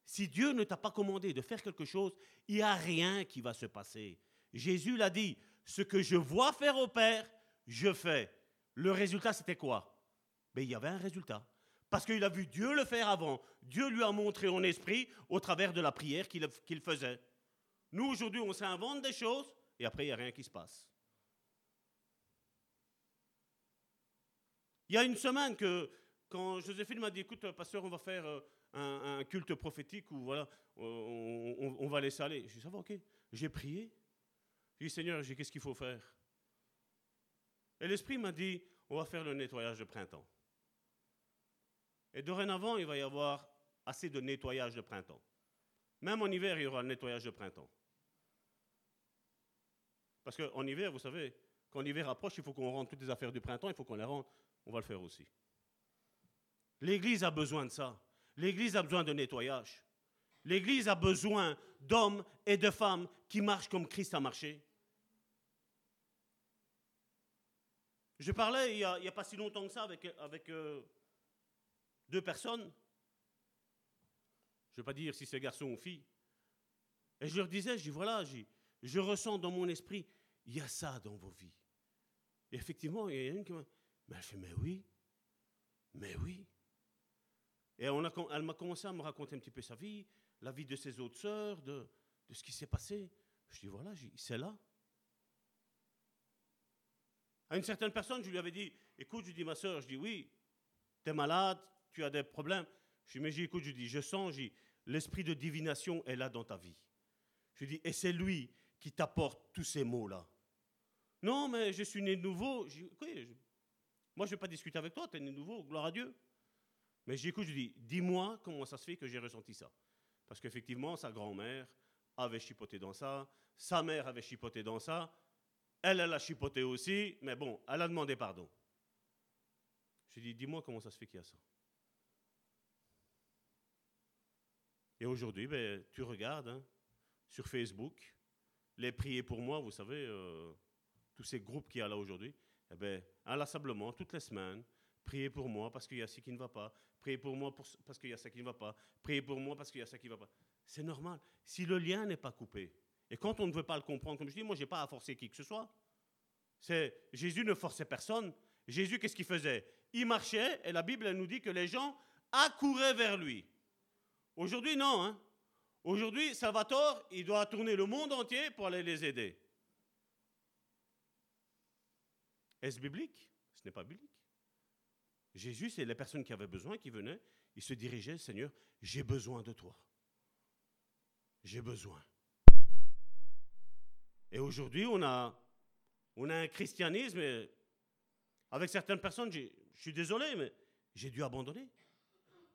Si Dieu ne t'a pas commandé de faire quelque chose, il n'y a rien qui va se passer. Jésus l'a dit, ce que je vois faire au Père, je fais. Le résultat, c'était quoi? Mais ben, il y avait un résultat. Parce qu'il a vu Dieu le faire avant. Dieu lui a montré en esprit au travers de la prière qu'il faisait. Nous, aujourd'hui, on s'invente des choses et après, il n'y a rien qui se passe. Il y a une semaine que, quand Joséphine m'a dit, écoute, pasteur, on va faire euh, un, culte prophétique ou voilà, on, va laisser aller. J'ai dit, ça va, ok. J'ai prié. J'ai dit, Seigneur, qu'est-ce qu'il faut faire? Et l'Esprit m'a dit, on va faire le nettoyage de printemps. Et dorénavant, il va y avoir assez de nettoyage de printemps. Même en hiver, il y aura le nettoyage de printemps. Parce qu'en hiver, vous savez, quand l'hiver approche, il faut qu'on rentre toutes les affaires du printemps, il faut qu'on les rentre. On va le faire aussi. L'Église a besoin de ça. L'Église a besoin de nettoyage. L'Église a besoin d'hommes et de femmes qui marchent comme Christ a marché. Je parlais il n'y a, pas si longtemps que ça avec, euh, deux personnes. Je ne vais pas dire si c'est garçon ou fille. Et je leur disais, je dis voilà, je ressens dans mon esprit, il y a ça dans vos vies. Et effectivement, il y a une qui mais elle fait, mais oui, mais oui. Et elle m'a commencé à me raconter un petit peu sa vie, la vie de ses autres sœurs, de, ce qui s'est passé. Je dis, voilà, c'est là. À une certaine personne, je lui avais dit, écoute, je dis, ma sœur, je dis, oui, tu es malade, tu as des problèmes. Je dis, mais écoute, je dis, je sens, l'esprit de divination est là dans ta vie. Je dis, et c'est lui qui t'apporte tous ces mots-là. Non, mais je suis né de nouveau. Moi, je ne vais pas discuter avec toi, tu es nouveau, gloire à Dieu. Mais j'écoute, je dis, dis-moi comment ça se fait que j'ai ressenti ça. Parce qu'effectivement, sa grand-mère avait chipoté dans ça, sa mère avait chipoté dans ça, elle, elle a chipoté aussi, mais bon, elle a demandé pardon. Je dis, dis-moi comment ça se fait qu'il y a ça. Et aujourd'hui, ben, tu regardes hein, sur Facebook, les prier pour moi, vous savez, euh, tous ces groupes qu'il y a là aujourd'hui, eh bien, inlassablement, toutes les semaines, priez pour moi parce qu'il y a ce qui ne va pas, priez pour moi parce qu'il y a ce qui ne va pas, priez pour moi parce qu'il y a ce qui ne va pas. C'est normal. Si le lien n'est pas coupé, et quand on ne veut pas le comprendre, comme je dis, moi, je n'ai pas à forcer qui que ce soit. C'est Jésus ne forçait personne. Jésus, qu'est-ce qu'il faisait? Il marchait, et la Bible nous dit que les gens accouraient vers lui. Aujourd'hui, non. Hein. Aujourd'hui, Salvatore, il doit tourner le monde entier pour aller les aider. Est-ce biblique? Ce n'est pas biblique. Jésus, c'est les personnes qui avaient besoin qui venaient, ils se dirigeaient, Seigneur, j'ai besoin de toi. J'ai besoin. Et aujourd'hui, on a, un christianisme, avec certaines personnes, je suis désolé, mais j'ai dû abandonner.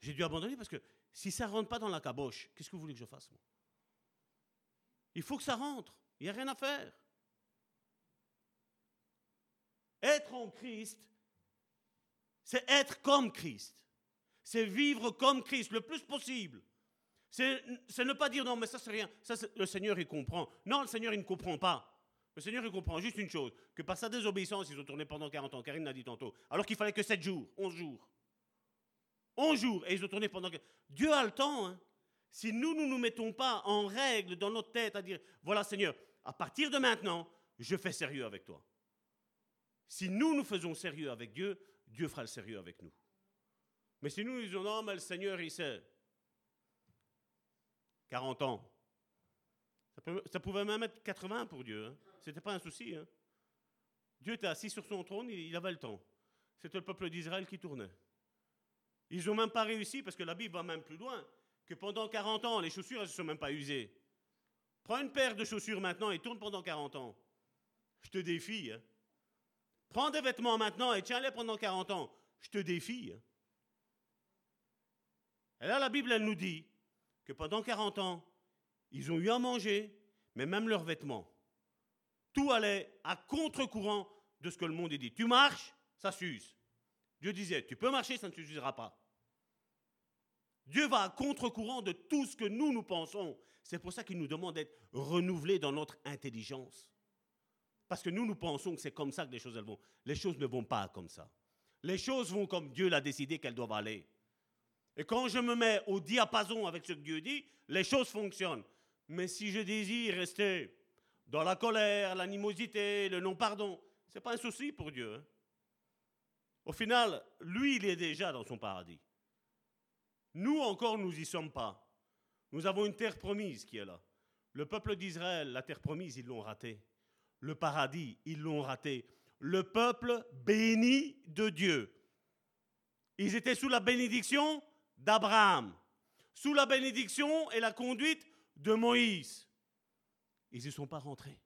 J'ai dû abandonner parce que si ça ne rentre pas dans la caboche, qu'est-ce que vous voulez que je fasse Il faut que ça rentre. Il n'y a rien à faire. Être en Christ, c'est être comme Christ. C'est vivre comme Christ le plus possible. C'est ne pas dire non, mais ça c'est rien. Ça, le Seigneur il comprend. Non, le Seigneur il ne comprend pas. Le Seigneur il comprend juste une chose que par sa désobéissance, ils ont tourné pendant 40 ans. Karine l'a dit tantôt. Alors qu'il fallait que 7 jours, 11 jours. 11 jours. Et ils ont tourné pendant. Dieu a le temps. Hein. Si nous, nous ne nous mettons pas en règle dans notre tête à dire voilà, Seigneur, à partir de maintenant, je fais sérieux avec toi. Si nous, nous faisons sérieux avec Dieu, Dieu fera le sérieux avec nous. Mais si nous, nous disons non, mais le Seigneur, il sait. 40 ans. Ça, pouvait même être 80 pour Dieu. Hein. Ce n'était pas un souci. Hein. Dieu était assis sur son trône, il avait le temps. C'était le peuple d'Israël qui tournait. Ils n'ont même pas réussi, parce que la Bible va même plus loin, que pendant 40 ans, les chaussures ne sont même pas usées. Prends une paire de chaussures maintenant et tourne pendant 40 ans. Je te défie. Hein. Prends des vêtements maintenant et tiens-les pendant 40 ans. Je te défie. Hein. Et là, la Bible, elle nous dit que pendant 40 ans, ils ont eu à manger, mais même leurs vêtements. Tout allait à contre-courant de ce que le monde dit. Tu marches, ça s'use. Dieu disait, tu peux marcher, ça ne s'usera pas. Dieu va à contre-courant de tout ce que nous, nous pensons. C'est pour ça qu'il nous demande d'être renouvelés dans notre intelligence. Parce que nous, nous pensons que c'est comme ça que les choses vont. Les choses ne vont pas comme ça. Les choses vont comme Dieu l'a décidé qu'elles doivent aller. Et quand je me mets au diapason avec ce que Dieu dit, les choses fonctionnent. Mais si je désire rester dans la colère, l'animosité, le non-pardon, ce n'est pas un souci pour Dieu. Hein. Au final, lui, il est déjà dans son paradis. Nous encore, nous n'y sommes pas. Nous avons une terre promise qui est là. Le peuple d'Israël, la terre promise, ils l'ont ratée le paradis, ils l'ont raté. Le peuple béni de Dieu. Ils étaient sous la bénédiction d'Abraham, sous la bénédiction et la conduite de Moïse. Ils n'y sont pas rentrés.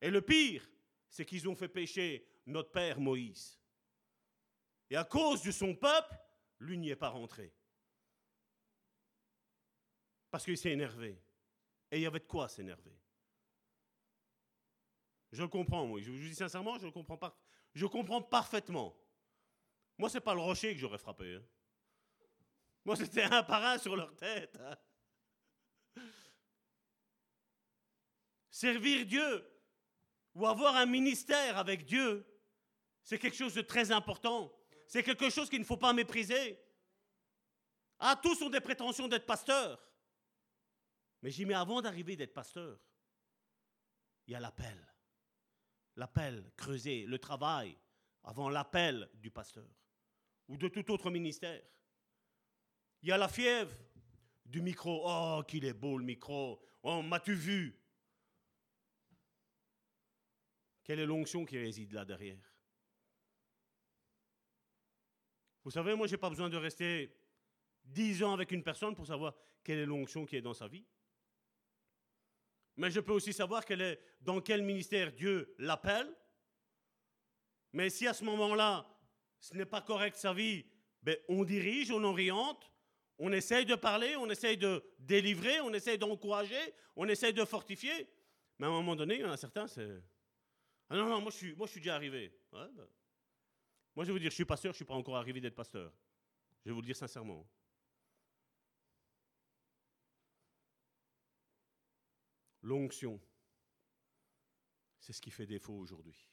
Et le pire, c'est qu'ils ont fait pécher notre père Moïse. Et à cause de son peuple, lui n'y est pas rentré. Parce qu'il s'est énervé. Et il y avait de quoi s'énerver. Je le comprends, moi. Je vous dis sincèrement, je le comprends pas. Je comprends parfaitement. Moi, c'est pas le rocher que j'aurais frappé. Hein. Moi, c'était un par un sur leur tête. Hein. Servir Dieu ou avoir un ministère avec Dieu, c'est quelque chose de très important. C'est quelque chose qu'il ne faut pas mépriser. Ah, tous ont des prétentions d'être pasteurs. Mais j'y mets avant d'arriver d'être pasteur, il y a l'appel l'appel creusé, le travail, avant l'appel du pasteur ou de tout autre ministère. Il y a la fièvre du micro. Oh, qu'il est beau le micro. Oh, m'as-tu vu? Quelle est l'onction qui réside là derrière? Vous savez, moi, je n'ai pas besoin de rester dix ans avec une personne pour savoir quelle est l'onction qui est dans sa vie. Mais je peux aussi savoir quelle est, dans quel ministère Dieu l'appelle. Mais si à ce moment-là, ce n'est pas correct sa vie, ben on dirige, on oriente, on essaye de parler, on essaye de délivrer, on essaye d'encourager, on essaye de fortifier. Mais à un moment donné, il y en a certains, c'est... Ah non, non, moi je suis, moi, je suis déjà arrivé. Ben. Moi je vais vous dire, je suis pasteur, je ne suis pas encore arrivé d'être pasteur. Je vais vous le dire sincèrement. L'onction, c'est ce qui fait défaut aujourd'hui.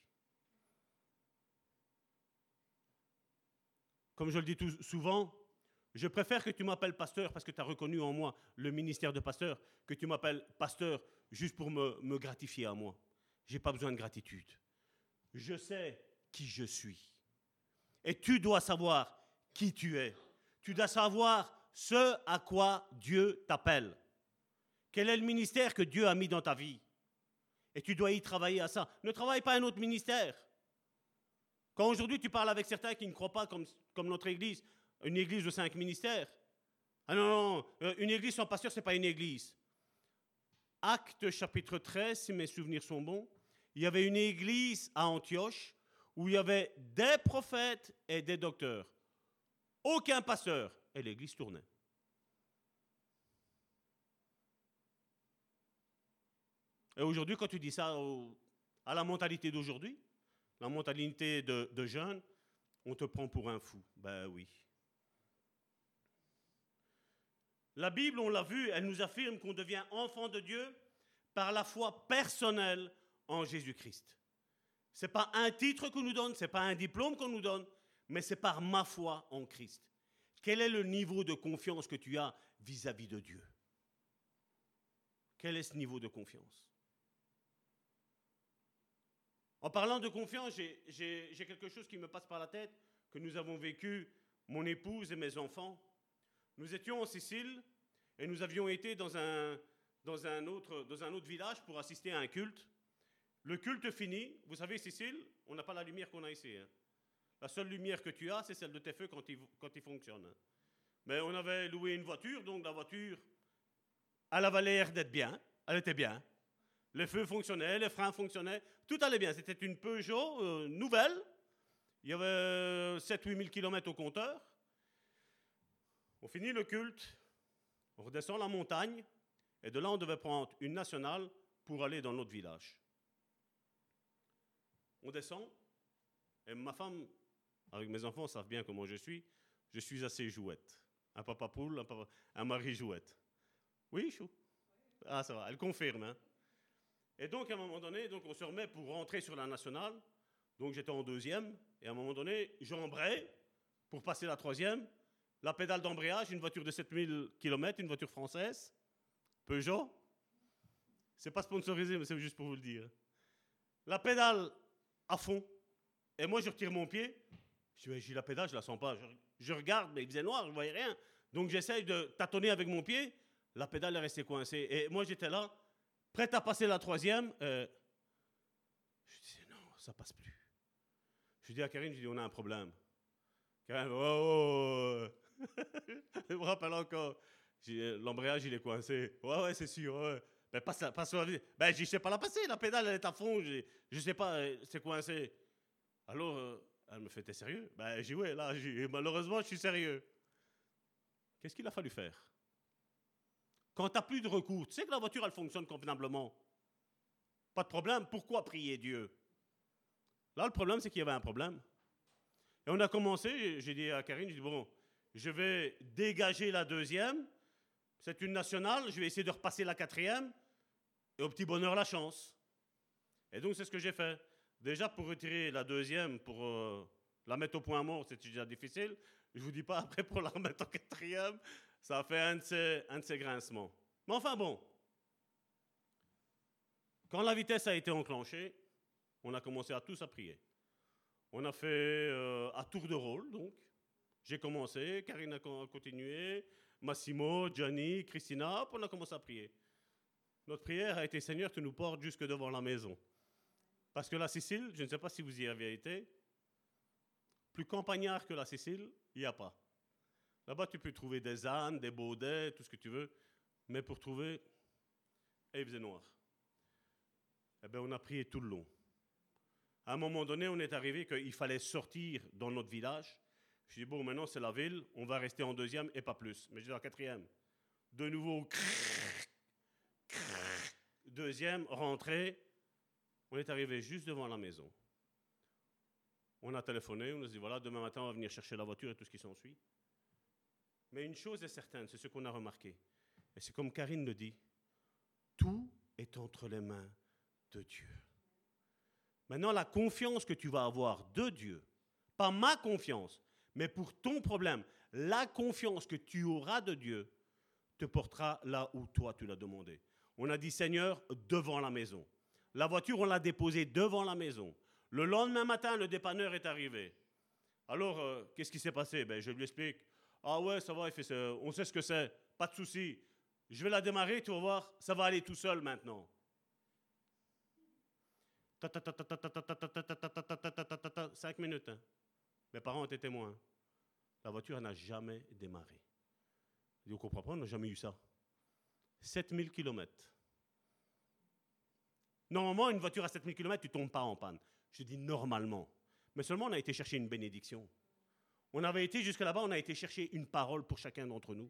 Comme je le dis souvent, je préfère que tu m'appelles pasteur parce que tu as reconnu en moi le ministère de pasteur, que tu m'appelles pasteur juste pour me gratifier à moi. Je n'ai pas besoin de gratitude. Je sais qui je suis. Et tu dois savoir qui tu es. Tu dois savoir ce à quoi Dieu t'appelle. Quel est le ministère que Dieu a mis dans ta vie? Et tu dois y travailler à ça. Ne travaille pas un autre ministère. Quand aujourd'hui tu parles avec certains qui ne croient pas comme, comme notre église, une église de cinq ministères. Ah non, non, euh, une église sans pasteur, ce n'est pas une église. Acte chapitre 13, si mes souvenirs sont bons, il y avait une église à Antioche où il y avait des prophètes et des docteurs. Aucun pasteur. Et l'église tournait. Et aujourd'hui, quand tu dis ça à la mentalité d'aujourd'hui, la mentalité de, de jeunes, on te prend pour un fou. Ben oui. La Bible, on l'a vu, elle nous affirme qu'on devient enfant de Dieu par la foi personnelle en Jésus-Christ. Ce n'est pas un titre qu'on nous donne, ce n'est pas un diplôme qu'on nous donne, mais c'est par ma foi en Christ. Quel est le niveau de confiance que tu as vis-à-vis de Dieu? Quel est ce niveau de confiance? En parlant de confiance, j'ai quelque chose qui me passe par la tête, que nous avons vécu, mon épouse et mes enfants. Nous étions en Sicile et nous avions été dans un, autre, village pour assister à un culte. Le culte fini, vous savez, Sicile, on n'a pas la lumière qu'on a ici. Hein. La seule lumière que tu as, c'est celle de tes feux quand ils, fonctionnent. Mais on avait loué une voiture, donc la voiture, elle avait l'air d'être bien, elle était bien. Les feux fonctionnaient, les freins fonctionnaient, tout allait bien. C'était une Peugeot euh, nouvelle. Il y avait 7-8 000 km au compteur. On finit le culte, on redescend la montagne, et de là, on devait prendre une nationale pour aller dans notre village. On descend, et ma femme, avec mes enfants, savent bien comment je suis. Je suis assez jouette. Un papa poule, un, mari jouette. Oui, chou? Ah, ça va, elle confirme. Hein. Et donc, à un moment donné, donc, on se remet pour rentrer sur la nationale. Donc, j'étais en deuxième. Et à un moment donné, j'embraye pour passer la troisième. La pédale d'embrayage, une voiture de 7000 km, une voiture française. Peugeot. C'est pas sponsorisé, mais c'est juste pour vous le dire. La pédale à fond. Et moi, je retire mon pied. Je dis, j'ai la pédale, je la sens pas. Je, regarde, mais il faisait noir, je voyais rien. Donc, j'essaye de tâtonner avec mon pied. La pédale est restée coincée. Et moi, j'étais là, prêt à passer la troisième. Euh, je dis, non, ça passe plus. Je dis à Karine, je dis, on a un problème. Karine, oh, oh, oh. je me rappelle encore. L'embrayage, il est coincé. Ouais, ouais, c'est sûr. Ouais. Ben, passe, passe la Ben, je sais pas la passer, la pédale, elle est à fond, je, je sais pas, euh, c'est coincé. Alors, euh, elle me fait, t'es sérieux? Ben, j'ai ouais, là, malheureusement, je suis sérieux. Qu'est-ce qu'il a fallu faire? Quand tu n'as plus de recours, tu sais que la voiture, elle fonctionne convenablement. Pas de problème, pourquoi prier Dieu? Là, le problème, c'est qu'il y avait un problème. Et on a commencé, j'ai dit à Karine, j'ai dit, bon, je vais dégager la deuxième, c'est une nationale, je vais essayer de repasser la quatrième, et au petit bonheur, la chance. Et donc, c'est ce que j'ai fait. Déjà, pour retirer la deuxième, pour euh, la mettre au point mort, c'était déjà difficile. Je ne vous dis pas après pour la remettre en quatrième, ça fait un de, ces, un de ces grincements. Mais enfin bon, quand la vitesse a été enclenchée, on a commencé à tous à prier. On a fait euh, à tour de rôle, donc. J'ai commencé, Karine a continué, Massimo, Gianni, Christina, on a commencé à prier. Notre prière a été Seigneur, tu nous portes jusque devant la maison. Parce que la Sicile, je ne sais pas si vous y avez été, plus campagnard que la Sicile, il n'y a pas. Là-bas, tu peux trouver des ânes, des baudets, tout ce que tu veux, mais pour trouver, et il faisait noir. Eh bien, on a prié tout le long. À un moment donné, on est arrivé qu'il fallait sortir dans notre village je dis, bon, maintenant c'est la ville, on va rester en deuxième et pas plus. Mais je dis en quatrième. De nouveau, deuxième, rentrée. On est arrivé juste devant la maison. On a téléphoné, on a dit, voilà, demain matin, on va venir chercher la voiture et tout ce qui s'ensuit. Mais une chose est certaine, c'est ce qu'on a remarqué. Et c'est comme Karine le dit, tout est entre les mains de Dieu. Maintenant, la confiance que tu vas avoir de Dieu, pas ma confiance, mais pour ton problème, la confiance que tu auras de Dieu te portera là où toi tu l'as demandé. On a dit Seigneur devant la maison. La voiture, on l'a déposée devant la maison. Le lendemain matin, le dépanneur est arrivé. Alors, euh, qu'est-ce qui s'est passé? Ben, Je lui explique. Ah ouais, ça va, on sait ce que c'est, pas de souci. Je vais la démarrer, tu vas voir, ça va aller tout seul maintenant. Cinq minutes. hein. Mes parents étaient témoins. La voiture n'a jamais démarré. Je on comprend pas, on n'a jamais eu ça. 7000 km. Normalement, une voiture à 7000 km, tu ne tombes pas en panne. Je dis normalement. Mais seulement, on a été chercher une bénédiction. On avait été jusque là-bas, on a été chercher une parole pour chacun d'entre nous.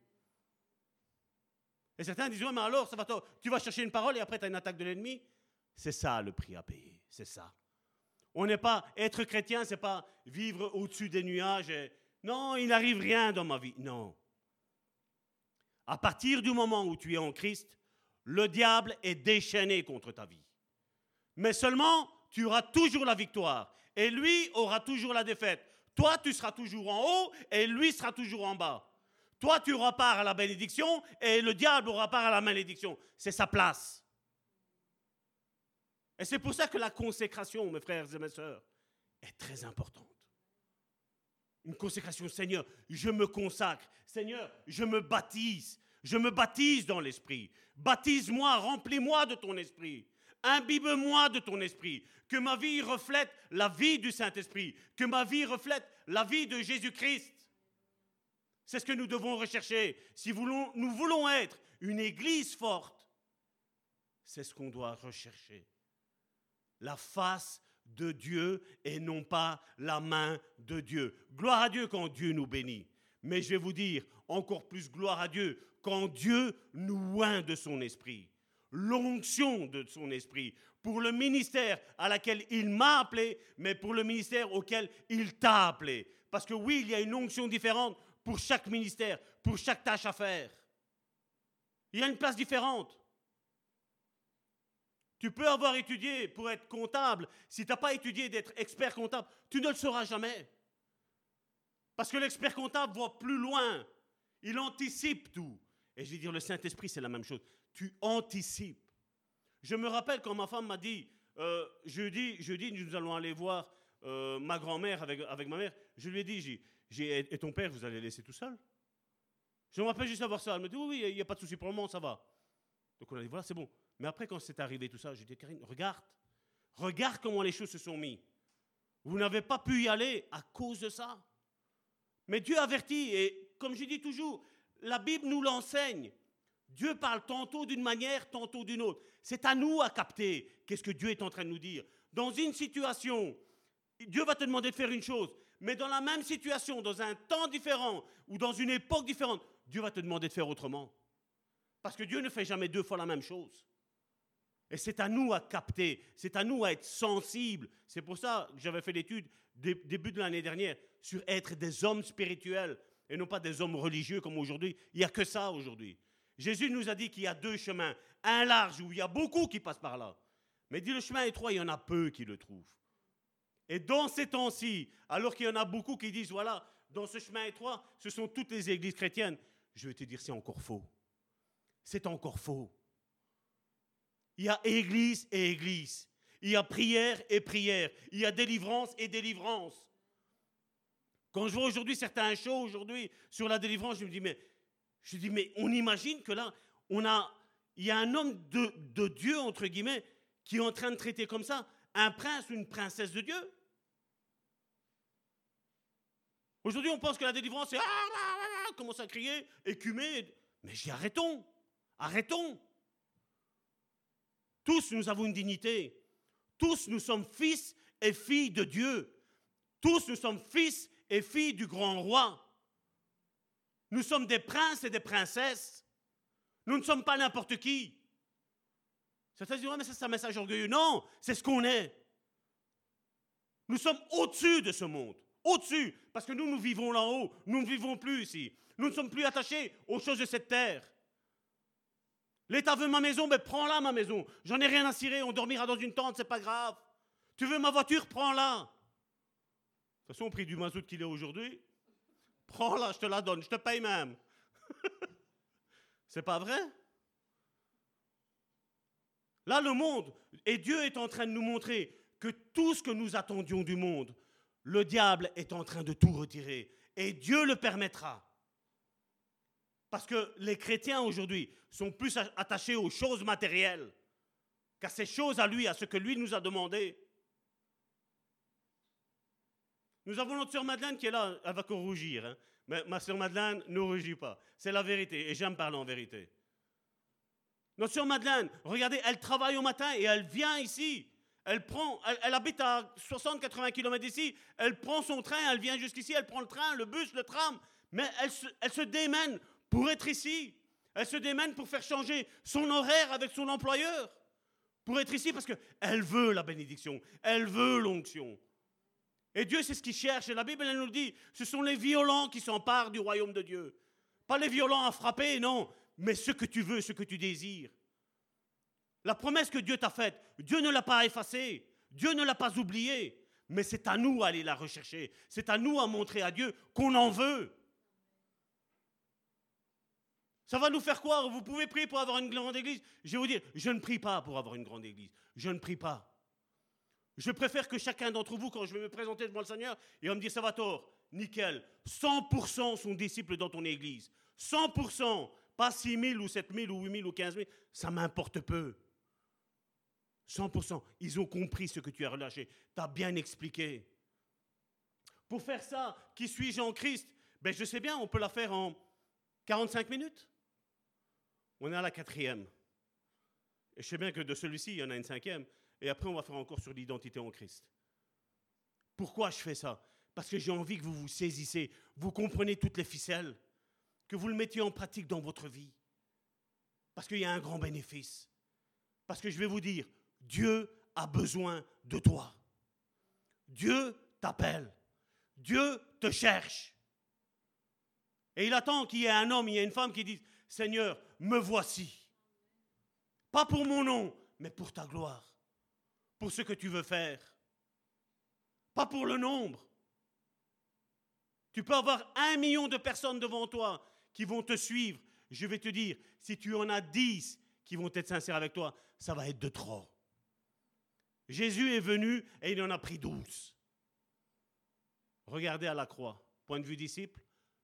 Et certains disent, ouais, mais alors, ça va tu vas chercher une parole et après, tu as une attaque de l'ennemi. C'est ça le prix à payer. C'est ça. On n'est pas, être chrétien, c'est pas vivre au-dessus des nuages. et, non, il n'arrive rien dans ma vie. Non. À partir du moment où tu es en Christ, le diable est déchaîné contre ta vie. Mais seulement, tu auras toujours la victoire. Et lui aura toujours la défaite. Toi, tu seras toujours en haut et lui sera toujours en bas. Toi, tu auras part à la bénédiction et le diable aura part à la malédiction. C'est sa place. Et c'est pour ça que la consécration, mes frères et mes sœurs, est très importante. Une consécration, Seigneur, je me consacre. Seigneur, je me baptise. Je me baptise dans l'esprit. Baptise-moi, remplis-moi de ton esprit. Imbibe-moi de ton esprit. Que ma vie reflète la vie du Saint-Esprit. Que ma vie reflète la vie de Jésus-Christ. C'est ce que nous devons rechercher. Si nous voulons être une église forte, c'est ce qu'on doit rechercher. La face de Dieu et non pas la main de Dieu. Gloire à Dieu quand Dieu nous bénit. Mais je vais vous dire, encore plus gloire à Dieu quand Dieu nous oint de son esprit. L'onction de son esprit pour le ministère à laquelle il m'a appelé, mais pour le ministère auquel il t'a appelé. Parce que oui, il y a une onction différente pour chaque ministère, pour chaque tâche à faire. Il y a une place différente. Tu peux avoir étudié pour être comptable. Si tu n'as pas étudié d'être expert comptable, tu ne le seras jamais. Parce que l'expert comptable voit plus loin. Il anticipe tout. Et je vais dire, le Saint-Esprit, c'est la même chose. Tu anticipes. Je me rappelle quand ma femme m'a dit, euh, jeudi, jeudi, nous allons aller voir euh, ma grand-mère avec, avec ma mère. Je lui ai dit, j'ai, et ton père, vous allez le laisser tout seul? Je me rappelle juste avoir ça. Elle me dit, oui, oui, il n'y a pas de souci, pour le moment, ça va. Donc on a dit, voilà, c'est bon. Mais après, quand c'est arrivé tout ça, j'ai dit, Karine, regarde, regarde comment les choses se sont mises. Vous n'avez pas pu y aller à cause de ça. Mais Dieu avertit, et comme je dis toujours, la Bible nous l'enseigne. Dieu parle tantôt d'une manière, tantôt d'une autre. C'est à nous à capter qu'est-ce que Dieu est en train de nous dire. Dans une situation, Dieu va te demander de faire une chose, mais dans la même situation, dans un temps différent ou dans une époque différente, Dieu va te demander de faire autrement. Parce que Dieu ne fait jamais deux fois la même chose. Et c'est à nous à capter, c'est à nous à être sensibles. C'est pour ça que j'avais fait l'étude dé- début de l'année dernière sur être des hommes spirituels et non pas des hommes religieux comme aujourd'hui. Il n'y a que ça aujourd'hui. Jésus nous a dit qu'il y a deux chemins. Un large où il y a beaucoup qui passent par là. Mais dit le chemin étroit, il y en a peu qui le trouvent. Et dans ces temps-ci, alors qu'il y en a beaucoup qui disent, voilà, dans ce chemin étroit, ce sont toutes les églises chrétiennes, je vais te dire, c'est encore faux. C'est encore faux. Il y a église et église. Il y a prière et prière. Il y a délivrance et délivrance. Quand je vois aujourd'hui certains shows aujourd'hui sur la délivrance, je me dis, mais, je dis, mais on imagine que là, on a, il y a un homme de, de Dieu, entre guillemets, qui est en train de traiter comme ça un prince ou une princesse de Dieu. Aujourd'hui, on pense que la délivrance, c'est ah, ah, ah, commence à crier, écumer. Mais j'y arrêtons. Arrêtons. Tous, nous avons une dignité. Tous, nous sommes fils et filles de Dieu. Tous, nous sommes fils et filles du grand roi. Nous sommes des princes et des princesses. Nous ne sommes pas n'importe qui. Certains disent, ouais, mais c'est un message orgueilleux. Non, c'est ce qu'on est. Nous sommes au-dessus de ce monde. Au-dessus. Parce que nous, nous vivons là-haut. Nous ne vivons plus ici. Nous ne sommes plus attachés aux choses de cette terre. L'État veut ma maison, mais prends-la, ma maison. J'en ai rien à cirer, on dormira dans une tente, c'est pas grave. Tu veux ma voiture, prends-la. De toute façon, au prix du mazout qu'il est aujourd'hui, prends-la, je te la donne, je te paye même. c'est pas vrai? Là, le monde, et Dieu est en train de nous montrer que tout ce que nous attendions du monde, le diable est en train de tout retirer. Et Dieu le permettra. Parce que les chrétiens aujourd'hui sont plus attachés aux choses matérielles. qu'à ses choses à lui, à ce que lui nous a demandé. Nous avons notre sœur Madeleine qui est là, elle va qu'on rougir. Hein. Mais ma sœur Madeleine ne rougit pas. C'est la vérité, et j'aime parler en vérité. Notre sœur Madeleine, regardez, elle travaille au matin et elle vient ici. Elle, prend, elle, habite à 60-80 km d'ici. Elle prend son train, elle vient jusqu'ici, elle prend le train, le bus, le tram. Mais elle se, elle se démène pour être ici. Elle se démène pour faire changer son horaire avec son employeur. Pour être ici parce qu'elle veut la bénédiction. Elle veut l'onction. Et Dieu, c'est ce qu'il cherche. Et la Bible, elle nous dit. Ce sont les violents qui s'emparent du royaume de Dieu. Pas les violents à frapper, non. Mais ce que tu veux, ce que tu désires. La promesse que Dieu t'a faite, Dieu ne l'a pas effacée. Dieu ne l'a pas oubliée. Mais c'est à nous d'aller la rechercher. C'est à nous à montrer à Dieu qu'on en veut. Ça va nous faire quoi Vous pouvez prier pour avoir une grande église Je vais vous dire, je ne prie pas pour avoir une grande église. Je ne prie pas. Je préfère que chacun d'entre vous, quand je vais me présenter devant le Seigneur, il va me dire, ça va tort, nickel, 100% sont disciples dans ton église. 100%, pas 6 000 ou 7 000 ou 8 000 ou 15 000, ça m'importe peu. 100%, ils ont compris ce que tu as relâché. Tu as bien expliqué. Pour faire ça, qui suis-je en Christ? Ben, Je sais bien, on peut la faire en 45 minutes. On est à la quatrième. Et je sais bien que de celui-ci, il y en a une cinquième. Et après, on va faire encore sur l'identité en Christ. Pourquoi je fais ça? Parce que j'ai envie que vous vous saisissez, vous comprenez toutes les ficelles, que vous le mettiez en pratique dans votre vie. Parce qu'il y a un grand bénéfice. Parce que je vais vous dire, Dieu a besoin de toi. Dieu t'appelle. Dieu te cherche. Et il attend qu'il y ait un homme, il y ait une femme qui dise, Seigneur, me voici. Pas pour mon nom, mais pour ta gloire pour ce que tu veux faire, pas pour le nombre. Tu peux avoir un million de personnes devant toi qui vont te suivre. Je vais te dire, si tu en as dix qui vont être sincères avec toi, ça va être de trop. Jésus est venu et il en a pris douze. Regardez à la croix, point de vue disciple,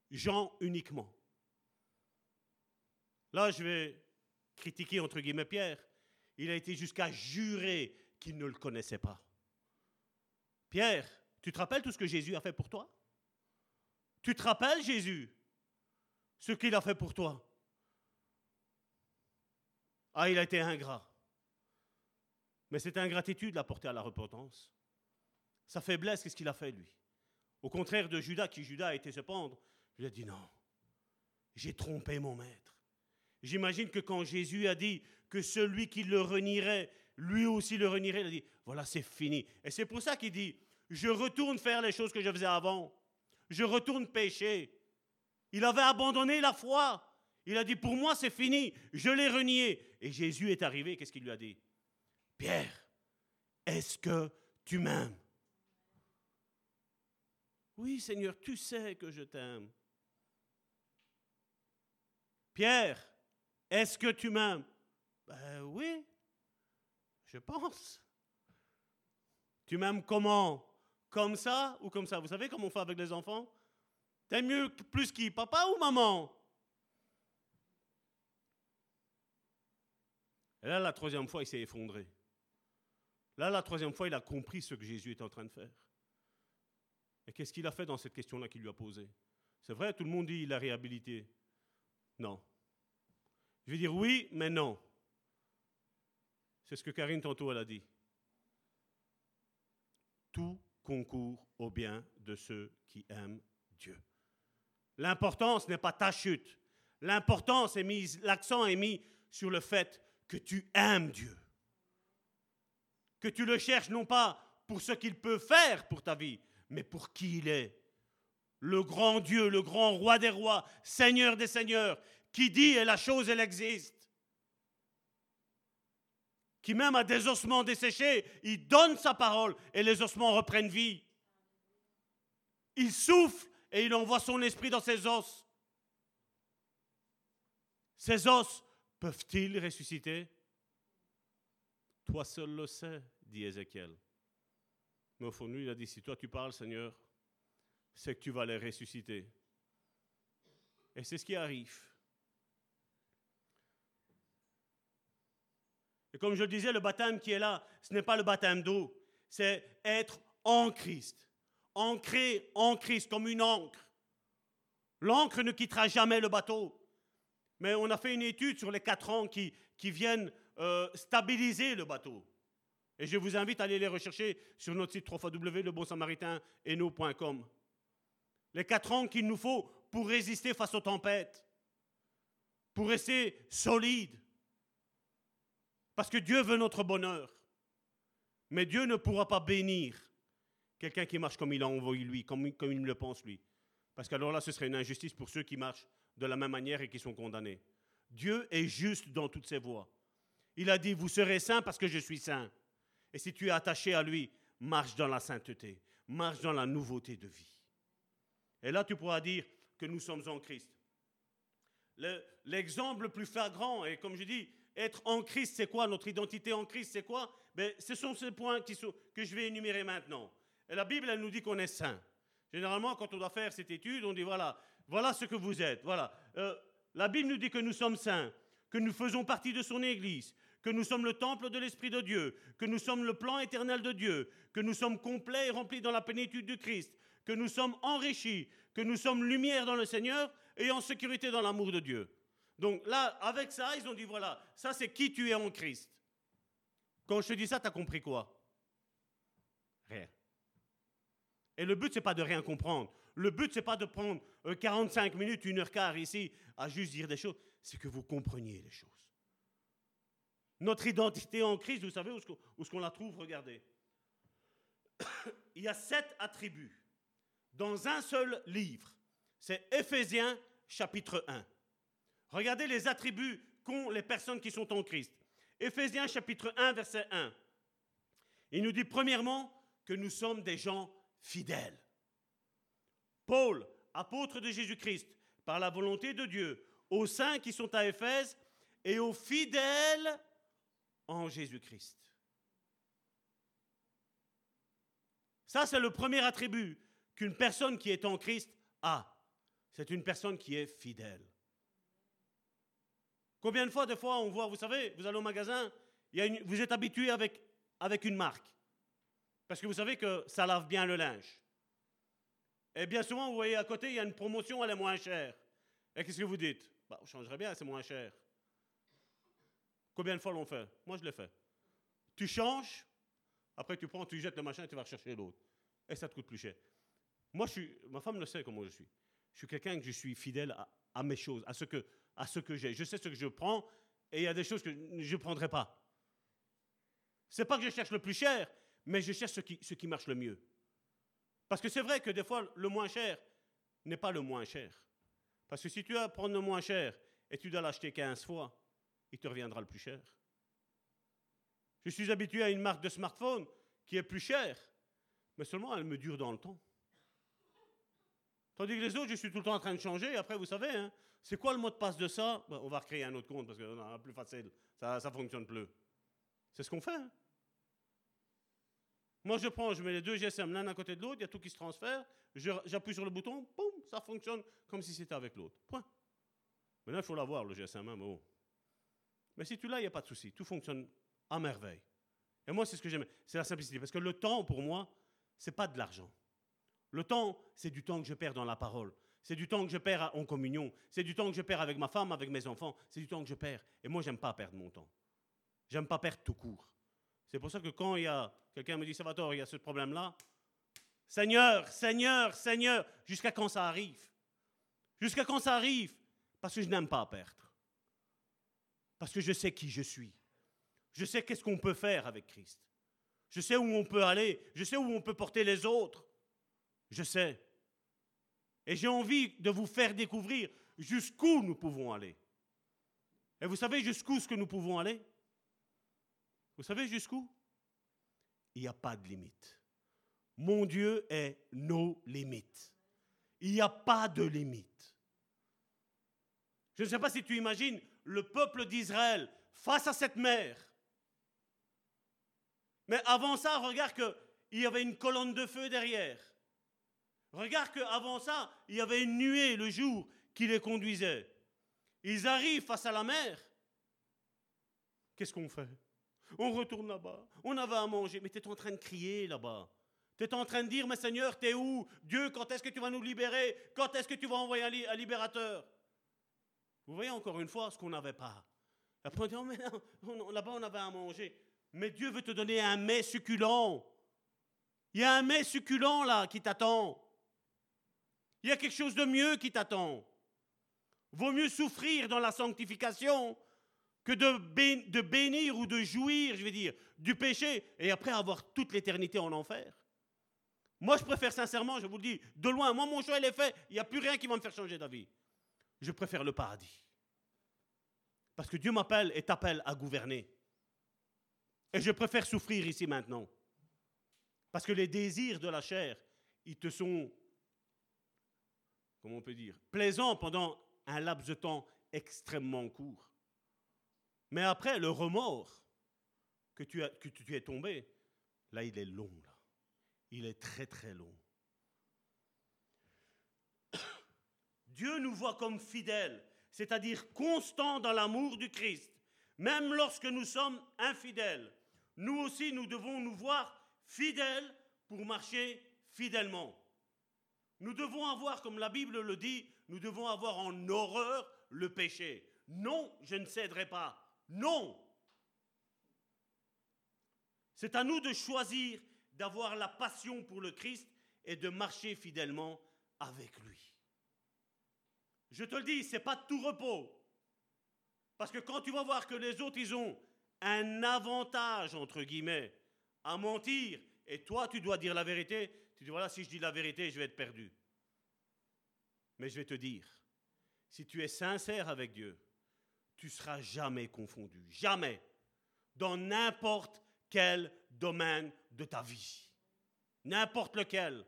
Jean uniquement. Là, je vais critiquer entre guillemets Pierre. Il a été jusqu'à jurer qu'il ne le connaissait pas. Pierre, tu te rappelles tout ce que Jésus a fait pour toi? Tu te rappelles, Jésus, ce qu'il a fait pour toi? Ah, il a été ingrat. Mais cette ingratitude l'a porté à la repentance. Sa faiblesse, qu'est-ce qu'il a fait, lui? Au contraire de Judas, qui Judas a été se pendre, il a dit non, j'ai trompé mon maître. J'imagine que quand Jésus a dit que celui qui le renierait lui aussi le renierait. Il a dit, voilà, c'est fini. Et c'est pour ça qu'il dit, je retourne faire les choses que je faisais avant. Je retourne pécher. Il avait abandonné la foi. Il a dit, pour moi, c'est fini. Je l'ai renié. Et Jésus est arrivé. Qu'est-ce qu'il lui a dit? Pierre, est-ce que tu m'aimes? Oui, Seigneur, tu sais que je t'aime. Pierre, est-ce que tu m'aimes? Ben oui, je pense. Tu m'aimes comment? Comme ça ou comme ça? Vous savez comment on fait avec les enfants? T'aimes mieux plus qui? Papa ou maman? Et là, la troisième fois, il s'est effondré. Là, la troisième fois, il a compris ce que Jésus était en train de faire. Et qu'est-ce qu'il a fait dans cette question-là qu'il lui a posée? C'est vrai, tout le monde dit il a réhabilité. Non. Je vais dire oui, mais non. C'est ce que Karine tantôt elle a dit. Tout concourt au bien de ceux qui aiment Dieu. L'importance n'est pas ta chute. L'importance est mise, l'accent est mis sur le fait que tu aimes Dieu. Que tu le cherches non pas pour ce qu'il peut faire pour ta vie, mais pour qui il est. Le grand Dieu, le grand roi des rois, Seigneur des seigneurs, qui dit et la chose, elle existe qui même a des ossements desséchés, il donne sa parole et les ossements reprennent vie. Il souffle et il envoie son esprit dans ses os. Ces os peuvent-ils ressusciter? Toi seul le sais, dit Ézéchiel. Mais au fond il a dit, si toi tu parles, Seigneur, c'est que tu vas les ressusciter. Et c'est ce qui arrive. Et comme je le disais, le baptême qui est là, ce n'est pas le baptême d'eau, c'est être en Christ, ancré en Christ comme une encre. L'encre ne quittera jamais le bateau. Mais on a fait une étude sur les quatre ans qui, viennent euh, stabiliser le bateau. Et je vous invite à aller les rechercher sur notre site www.lebonsamaritain.com. Les quatre ans qu'il nous faut pour résister face aux tempêtes, pour rester solide. Parce que Dieu veut notre bonheur. Mais Dieu ne pourra pas bénir quelqu'un qui marche comme il a envoyé lui, comme, il le pense lui. Parce qu'alors là, ce serait une injustice pour ceux qui marchent de la même manière et qui sont condamnés. Dieu est juste dans toutes ses voies. Il a dit, vous serez saints parce que je suis saint. Et si tu es attaché à lui, marche dans la sainteté, marche dans la nouveauté de vie. Et là, tu pourras dire que nous sommes en Christ. L'exemple le, plus flagrant, et comme je dis, être en Christ, c'est quoi? Notre identité en Christ, c'est quoi? Ben, Ce sont ces points que je vais énumérer maintenant. La Bible, elle nous dit qu'on est saint. Généralement, quand on doit faire cette étude, on dit voilà, voilà ce que vous êtes. Voilà. Euh, la Bible nous dit que nous sommes saints, que nous faisons partie de son Église, que nous sommes le temple de l'Esprit de Dieu, que nous sommes le plan éternel de Dieu, que nous sommes complets et remplis dans la plénitude du Christ, que nous sommes enrichis, que nous sommes lumière dans le Seigneur et en sécurité dans l'amour de Dieu. Donc là, avec ça, ils ont dit, voilà, ça c'est qui tu es en Christ. Quand je te dis ça, tu as compris quoi? Rien. Et le but, c'est pas de rien comprendre. Le but, c'est pas de prendre 45 euh, minutes, une heure quart ici à juste dire des choses. C'est que vous compreniez les choses. Notre identité en Christ, vous savez où est-ce qu'on la trouve? Regardez. Il y a sept attributs dans un seul livre. C'est Éphésiens chapitre 1. Regardez les attributs qu'ont les personnes qui sont en Christ. Éphésiens chapitre 1, verset 1. Il nous dit premièrement que nous sommes des gens fidèles. Paul, apôtre de Jésus-Christ, par la volonté de Dieu, aux saints qui sont à Éphèse et aux fidèles en Jésus-Christ. Ça, c'est le premier attribut qu'une personne qui est en Christ a. C'est une personne qui est fidèle. Combien de fois, des fois, on voit, vous savez, vous allez au magasin, vous êtes habitué avec, avec une marque. Parce que vous savez que ça lave bien le linge. Et bien souvent, vous voyez à côté, il y a une promotion, elle est moins chère. Et qu'est-ce que vous dites? Bah, On changerait bien, c'est moins cher. Combien de fois l'on fait? Moi, je l'ai fait. Tu changes, après tu prends, tu jettes le machin et tu vas rechercher l'autre. Et ça te coûte plus cher. Moi, je suis, ma femme le sait comment je suis. Je suis quelqu'un que je suis fidèle à, mes choses, à ce que, à ce que j'ai. Je sais ce que je prends et il y a des choses que je ne prendrai pas. C'est pas que je cherche le plus cher, mais je cherche ce qui, ce qui marche le mieux. Parce que c'est vrai que des fois, le moins cher n'est pas le moins cher. Parce que si tu vas prendre le moins cher et tu dois l'acheter 15 fois, il te reviendra le plus cher. Je suis habitué à une marque de smartphone qui est plus chère, mais seulement elle me dure dans le temps. Tandis que les autres, je suis tout le temps en train de changer. Après, vous savez, hein, c'est quoi le mot de passe de ça? On va recréer un autre compte parce que c'est plus facile. Ça ne fonctionne plus. C'est ce qu'on fait. Hein. Moi, je prends, je mets les deux GSM l'un à côté de l'autre, il y a tout qui se transfère. J'appuie sur le bouton, boum, ça fonctionne comme si c'était avec l'autre. Point. Maintenant, il faut l'avoir, le GSM. Hein, mais, bon. mais si tu l'as, il n'y a pas de souci. Tout fonctionne à merveille. Et moi, c'est ce que j'aime. C'est la simplicité. Parce que le temps, pour moi, c'est pas de l'argent. Le temps, c'est du temps que je perds dans la parole. C'est du temps que je perds en communion. C'est du temps que je perds avec ma femme, avec mes enfants. C'est du temps que je perds. Et moi, j'aime pas perdre mon temps. J'aime pas perdre tout court. C'est pour ça que quand il y a quelqu'un me dit Salvatore, il y a ce problème-là, Seigneur, Seigneur, Seigneur, jusqu'à quand ça arrive? Jusqu'à quand ça arrive? Parce que je n'aime pas perdre. Parce que je sais qui je suis. Je sais qu'est-ce qu'on peut faire avec Christ. Je sais où on peut aller. Je sais où on peut porter les autres. Je sais. Et j'ai envie de vous faire découvrir jusqu'où nous pouvons aller. Et vous savez jusqu'où ce que nous pouvons aller? Vous savez jusqu'où? Il n'y a pas de limite. Mon Dieu est nos limites. Il n'y a pas de limite. Je ne sais pas si tu imagines le peuple d'Israël face à cette mer. Mais avant ça, regarde qu'il y avait une colonne de feu derrière. Regarde qu'avant ça, il y avait une nuée le jour qui les conduisait. Ils arrivent face à la mer. Qu'est-ce qu'on fait? On retourne là-bas. On avait à manger. Mais tu es en train de crier là-bas. Tu es en train de dire, mais Seigneur, t'es où? Dieu, quand est-ce que tu vas nous libérer? Quand est-ce que tu vas envoyer un, libérateur? Vous voyez encore une fois ce qu'on n'avait pas. Après, on dit, oh, mais là-bas, on avait à manger. Mais Dieu veut te donner un mets succulent. Il y a un mets succulent là qui t'attend. Il y a quelque chose de mieux qui t'attend. Vaut mieux souffrir dans la sanctification que de, bénir ou de jouir, je vais dire, du péché et après avoir toute l'éternité en enfer. Moi, je préfère sincèrement, je vous le dis, de loin, moi, mon choix, il est fait, il n'y a plus rien qui va me faire changer d'avis. Je préfère le paradis. Parce que Dieu m'appelle et t'appelle à gouverner. Et je préfère souffrir ici maintenant. Parce que les désirs de la chair, ils te sont, comment on peut dire, plaisants pendant un laps de temps extrêmement court. Mais après, le remords que tu, as, que tu es tombé, là, il est long. Là. Il est très très long. Dieu nous voit comme fidèles, c'est-à-dire constants dans l'amour du Christ. Même lorsque nous sommes infidèles, nous aussi, nous devons nous voir fidèles pour marcher fidèlement. Nous devons avoir, comme la Bible le dit, nous devons avoir en horreur le péché. Non, je ne céderai pas. Non. C'est à nous de choisir d'avoir la passion pour le Christ et de marcher fidèlement avec lui. Je te le dis, c'est pas tout repos. Parce que quand tu vas voir que les autres, ils ont un avantage, entre guillemets, à mentir, et toi, tu dois dire la vérité, tu dis, voilà, si je dis la vérité, je vais être perdu. Mais je vais te dire, si tu es sincère avec Dieu, tu seras jamais confondu, jamais, dans n'importe quel domaine de ta vie. N'importe lequel.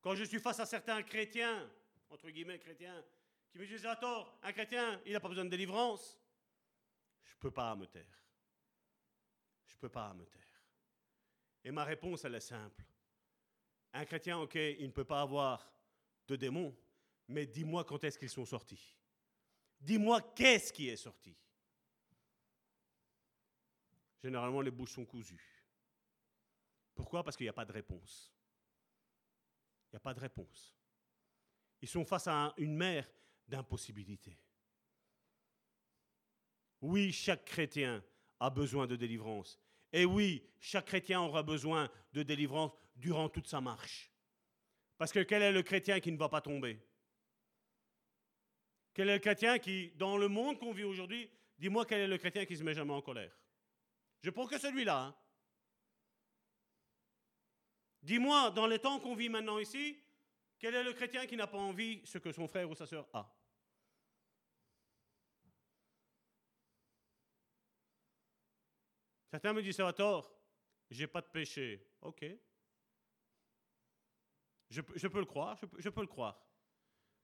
Quand je suis face à certains chrétiens, entre guillemets chrétiens, qui me disent, attends, un chrétien, il n'a pas besoin de délivrance. Je ne peux pas me taire. Je ne peux pas me taire. Et ma réponse, elle est simple. Un chrétien, ok, il ne peut pas avoir de démons, mais dis-moi quand est-ce qu'ils sont sortis. Dis-moi qu'est-ce qui est sorti. Généralement, les bouches sont cousues. Pourquoi? Parce qu'il n'y a pas de réponse. Il n'y a pas de réponse. Ils sont face à une mer d'impossibilités. Oui, chaque chrétien a besoin de délivrance. Et oui, chaque chrétien aura besoin de délivrance durant toute sa marche. Parce que quel est le chrétien qui ne va pas tomber? Quel est le chrétien qui, dans le monde qu'on vit aujourd'hui, dis-moi quel est le chrétien qui se met jamais en colère? Je prends que celui-là. Hein. Dis-moi, dans les temps qu'on vit maintenant ici, quel est le chrétien qui n'a pas envie ce que son frère ou sa sœur a? Certains me disent, Salvatore, j'ai pas de péché. Ok. Je, peux le croire, je peux le croire.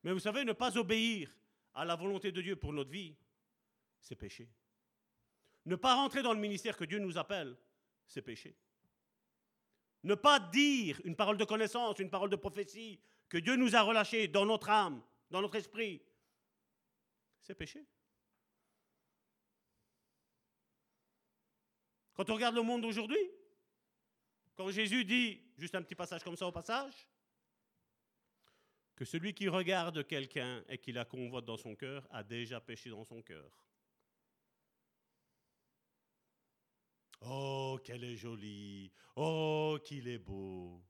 Mais vous savez, ne pas obéir à la volonté de Dieu pour notre vie, c'est péché. Ne pas rentrer dans le ministère que Dieu nous appelle, c'est péché. Ne pas dire une parole de connaissance, une parole de prophétie que Dieu nous a relâchée dans notre âme, dans notre esprit, c'est péché. Quand on regarde le monde aujourd'hui, quand Jésus dit, juste un petit passage comme ça au passage, que celui qui regarde quelqu'un et qui la convoite dans son cœur a déjà péché dans son cœur. Oh, qu'elle est jolie. Oh, qu'il est beau.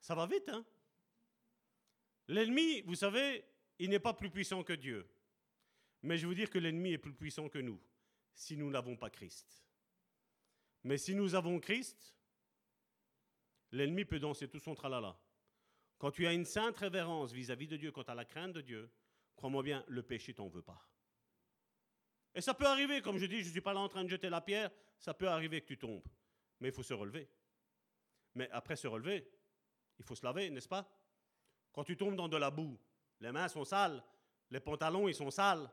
Ça va vite, hein? L'ennemi, vous savez, il n'est pas plus puissant que Dieu. Mais je veux dire que l'ennemi est plus puissant que nous, si nous n'avons pas Christ. Mais si nous avons Christ, l'ennemi peut danser tout son tralala. Quand tu as une sainte révérence vis-à-vis de Dieu, quand tu as la crainte de Dieu, crois-moi bien, le péché t'en veut pas. Et ça peut arriver, comme je dis, je ne suis pas là en train de jeter la pierre, ça peut arriver que tu tombes. Mais il faut se relever. Mais après se relever, il faut se laver, n'est-ce pas? Quand tu tombes dans de la boue, les mains sont sales, les pantalons, ils sont sales.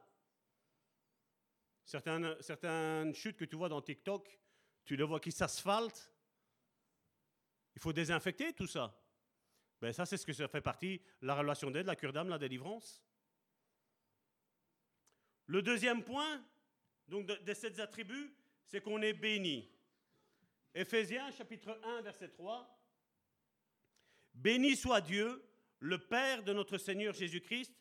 Certaines, chutes que tu vois dans TikTok, tu les vois qui s'asphaltent. Il faut désinfecter tout ça. Ben ça, c'est ce que ça fait partie, la relation d'aide, la cure d'âme, la délivrance. Le deuxième point, donc de, de ces attributs, c'est qu'on est béni. Éphésiens chapitre 1, verset 3. Béni soit Dieu, le Père de notre Seigneur Jésus-Christ,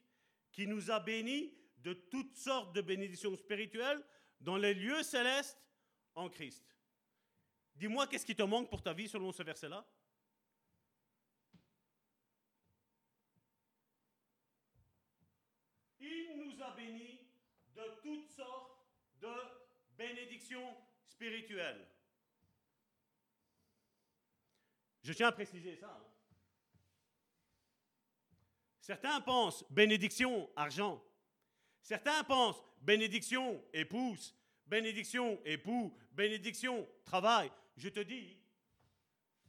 qui nous a bénis de toutes sortes de bénédictions spirituelles dans les lieux célestes en Christ. Dis-moi, qu'est-ce qui te manque pour ta vie selon ce verset-là? Il nous a bénis de toutes sortes de bénédictions spirituelles. Je tiens à préciser ça. hein. Certains pensent bénédiction, argent. Certains pensent bénédiction, épouse. Bénédiction, époux. Bénédiction, travail. Je te dis,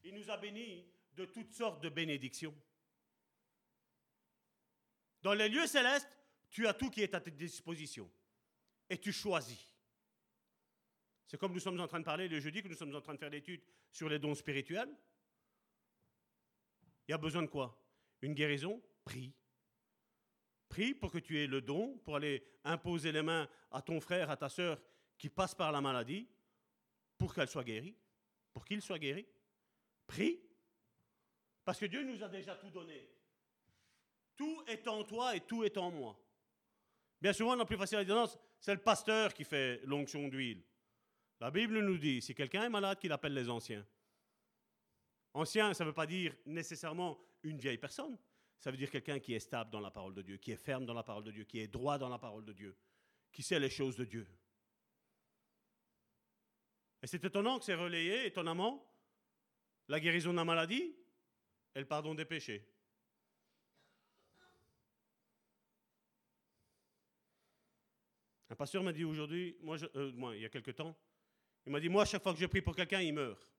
il nous a bénis de toutes sortes de bénédictions. Dans les lieux célestes, tu as tout qui est à ta disposition. Et tu choisis. C'est comme nous sommes en train de parler le jeudi, que nous sommes en train de faire l'étude sur les dons spirituels. Il y a besoin de quoi? Une guérison? Prie. Prie pour que tu aies le don, pour aller imposer les mains à ton frère, à ta sœur qui passe par la maladie, pour qu'elle soit guérie, pour qu'il soit guéri. Prie. Parce que Dieu nous a déjà tout donné. Tout est en toi et tout est en moi. Bien souvent, la plus facile à dire, c'est le pasteur qui fait l'onction d'huile. La Bible nous dit, si quelqu'un est malade, qu'il appelle les anciens. Ancien, ça ne veut pas dire nécessairement une vieille personne. Ça veut dire quelqu'un qui est stable dans la parole de Dieu, qui est ferme dans la parole de Dieu, qui est droit dans la parole de Dieu, qui sait les choses de Dieu. Et c'est étonnant que c'est relayé, étonnamment, la guérison de la maladie et le pardon des péchés. Un pasteur m'a dit aujourd'hui, moi, je- euh, il y a quelque temps, il m'a dit, moi, chaque fois que je prie pour quelqu'un, il meurt.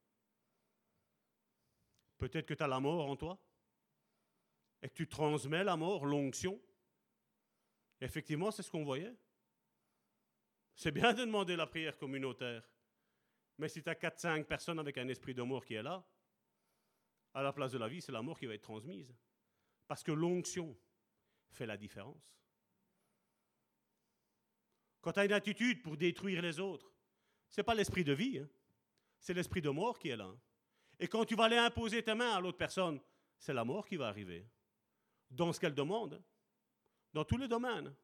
Peut-être que tu as la mort en toi et que tu transmets la mort, l'onction. Effectivement, c'est ce qu'on voyait. C'est bien de demander la prière communautaire. Mais si tu as 4-5 personnes avec un esprit de mort qui est là, à la place de la vie, c'est la mort qui va être transmise. Parce que l'onction fait la différence. Quand tu as une attitude pour détruire les autres, ce n'est pas l'esprit de vie, hein. c'est l'esprit de mort qui est là. Et quand tu vas aller imposer tes mains à l'autre personne, c'est la mort qui va arriver. Dans ce qu'elle demande, dans tous les domaines.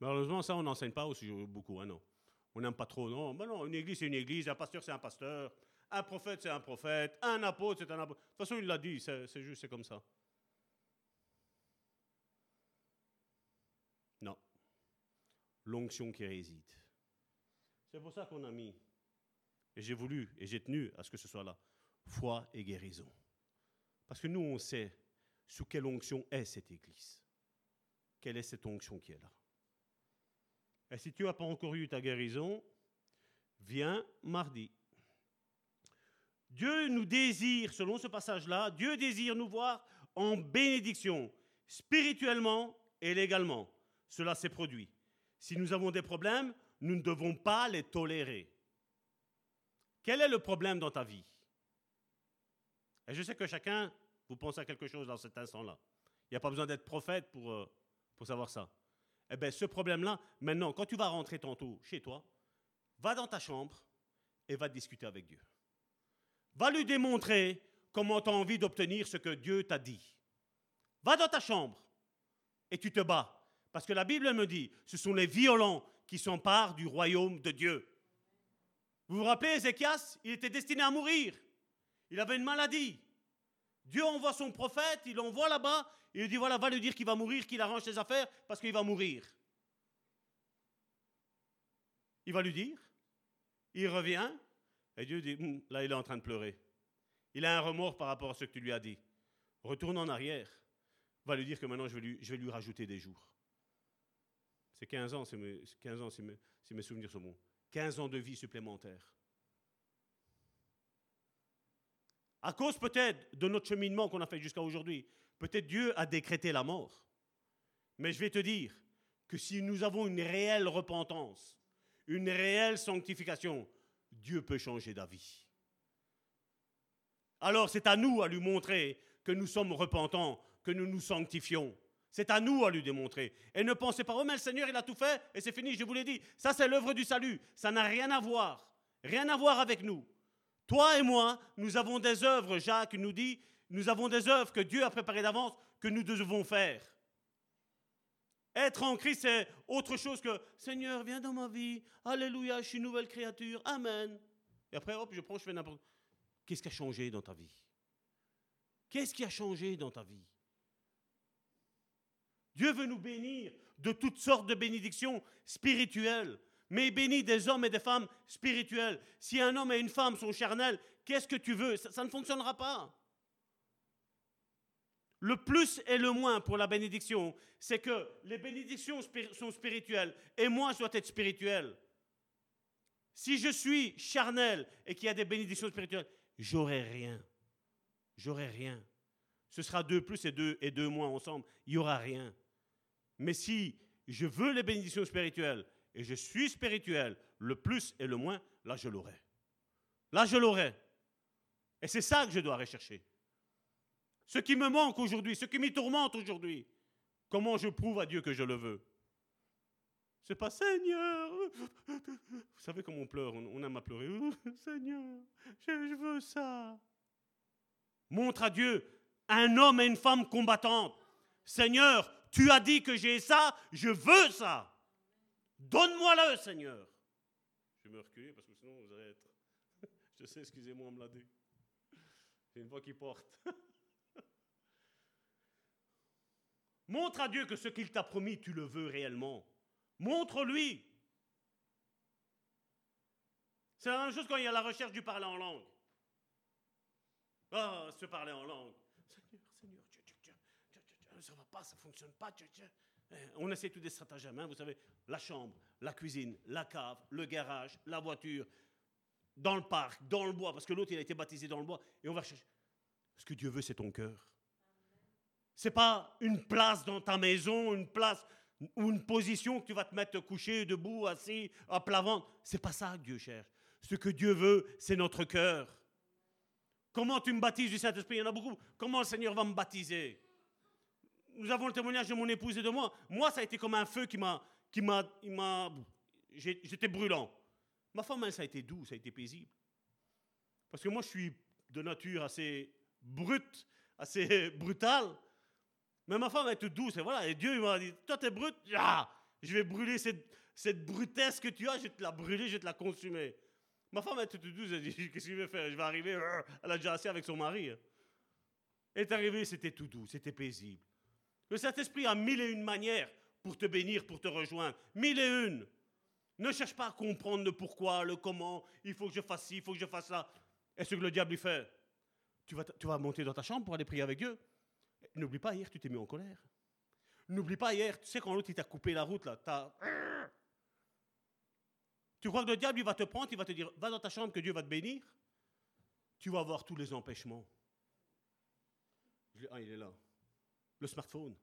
Malheureusement, ça, on n'enseigne pas aussi beaucoup, hein, non. On n'aime pas trop, non. Ben non, une église, c'est une église, un pasteur, c'est un pasteur, un prophète, c'est un prophète, un apôtre, c'est un apôtre. De toute façon, il l'a dit, c'est juste, c'est comme ça. Non. L'onction qui réside. C'est pour ça qu'on a mis, et j'ai voulu, et j'ai tenu à ce que ce soit là, foi et guérison. Parce que nous, on sait sous quelle onction est cette église. Quelle est cette onction qui est là. Et si tu n'as pas encore eu ta guérison, viens mardi. Dieu nous désire, selon ce passage-là, Dieu désire nous voir en bénédiction, spirituellement et légalement. Cela s'est produit. Si nous avons des problèmes, nous ne devons pas les tolérer. Quel est le problème dans ta vie? Et je sais que chacun, vous pense à quelque chose dans cet instant-là. Il n'y a pas besoin d'être prophète pour, euh, pour savoir ça. Eh bien, ce problème-là, maintenant, quand tu vas rentrer tantôt chez toi, va dans ta chambre et va discuter avec Dieu. Va lui démontrer comment tu as envie d'obtenir ce que Dieu t'a dit. Va dans ta chambre et tu te bats. Parce que la Bible me dit, ce sont les violents qui s'emparent du royaume de Dieu. Vous vous rappelez, Ézéchias, il était destiné à mourir. Il avait une maladie. Dieu envoie son prophète, il l'envoie là-bas, il lui dit, voilà, va lui dire qu'il va mourir, qu'il arrange ses affaires, parce qu'il va mourir. Il va lui dire, il revient, et Dieu dit, Hum, là, il est en train de pleurer. Il a un remords par rapport à ce que tu lui as dit. Retourne en arrière, va lui dire que maintenant, je vais lui, rajouter des jours. C'est 15 ans, c'est mes, 15 ans si mes, si mes souvenirs sont bons. 15 ans de vie supplémentaire. À cause peut-être de notre cheminement qu'on a fait jusqu'à aujourd'hui, peut-être Dieu a décrété la mort. Mais je vais te dire que si nous avons une réelle repentance, une réelle sanctification, Dieu peut changer d'avis. Alors c'est à nous à lui montrer que nous sommes repentants que nous nous sanctifions. C'est à nous à lui démontrer. Et ne pensez pas, oh mais le Seigneur, il a tout fait et c'est fini, je vous l'ai dit. Ça, c'est l'œuvre du salut. Ça n'a rien à voir. Rien à voir avec nous. Toi et moi, nous avons des œuvres, Jacques nous dit, nous avons des œuvres que Dieu a préparées d'avance que nous devons faire. Être en Christ, c'est autre chose que Seigneur, viens dans ma vie. Alléluia, je suis une nouvelle créature. Amen. Et après, hop, je prends, je fais n'importe quoi. Qu'est-ce qui a changé dans ta vie? Qu'est-ce qui a changé dans ta vie? Dieu veut nous bénir de toutes sortes de bénédictions spirituelles, mais il bénit des hommes et des femmes spirituels. Si un homme et une femme sont charnels, qu'est-ce que tu veux? Ça, ne fonctionnera pas. Le plus et le moins pour la bénédiction, c'est que les bénédictions sont spirituelles et moi je dois être spirituel. Si je suis charnel et qu'il y a des bénédictions spirituelles, j'aurai rien. J'aurai rien. Ce sera deux plus et deux et deux moins ensemble. Il n'y aura rien. Mais si je veux les bénédictions spirituelles et je suis spirituel, le plus et le moins, là je l'aurai. Là je l'aurai. Et c'est ça que je dois rechercher. Ce qui me manque aujourd'hui, ce qui m'y tourmente aujourd'hui, comment je prouve à Dieu que je le veux? C'est pas Seigneur. Vous savez comment on pleure, on aime à pleurer. Seigneur, je veux ça. Montre à Dieu un homme et une femme combattantes. Seigneur, tu as dit que j'ai ça, je veux ça. Donne-moi-le, Seigneur. Je vais me reculer parce que sinon vous allez être. Je sais, excusez-moi, on me l'a dit. C'est une voix qui porte. Montre à Dieu que ce qu'il t'a promis, tu le veux réellement. Montre-lui. C'est la même chose quand il y a la recherche du parler en langue. Ah, se parler en langue ça va pas, ça fonctionne pas. Eh, on essaie tous des stratagèmes, vous savez, la chambre, la cuisine, la cave, le garage, la voiture, dans le parc, dans le bois, parce que l'autre il a été baptisé dans le bois, et on va chercher. Ce que Dieu veut, c'est ton cœur. C'est pas une place dans ta maison, une place ou une position que tu vas te mettre couché, debout, assis, à plat ventre. C'est pas ça que Dieu cherche. Ce que Dieu veut, c'est notre cœur. Comment tu me baptises du Saint-Esprit? Il y en a beaucoup. Comment le Seigneur va me baptiser? Nous avons le témoignage de mon épouse et de moi. Moi, ça a été comme un feu qui m'a. Qui m'a, j'étais brûlant. Ma femme, elle, ça a été doux, ça a été paisible. Parce que moi, je suis de nature assez brute, assez brutale. Mais ma femme, elle toute douce. Et voilà, et Dieu, il m'a dit Toi, t'es brute, ah, je vais brûler cette, cette brutesse que tu as, je vais te la brûler, je vais te la consumer. Ma femme, elle toute douce. Elle dit Qu'est-ce que je vais faire? Je vais arriver. Elle a déjà assez avec son mari. Elle est arrivée, c'était tout doux, c'était paisible. Le Saint-Esprit a mille et une manières pour te bénir, pour te rejoindre. Mille et une. Ne cherche pas à comprendre le pourquoi, le comment, il faut que je fasse ci, il faut que je fasse ça. Et ce que le diable lui fait, tu vas, tu vas monter dans ta chambre pour aller prier avec Dieu. N'oublie pas, hier, tu t'es mis en colère. N'oublie pas, hier, tu sais, quand l'autre, il t'a coupé la route, là, Tu crois que le diable, il va te prendre, il va te dire, va dans ta chambre, que Dieu va te bénir. Tu vas avoir tous les empêchements. Ah, il est là le smartphone.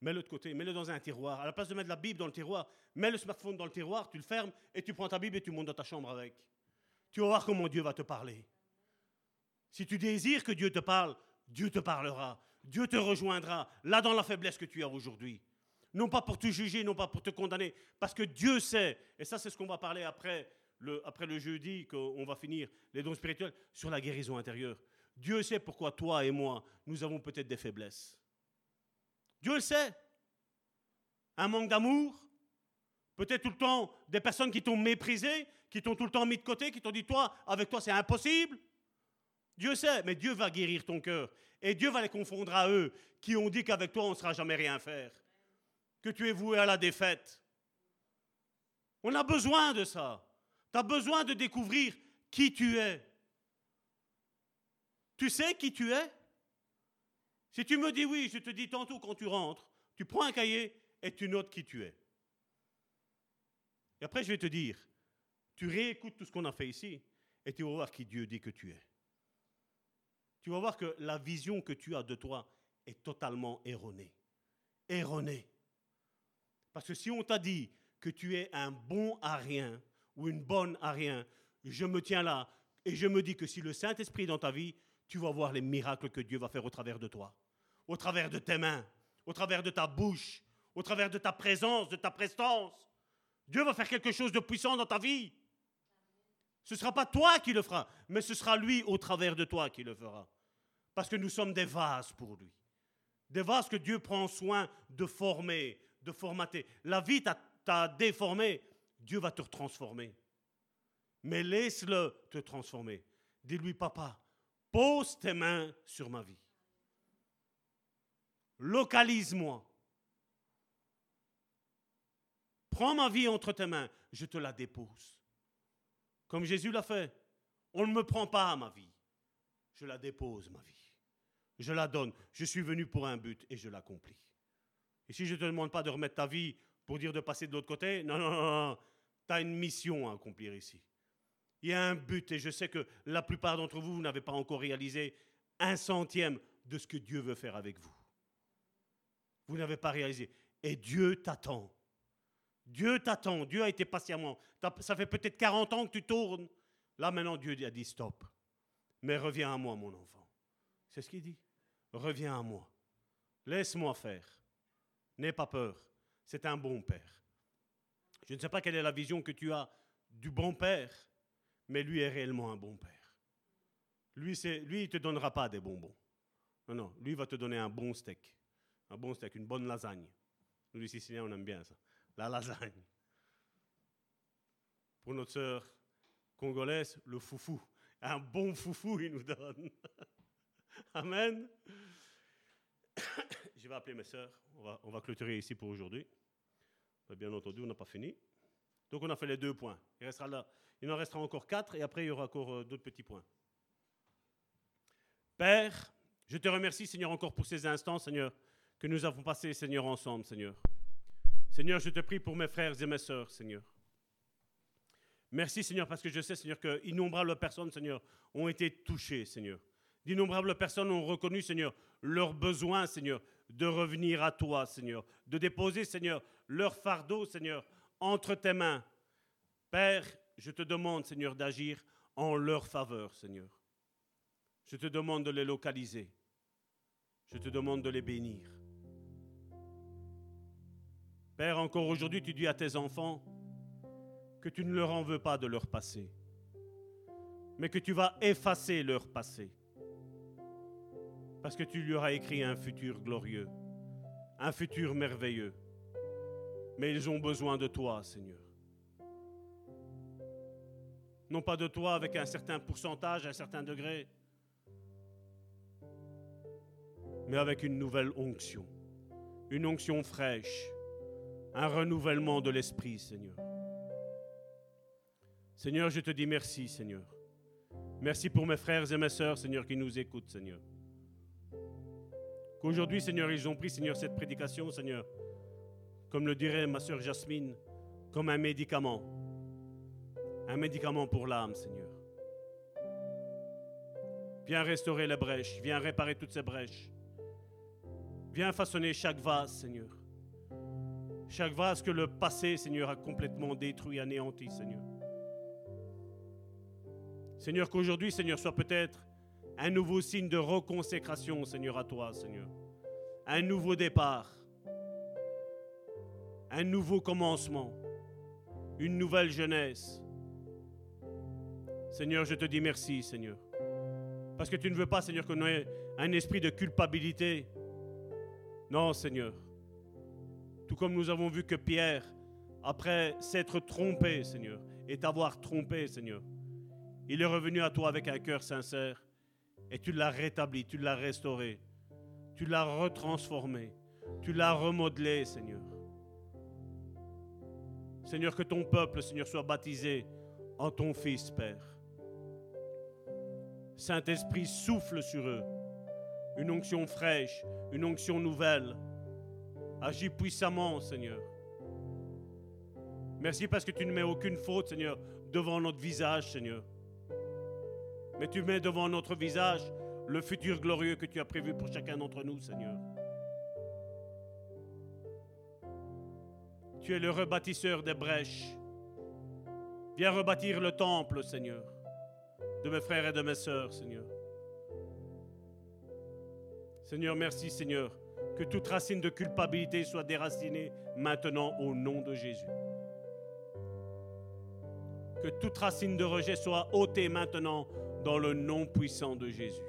Mets-le de côté, mets-le dans un tiroir. À la place de mettre la Bible dans le tiroir, mets le smartphone dans le tiroir, tu le fermes et tu prends ta Bible et tu montes dans ta chambre avec. Tu vas voir comment Dieu va te parler. Si tu désires que Dieu te parle, Dieu te parlera. Dieu te rejoindra là dans la faiblesse que tu as aujourd'hui. Non pas pour te juger, non pas pour te condamner, parce que Dieu sait, et ça c'est ce qu'on va parler après le, après le jeudi, qu'on va finir les dons spirituels, sur la guérison intérieure. Dieu sait pourquoi toi et moi, nous avons peut-être des faiblesses. Dieu le sait. Un manque d'amour, peut-être tout le temps des personnes qui t'ont méprisé, qui t'ont tout le temps mis de côté, qui t'ont dit, toi, avec toi, c'est impossible. Dieu sait, mais Dieu va guérir ton cœur. Et Dieu va les confondre à eux qui ont dit qu'avec toi, on ne sera jamais rien faire. Que tu es voué à la défaite. On a besoin de ça. Tu as besoin de découvrir qui tu es. Tu sais qui tu es? Si tu me dis oui, je te dis tantôt quand tu rentres, tu prends un cahier et tu notes qui tu es. Et après, je vais te dire, tu réécoutes tout ce qu'on a fait ici et tu vas voir qui Dieu dit que tu es. Tu vas voir que la vision que tu as de toi est totalement erronée. Erronée. Parce que si on t'a dit que tu es un bon à rien ou une bonne à rien, je me tiens là et je me dis que si le Saint-Esprit est dans ta vie, tu vas voir les miracles que Dieu va faire au travers de toi. Au travers de tes mains, au travers de ta bouche, au travers de ta présence, de ta prestance. Dieu va faire quelque chose de puissant dans ta vie. Ce ne sera pas toi qui le fera, mais ce sera lui au travers de toi qui le fera. Parce que nous sommes des vases pour lui. Des vases que Dieu prend soin de former, de formater. La vie t'a déformé, Dieu va te transformer. Mais laisse-le te transformer. Dis-lui, papa, pose tes mains sur ma vie. Localise-moi. Prends ma vie entre tes mains, je te la dépose. Comme Jésus l'a fait. On ne me prend pas ma vie. Je la dépose, ma vie. Je la donne. Je suis venu pour un but et je l'accomplis. Et si je ne te demande pas de remettre ta vie pour dire de passer de l'autre côté, non, non, non, non. tu as une mission à accomplir ici. Il y a un but et je sais que la plupart d'entre vous, vous n'avez pas encore réalisé un centième de ce que Dieu veut faire avec vous. Vous n'avez pas réalisé. Et Dieu t'attend. Dieu t'attend. Dieu a été patiemment. Ça fait peut-être 40 ans que tu tournes. Là maintenant, Dieu a dit stop. Mais reviens à moi, mon enfant. C'est ce qu'il dit. Reviens à moi. Laisse-moi faire. N'aie pas peur. C'est un bon père. Je ne sais pas quelle est la vision que tu as du bon père, mais lui est réellement un bon père. Lui, lui il ne te donnera pas des bonbons. Non, non, lui va te donner un bon steak. Un bon steak, une bonne lasagne. Nous, les Siciliens, on aime bien ça. La lasagne. Pour notre sœur congolaise, le foufou. Un bon foufou, il nous donne. Amen. Je vais appeler mes sœurs. On va, clôturer ici pour aujourd'hui. Bien entendu, on n'a pas fini. Donc on a fait les deux points. Il, restera il en restera encore quatre et après il y aura encore euh, d'autres petits points. Père, je te remercie, Seigneur, encore pour ces instants, Seigneur, que nous avons passés, Seigneur, ensemble, Seigneur. Seigneur, je te prie pour mes frères et mes sœurs, Seigneur. Merci, Seigneur, parce que je sais, Seigneur, que innombrables personnes, Seigneur, ont été touchées, Seigneur. D'innombrables personnes ont reconnu, Seigneur, leur besoin, Seigneur, de revenir à toi, Seigneur, de déposer, Seigneur, leur fardeau, Seigneur, entre tes mains. Père, je te demande, Seigneur, d'agir en leur faveur, Seigneur. Je te demande de les localiser. Je te demande de les bénir. Père, encore aujourd'hui, tu dis à tes enfants que tu ne leur en veux pas de leur passé, mais que tu vas effacer leur passé, parce que tu leur as écrit un futur glorieux, un futur merveilleux. Mais ils ont besoin de toi, Seigneur. Non pas de toi avec un certain pourcentage, un certain degré, mais avec une nouvelle onction, une onction fraîche, un renouvellement de l'esprit, Seigneur. Seigneur, je te dis merci, Seigneur. Merci pour mes frères et mes sœurs, Seigneur, qui nous écoutent, Seigneur. Qu'aujourd'hui, Seigneur, ils ont pris, Seigneur, cette prédication, Seigneur, comme le dirait ma sœur Jasmine, comme un médicament. Un médicament pour l'âme, Seigneur. Viens restaurer les brèches, viens réparer toutes ces brèches. Viens façonner chaque vase, Seigneur. Chaque vase que le passé, Seigneur, a complètement détruit, anéanti, Seigneur. Seigneur, qu'aujourd'hui, Seigneur, soit peut-être un nouveau signe de reconsécration, Seigneur, à toi, Seigneur. Un nouveau départ un nouveau commencement, une nouvelle jeunesse. Seigneur, je te dis merci, Seigneur. Parce que tu ne veux pas, Seigneur, qu'on ait un esprit de culpabilité. Non, Seigneur. Tout comme nous avons vu que Pierre, après s'être trompé, Seigneur, et t'avoir trompé, Seigneur, il est revenu à toi avec un cœur sincère et tu l'as rétabli, tu l'as restauré, tu l'as retransformé, tu l'as remodelé, Seigneur. Seigneur, que ton peuple, Seigneur, soit baptisé en ton Fils, Père. Saint-Esprit, souffle sur eux. Une onction fraîche, une onction nouvelle. Agis puissamment, Seigneur. Merci parce que tu ne mets aucune faute, Seigneur, devant notre visage, Seigneur. Mais tu mets devant notre visage le futur glorieux que tu as prévu pour chacun d'entre nous, Seigneur. Tu es le rebâtisseur des brèches. Viens rebâtir le temple, Seigneur, de mes frères et de mes sœurs, Seigneur. Seigneur, merci Seigneur, que toute racine de culpabilité soit déracinée maintenant au nom de Jésus. Que toute racine de rejet soit ôtée maintenant dans le nom puissant de Jésus.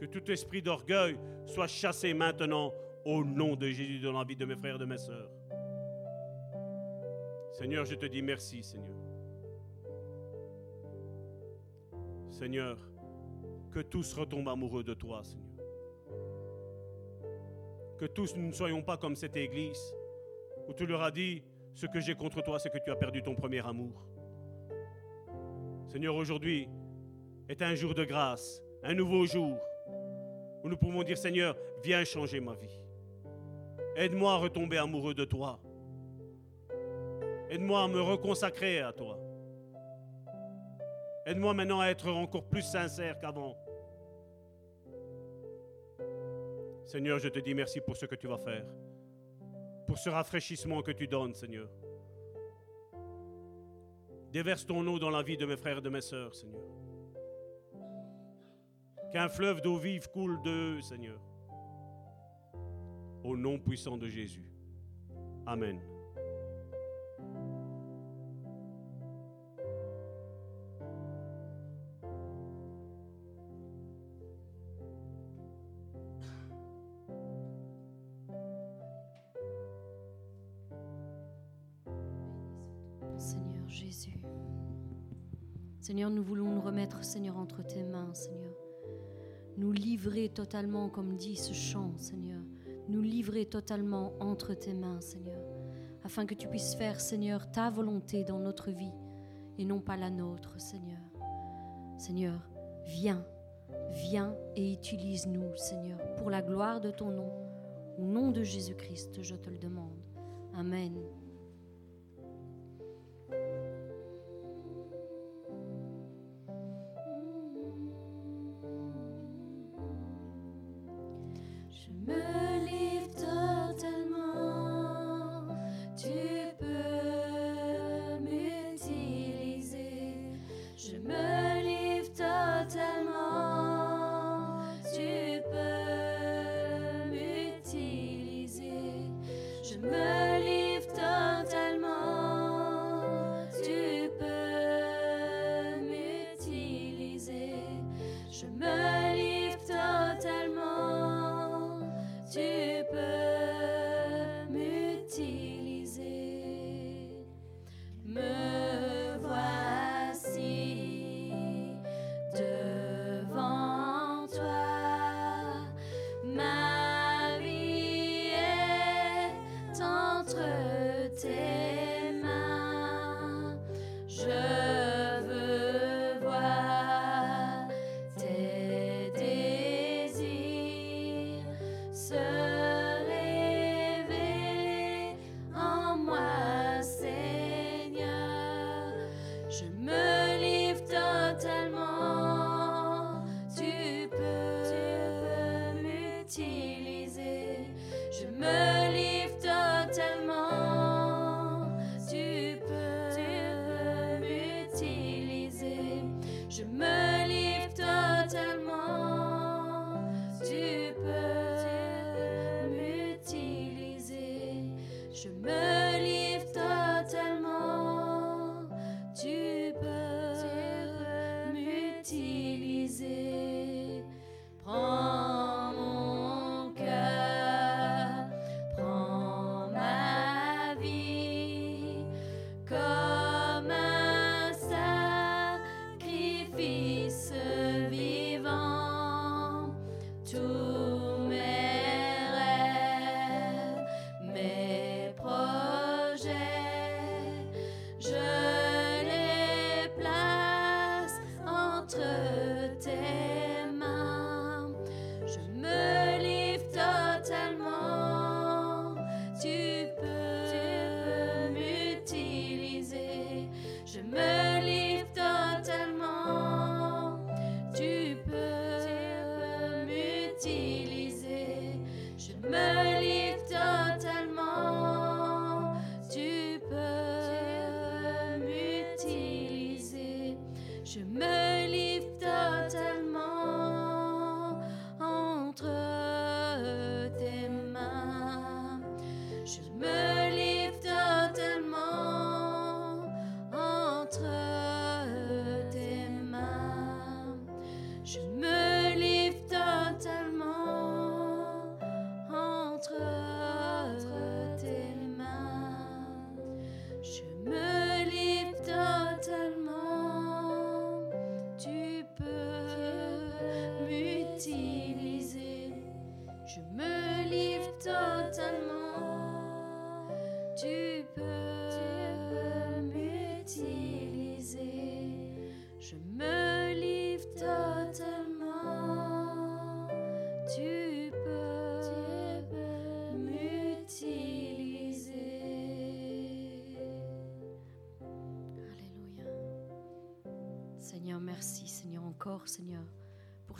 Que tout esprit d'orgueil soit chassé maintenant au nom de Jésus dans la vie de mes frères et de mes sœurs. Seigneur, je te dis merci, Seigneur. Seigneur, que tous retombent amoureux de toi, Seigneur. Que tous nous ne soyons pas comme cette église où tu leur as dit, ce que j'ai contre toi, c'est que tu as perdu ton premier amour. Seigneur, aujourd'hui est un jour de grâce, un nouveau jour, où nous pouvons dire, Seigneur, viens changer ma vie. Aide-moi à retomber amoureux de toi. Aide-moi à me reconsacrer à toi. Aide-moi maintenant à être encore plus sincère qu'avant. Seigneur, je te dis merci pour ce que tu vas faire, pour ce rafraîchissement que tu donnes, Seigneur. Déverse ton eau dans la vie de mes frères et de mes sœurs, Seigneur. Qu'un fleuve d'eau vive coule d'eux, Seigneur. Au nom puissant de Jésus. Amen. Nous voulons nous remettre, Seigneur, entre tes mains, Seigneur. Nous livrer totalement, comme dit ce chant, Seigneur. Nous livrer totalement entre tes mains, Seigneur. Afin que tu puisses faire, Seigneur, ta volonté dans notre vie et non pas la nôtre, Seigneur. Seigneur, viens, viens et utilise-nous, Seigneur, pour la gloire de ton nom. Au nom de Jésus-Christ, je te le demande. Amen.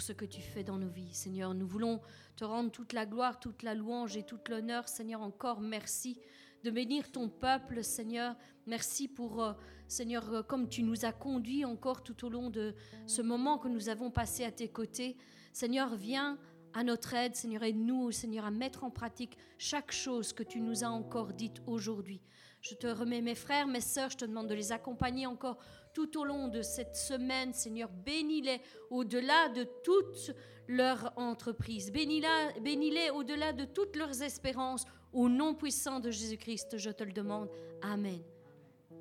Ce que tu fais dans nos vies. Seigneur, nous voulons te rendre toute la gloire, toute la louange et tout l'honneur. Seigneur, encore merci de bénir ton peuple, Seigneur. Merci pour, euh, Seigneur, euh, comme tu nous as conduits encore tout au long de ce moment que nous avons passé à tes côtés. Seigneur, viens à notre aide, Seigneur, aide-nous, Seigneur, à mettre en pratique chaque chose que tu nous as encore dite aujourd'hui. Je te remets mes frères, mes sœurs, je te demande de les accompagner encore tout au long de cette semaine. Seigneur, bénis-les au-delà de toute leur entreprise. Bénis-les bénis au-delà de toutes leurs espérances. Au nom puissant de Jésus-Christ, je te le demande. Amen.